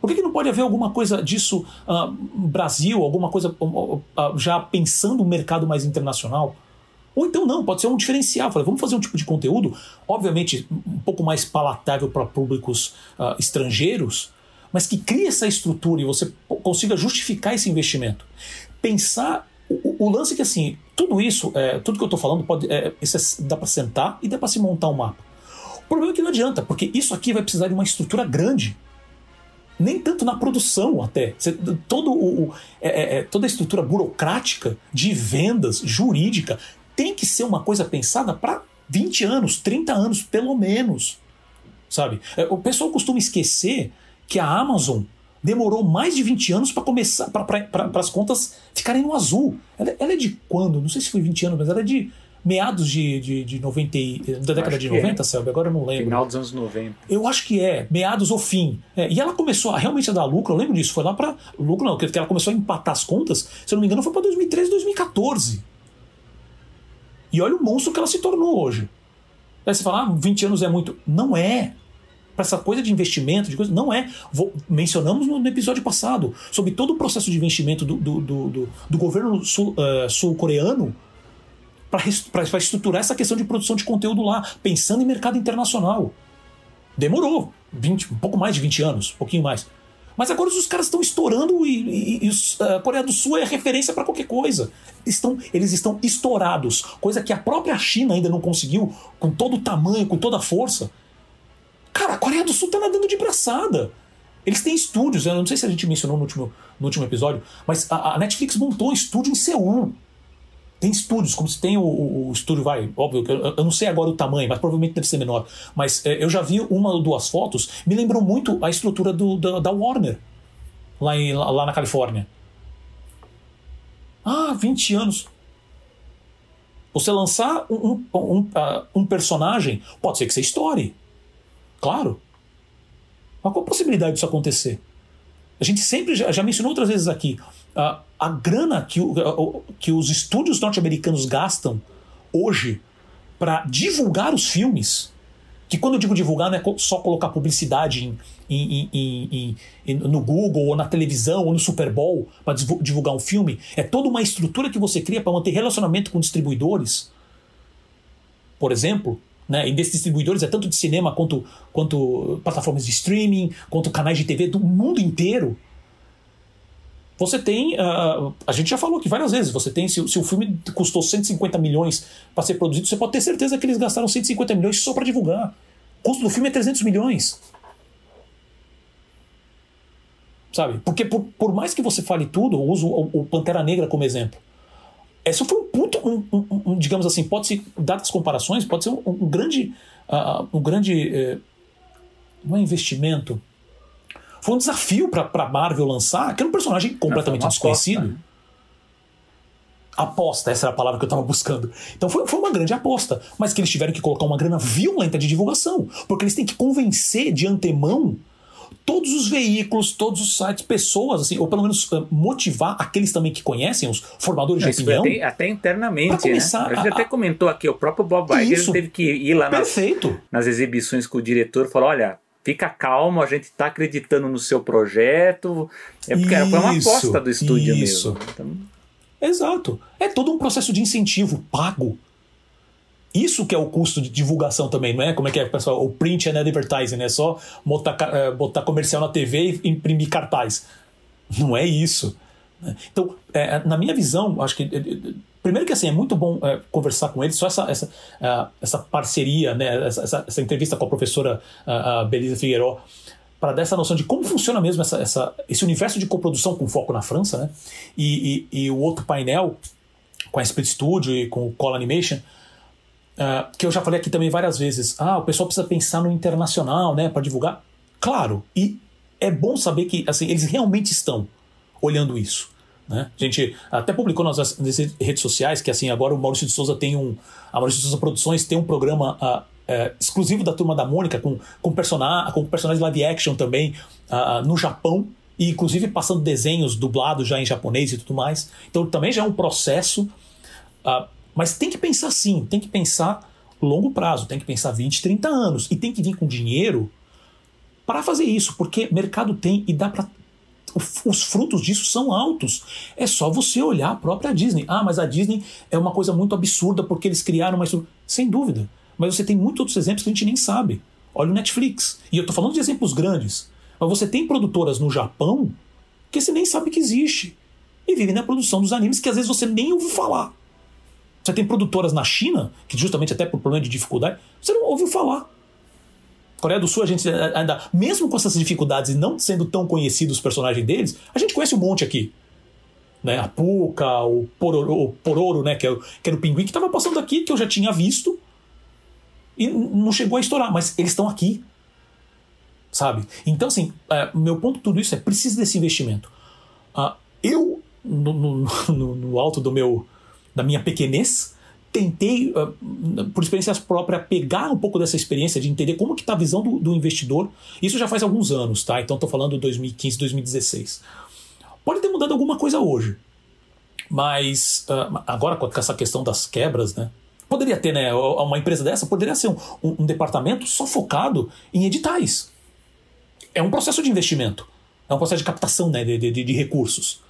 Por que, que não pode haver alguma coisa disso uh, Brasil, alguma coisa uh, uh, já pensando um mercado mais internacional? Ou então não, pode ser um diferencial. Falei, vamos fazer um tipo de conteúdo, obviamente um pouco mais palatável para públicos estrangeiros, mas que crie essa estrutura e você consiga justificar esse investimento. Pensar o, o lance é que assim, tudo isso, é, tudo que eu estou falando, pode, é, é, dá para sentar e dá para se montar um mapa. O problema é que não adianta, porque isso aqui vai precisar de uma estrutura grande nem tanto na produção até. Todo o, é, é, é, toda a estrutura burocrática de vendas, jurídica, tem que ser uma coisa pensada para 20 anos, 30 anos, pelo menos. Sabe? É, o pessoal costuma esquecer que a Amazon demorou mais de 20 anos para começar para as contas ficarem no azul. Ela, ela, é de quando? Não sei se foi 20 anos, mas ela é de meados de, de, de 90, da década de 90, é. Selby, agora eu não lembro. Final dos anos 90. Eu acho que é, meados ou fim. É, e ela começou a realmente a dar lucro, eu lembro disso, foi lá para lucro não, porque ela começou a empatar as contas, se eu não me engano, foi para 2013, 2014. E olha o monstro que ela se tornou hoje. Aí você fala, ah, 20 anos é muito. Não é. Para essa coisa de investimento, de coisa, não é. Vou, mencionamos no, episódio passado sobre todo o processo de investimento do, do, do, do, do governo eh, sul-coreano uh, sul para estruturar essa questão de produção de conteúdo lá, pensando em mercado internacional. Demorou 20, um pouco mais de 20 anos, um pouquinho mais. Mas agora os caras estão estourando e, e, e, a Coreia do Sul é referência para qualquer coisa. Estão, eles estão estourados, coisa que a própria China ainda não conseguiu, com todo o tamanho, com toda a força. Cara, a Coreia do Sul está nadando de braçada. Eles têm estúdios, eu não sei se a gente mencionou no último, no último episódio, mas a, a Netflix montou um estúdio em Seul tem estúdios, como se tem o, o, o estúdio, vai, óbvio, eu, eu, não sei agora o tamanho, mas provavelmente deve ser menor. Mas é, eu já vi uma ou duas fotos, me lembrou muito a estrutura do, da, da Warner, lá, em, lá na Califórnia. Ah, 20 anos. Você lançar um, um, um, uh, um personagem, pode ser que você estoure. Claro. Mas qual a possibilidade disso acontecer? A gente sempre já, já mencionou outras vezes aqui a, a grana que, o, que os estúdios norte-americanos gastam hoje para divulgar os filmes, que quando eu digo divulgar não é só colocar publicidade em, em, em, no Google ou na televisão ou no Super Bowl para divulgar um filme, é toda uma estrutura que você cria para manter relacionamento com distribuidores. Por exemplo, né? E desses distribuidores é tanto de cinema quanto, quanto plataformas de streaming, quanto canais de TV do mundo inteiro. Você tem. Uh, a gente já falou aqui várias vezes. Você tem. Se, se o filme custou 150 milhões para ser produzido, você pode ter certeza que eles gastaram 150 milhões só para divulgar. O custo do filme é 300 milhões. Sabe? Porque por, por mais que você fale tudo, uso o, o Pantera Negra como exemplo. Esse foi um puto, um, um, um, digamos assim, pode ser, dadas comparações, pode ser um, grande, uh, um grande, uh, não é investimento, foi um desafio para Marvel lançar, que era um personagem completamente desconhecido. Aposta, né? aposta, essa era a palavra que eu estava buscando. Então foi, foi uma grande aposta, mas que eles tiveram que colocar uma grana violenta de divulgação, porque eles têm que convencer de antemão todos os veículos, todos os sites, pessoas, assim, ou pelo menos uh, motivar aqueles também que conhecem, os formadores de opinião. Até, até internamente. Né? Começar né? A gente a, até comentou aqui, o próprio Bob Iger teve que ir lá nas, nas, exibições com o diretor e falou: olha, fica calmo, a gente está acreditando no seu projeto. É porque isso, foi uma aposta do estúdio isso. mesmo. Então... Exato. É todo um processo de incentivo pago. Isso que é o custo de divulgação também, não é? Como é que é, pessoal? O print and advertising, é só botar, eh, botar comercial na TV e imprimir cartaz. Não é isso. Né? Então, é, na minha visão, acho que eh, Primeiro que assim, é muito bom é, conversar com ele, só essa, essa, uh, essa parceria, né, essa, essa, essa, entrevista com a professora uh, Belisa Figueiró, para dar essa noção de como funciona mesmo essa, essa, esse universo de coprodução com foco na França, né? E, e, e o outro painel com a Split Studio e com o Call Animation, uh, que eu já falei aqui também várias vezes. Ah, o pessoal precisa pensar no internacional, né, para divulgar. Claro, e é bom saber que assim eles realmente estão olhando isso. Né? A gente até publicou nas, nas, redes sociais que assim agora o Maurício de Souza tem um. A Maurício de Souza Produções tem um programa uh, uh, exclusivo da turma da Mônica, com, com, persona, com personagens live action também uh, no Japão, e inclusive passando desenhos dublados já em japonês e tudo mais. Então também já é um processo. mas tem que pensar sim, tem que pensar longo prazo, tem que pensar 20, 30 anos. E tem que vir com dinheiro para fazer isso, porque mercado tem e dá para os frutos disso são altos. É só você olhar a própria Disney. Ah, mas a Disney é uma coisa muito absurda porque eles criaram uma estrutura. Sem dúvida. Mas você tem muitos outros exemplos que a gente nem sabe. Olha o Netflix. E eu estou falando de exemplos grandes. Mas você tem produtoras no Japão que você nem sabe que existe. E vivem na produção dos animes que às vezes você nem ouviu falar. Você tem produtoras na China, que justamente até por problema de dificuldade, você não ouviu falar. Coreia do Sul, a gente ainda, mesmo com essas dificuldades e não sendo tão conhecidos os personagens deles, a gente conhece um monte aqui. Né? A Puka, o Pororo, o Pororo né? que, é, que era o pinguim que estava passando aqui, que eu já tinha visto, e não chegou a estourar, mas eles estão aqui. Sabe? Então, assim, é, meu ponto tudo isso é precisa desse investimento. Uh, eu, no, no, no, no alto do meu da minha pequenez, tentei, uh, por experiência própria, pegar um pouco dessa experiência de entender como que está a visão do, do, investidor. Isso já faz alguns anos, tá? Então estou falando 2015, 2016. Pode ter mudado alguma coisa hoje, mas uh, agora com essa questão das quebras, né? Poderia ter, né? Uma empresa dessa poderia ser um, um, um departamento só focado em editais. É um processo de investimento, é um processo de captação né, de, de, de recursos.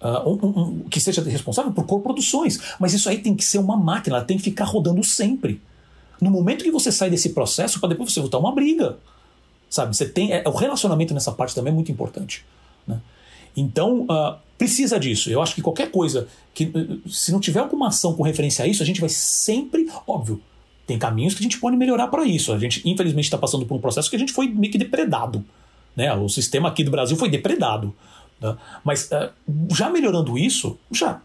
Uh, um, um, que seja responsável por coproduções. Mas isso aí tem que ser uma máquina, ela tem que ficar rodando sempre. No momento que você sai desse processo, para depois você voltar uma briga. Sabe? Você tem. É, o relacionamento nessa parte também é muito importante. Né? Então, uh, precisa disso. Eu acho que qualquer coisa que. Se não tiver alguma ação com referência a isso, a gente vai sempre. Óbvio, tem caminhos que a gente pode melhorar para isso. A gente, infelizmente, está passando por um processo que a gente foi meio que depredado. Né? O sistema aqui do Brasil foi depredado. Né? Mas uh, já melhorando isso, já,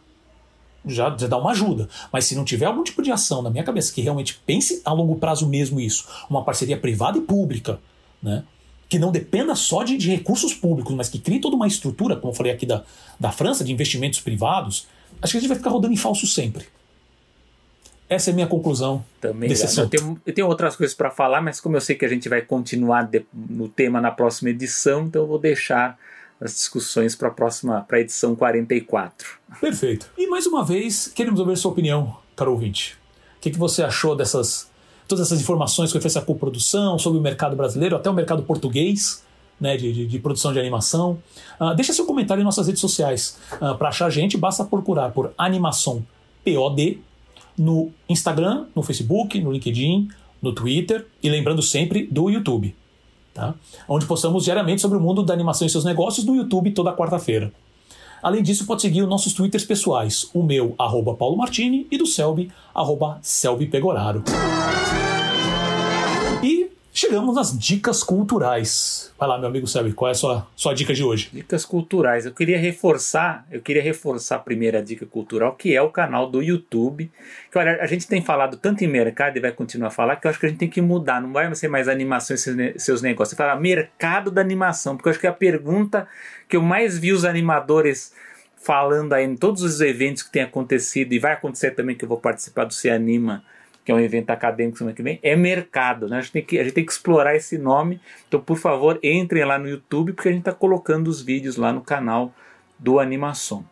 já, já dá uma ajuda. Mas se não tiver algum tipo de ação na minha cabeça que realmente pense a longo prazo mesmo isso, uma parceria privada e pública, né? que não dependa só de, de, recursos públicos, mas que crie toda uma estrutura, como eu falei aqui da, da França, de investimentos privados, acho que a gente vai ficar rodando em falso sempre. Essa é a minha conclusão. Também desse assunto. Eu, tenho, eu tenho outras coisas para falar, mas como eu sei que a gente vai continuar de, no tema na próxima edição, então eu vou deixar as discussões para a próxima, para a edição 44. Perfeito. E mais uma vez, queremos ouvir sua opinião, caro ouvinte. O que, que você achou dessas todas essas informações que fez a coprodução sobre o mercado brasileiro, até o mercado português, né, de, de, de produção de animação? Uh, deixa seu comentário em nossas redes sociais. Uh, ah, para achar a gente, basta procurar por Animação POD no Instagram, no Facebook, no LinkedIn, no Twitter e lembrando sempre do YouTube tá? onde postamos diariamente sobre o mundo da animação e seus negócios no YouTube toda quarta-feira. Além disso, pode seguir os nossos twitters pessoais, o meu, arroba Paulo Martini, e do Selby, arroba Selby Pegoraro. Chegamos nas dicas culturais. Vai lá, meu amigo Selby, qual é a sua, sua dica de hoje? Dicas culturais. Eu queria reforçar, eu queria reforçar a primeira dica cultural, que é o canal do YouTube. Que olha, a gente tem falado tanto em mercado e vai continuar a falar, que eu acho que a gente tem que mudar. Não vai ser mais animação e seus negócios. Você fala mercado da animação, porque eu acho que é a pergunta que eu mais vi os animadores falando aí em todos os eventos que tem acontecido e vai acontecer também que eu vou participar do Se Anima que é um evento acadêmico semana que vem, é mercado. Né? A, gente tem que, a gente tem que explorar esse nome. Então, por favor, entrem lá no YouTube, porque a gente está colocando os vídeos lá no canal do Animação.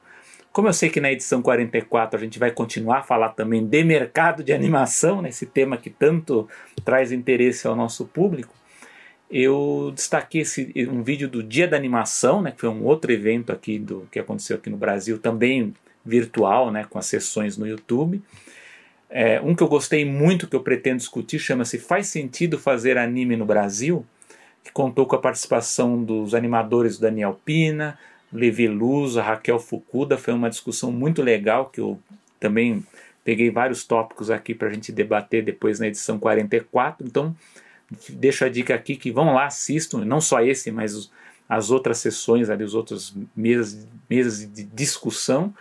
Como eu sei que na edição 44 a gente vai continuar a falar também de mercado de animação, né, esse tema que tanto traz interesse ao nosso público, eu destaquei esse, um vídeo do Dia da Animação, né, que foi um outro evento aqui do que aconteceu aqui no Brasil, também virtual, né, com as sessões no YouTube. É, um que eu gostei muito, que eu pretendo discutir, chama-se Faz Sentido Fazer Anime no Brasil? que contou com a participação dos animadores Daniel Pina, Levi Luz, Raquel Fukuda. Foi uma discussão muito legal que eu também peguei vários tópicos aqui para a gente debater depois na edição 44. Então, deixo a dica aqui que vão lá, assistam, não só esse, mas as outras sessões ali, os outros mesas, mesas de discussão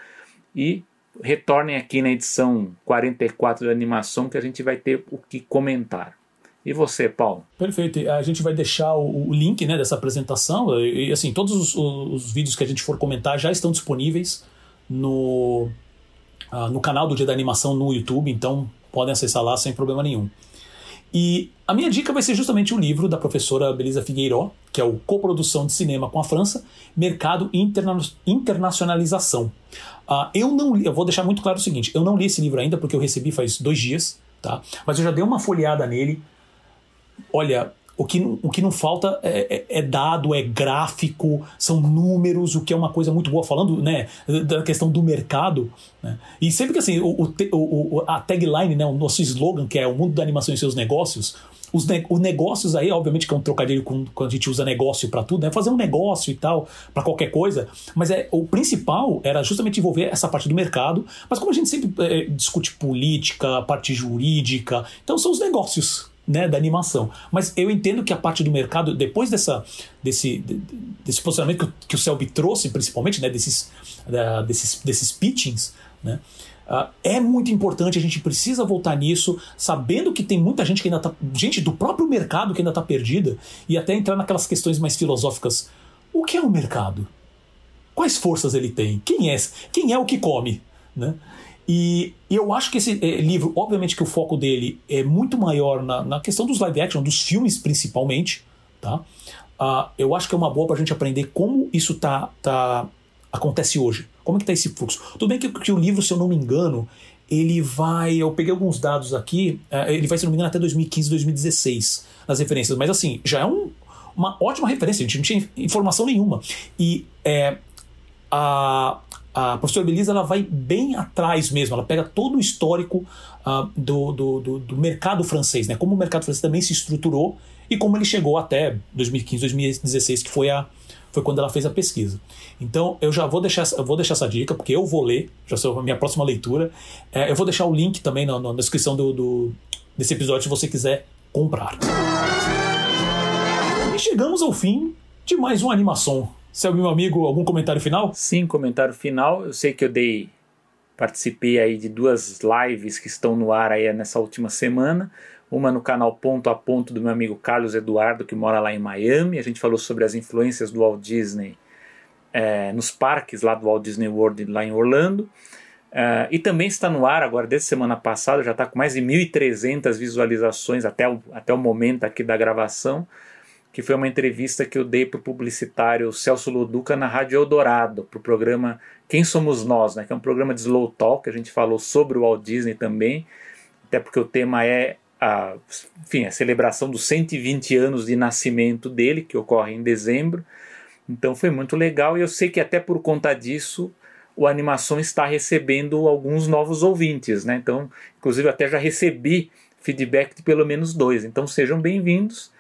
e retornem aqui na edição 44 da animação que a gente vai ter o que comentar. E você, Paulo? Perfeito. A gente vai deixar o, o link né, dessa apresentação. E assim, todos os, os, vídeos que a gente for comentar já estão disponíveis no, uh, no canal do Dia da Animação no YouTube, então podem acessar lá sem problema nenhum. E a minha dica vai ser justamente o livro da professora Belisa Figueiró, que é o Coprodução de Cinema com a França, Mercado e Interna Internacionalização. Uh, eu não li, eu vou deixar muito claro o seguinte: eu não li esse livro ainda porque eu recebi faz dois dias, tá? Mas eu já dei uma folheada nele. Olha, o que, o que não falta é, é, é, dado, é gráfico, são números, o que é uma coisa muito boa, falando né, da questão do mercado. Né? E sempre que assim, o, o, o, a tagline, né, o nosso slogan, que é o mundo da animação e seus negócios, os, ne os negócios aí, obviamente que é um trocadilho com, quando a gente usa negócio para tudo, né? Fazer um negócio e tal, para qualquer coisa. Mas é, o principal era justamente envolver essa parte do mercado. Mas como a gente sempre é, discute política, parte jurídica, então são os negócios né, da animação. Mas eu entendo que a parte do mercado, depois dessa, desse, desse posicionamento que, que o Selby trouxe, principalmente, né, desses, uh, desses, desses pitchings, né, uh, é muito importante, a gente precisa voltar nisso, sabendo que tem muita gente que ainda tá. gente do próprio mercado que ainda está perdida, e até entrar naquelas questões mais filosóficas. O que é o mercado? Quais forças ele tem? Quem é? Quem é o que come? Né? E eu acho que esse é, livro, obviamente que o foco dele é muito maior na, na questão dos live action, dos filmes principalmente, tá? Uh, eu acho que é uma boa para a gente aprender como isso tá, tá acontece hoje. Como é que tá esse fluxo? Tudo bem que, que o livro, se eu não me engano, ele vai. Eu peguei alguns dados aqui, uh, ele vai, se não me engano, até 2015, 2016 nas referências, mas assim, já é um, uma ótima referência, a gente não tinha informação nenhuma. E é, a, a professora Belisa ela vai bem atrás mesmo, ela pega todo o histórico uh, do, do, do, do, mercado francês, né? como o mercado francês também se estruturou e como ele chegou até 2015, 2016, que foi, a, foi quando ela fez a pesquisa. Então eu já vou deixar, vou deixar essa dica, porque eu vou ler, já sou a minha próxima leitura. É, eu vou deixar o link também na, na descrição do, do, desse episódio se você quiser comprar. E chegamos ao fim de mais uma animação Selby, meu amigo, algum comentário final? Sim, comentário final. Eu sei que eu dei. Participei aí de duas lives que estão no ar aí nessa última semana. Uma no canal Ponto a Ponto do meu amigo Carlos Eduardo, que mora lá em Miami. A gente falou sobre as influências do Walt Disney é, nos parques lá do Walt Disney World lá em Orlando. Uh, e também está no ar agora, desde semana passada, já está com mais de 1.300 visualizações até o, até o momento aqui da gravação que foi uma entrevista que eu dei para o publicitário Celso Loduca na Rádio Eldorado, para o programa Quem Somos Nós, né, que é um programa de slow talk, a gente falou sobre o Walt Disney também, até porque o tema é a, enfim, a celebração dos 120 anos de nascimento dele, que ocorre em dezembro. Então foi muito legal e eu sei que até por conta disso o Animação está recebendo alguns novos ouvintes, né? Então, inclusive até já recebi feedback de pelo menos dois. Então sejam bem-vindos.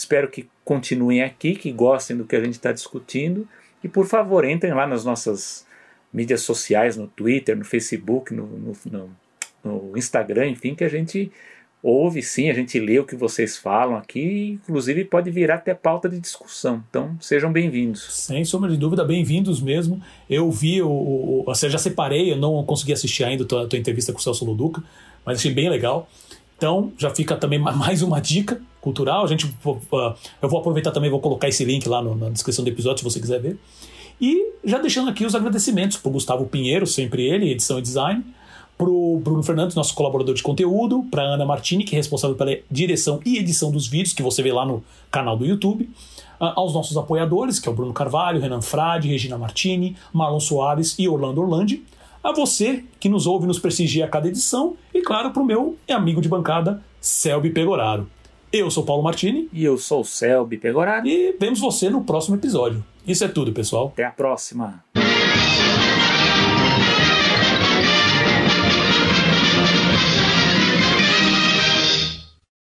Espero que continuem aqui, que gostem do que a gente está discutindo. E por favor, entrem lá nas nossas mídias sociais, no Twitter, no Facebook, no, no, no, no Instagram, enfim, que a gente ouve sim, a gente lê o que vocês falam aqui, inclusive pode virar até pauta de discussão. Então, sejam bem-vindos. Sem sombra de dúvida, bem-vindos mesmo. Eu vi, o, o, já separei, eu não consegui assistir ainda a tua, tua entrevista com o Celso Luduca, mas achei bem legal. Então, já fica também mais uma dica cultural. A gente, eu vou aproveitar também, vou colocar esse link lá na descrição do episódio, se você quiser ver. E já deixando aqui os agradecimentos para Gustavo Pinheiro, sempre ele, edição e design, para o Bruno Fernandes, nosso colaborador de conteúdo, para Ana Martini, que é responsável pela direção e edição dos vídeos que você vê lá no canal do YouTube, aos nossos apoiadores, que é o Bruno Carvalho, Renan Frade, Regina Martini, Marlon Soares e Orlando Orlandi, a você que nos ouve e nos prestigia a cada edição e, claro, para o meu amigo de bancada, Selby Pegoraro. Eu sou Paulo Martini. E eu sou o Selby Pegoraro. E vemos você no próximo episódio. Isso é tudo, pessoal. Até a próxima.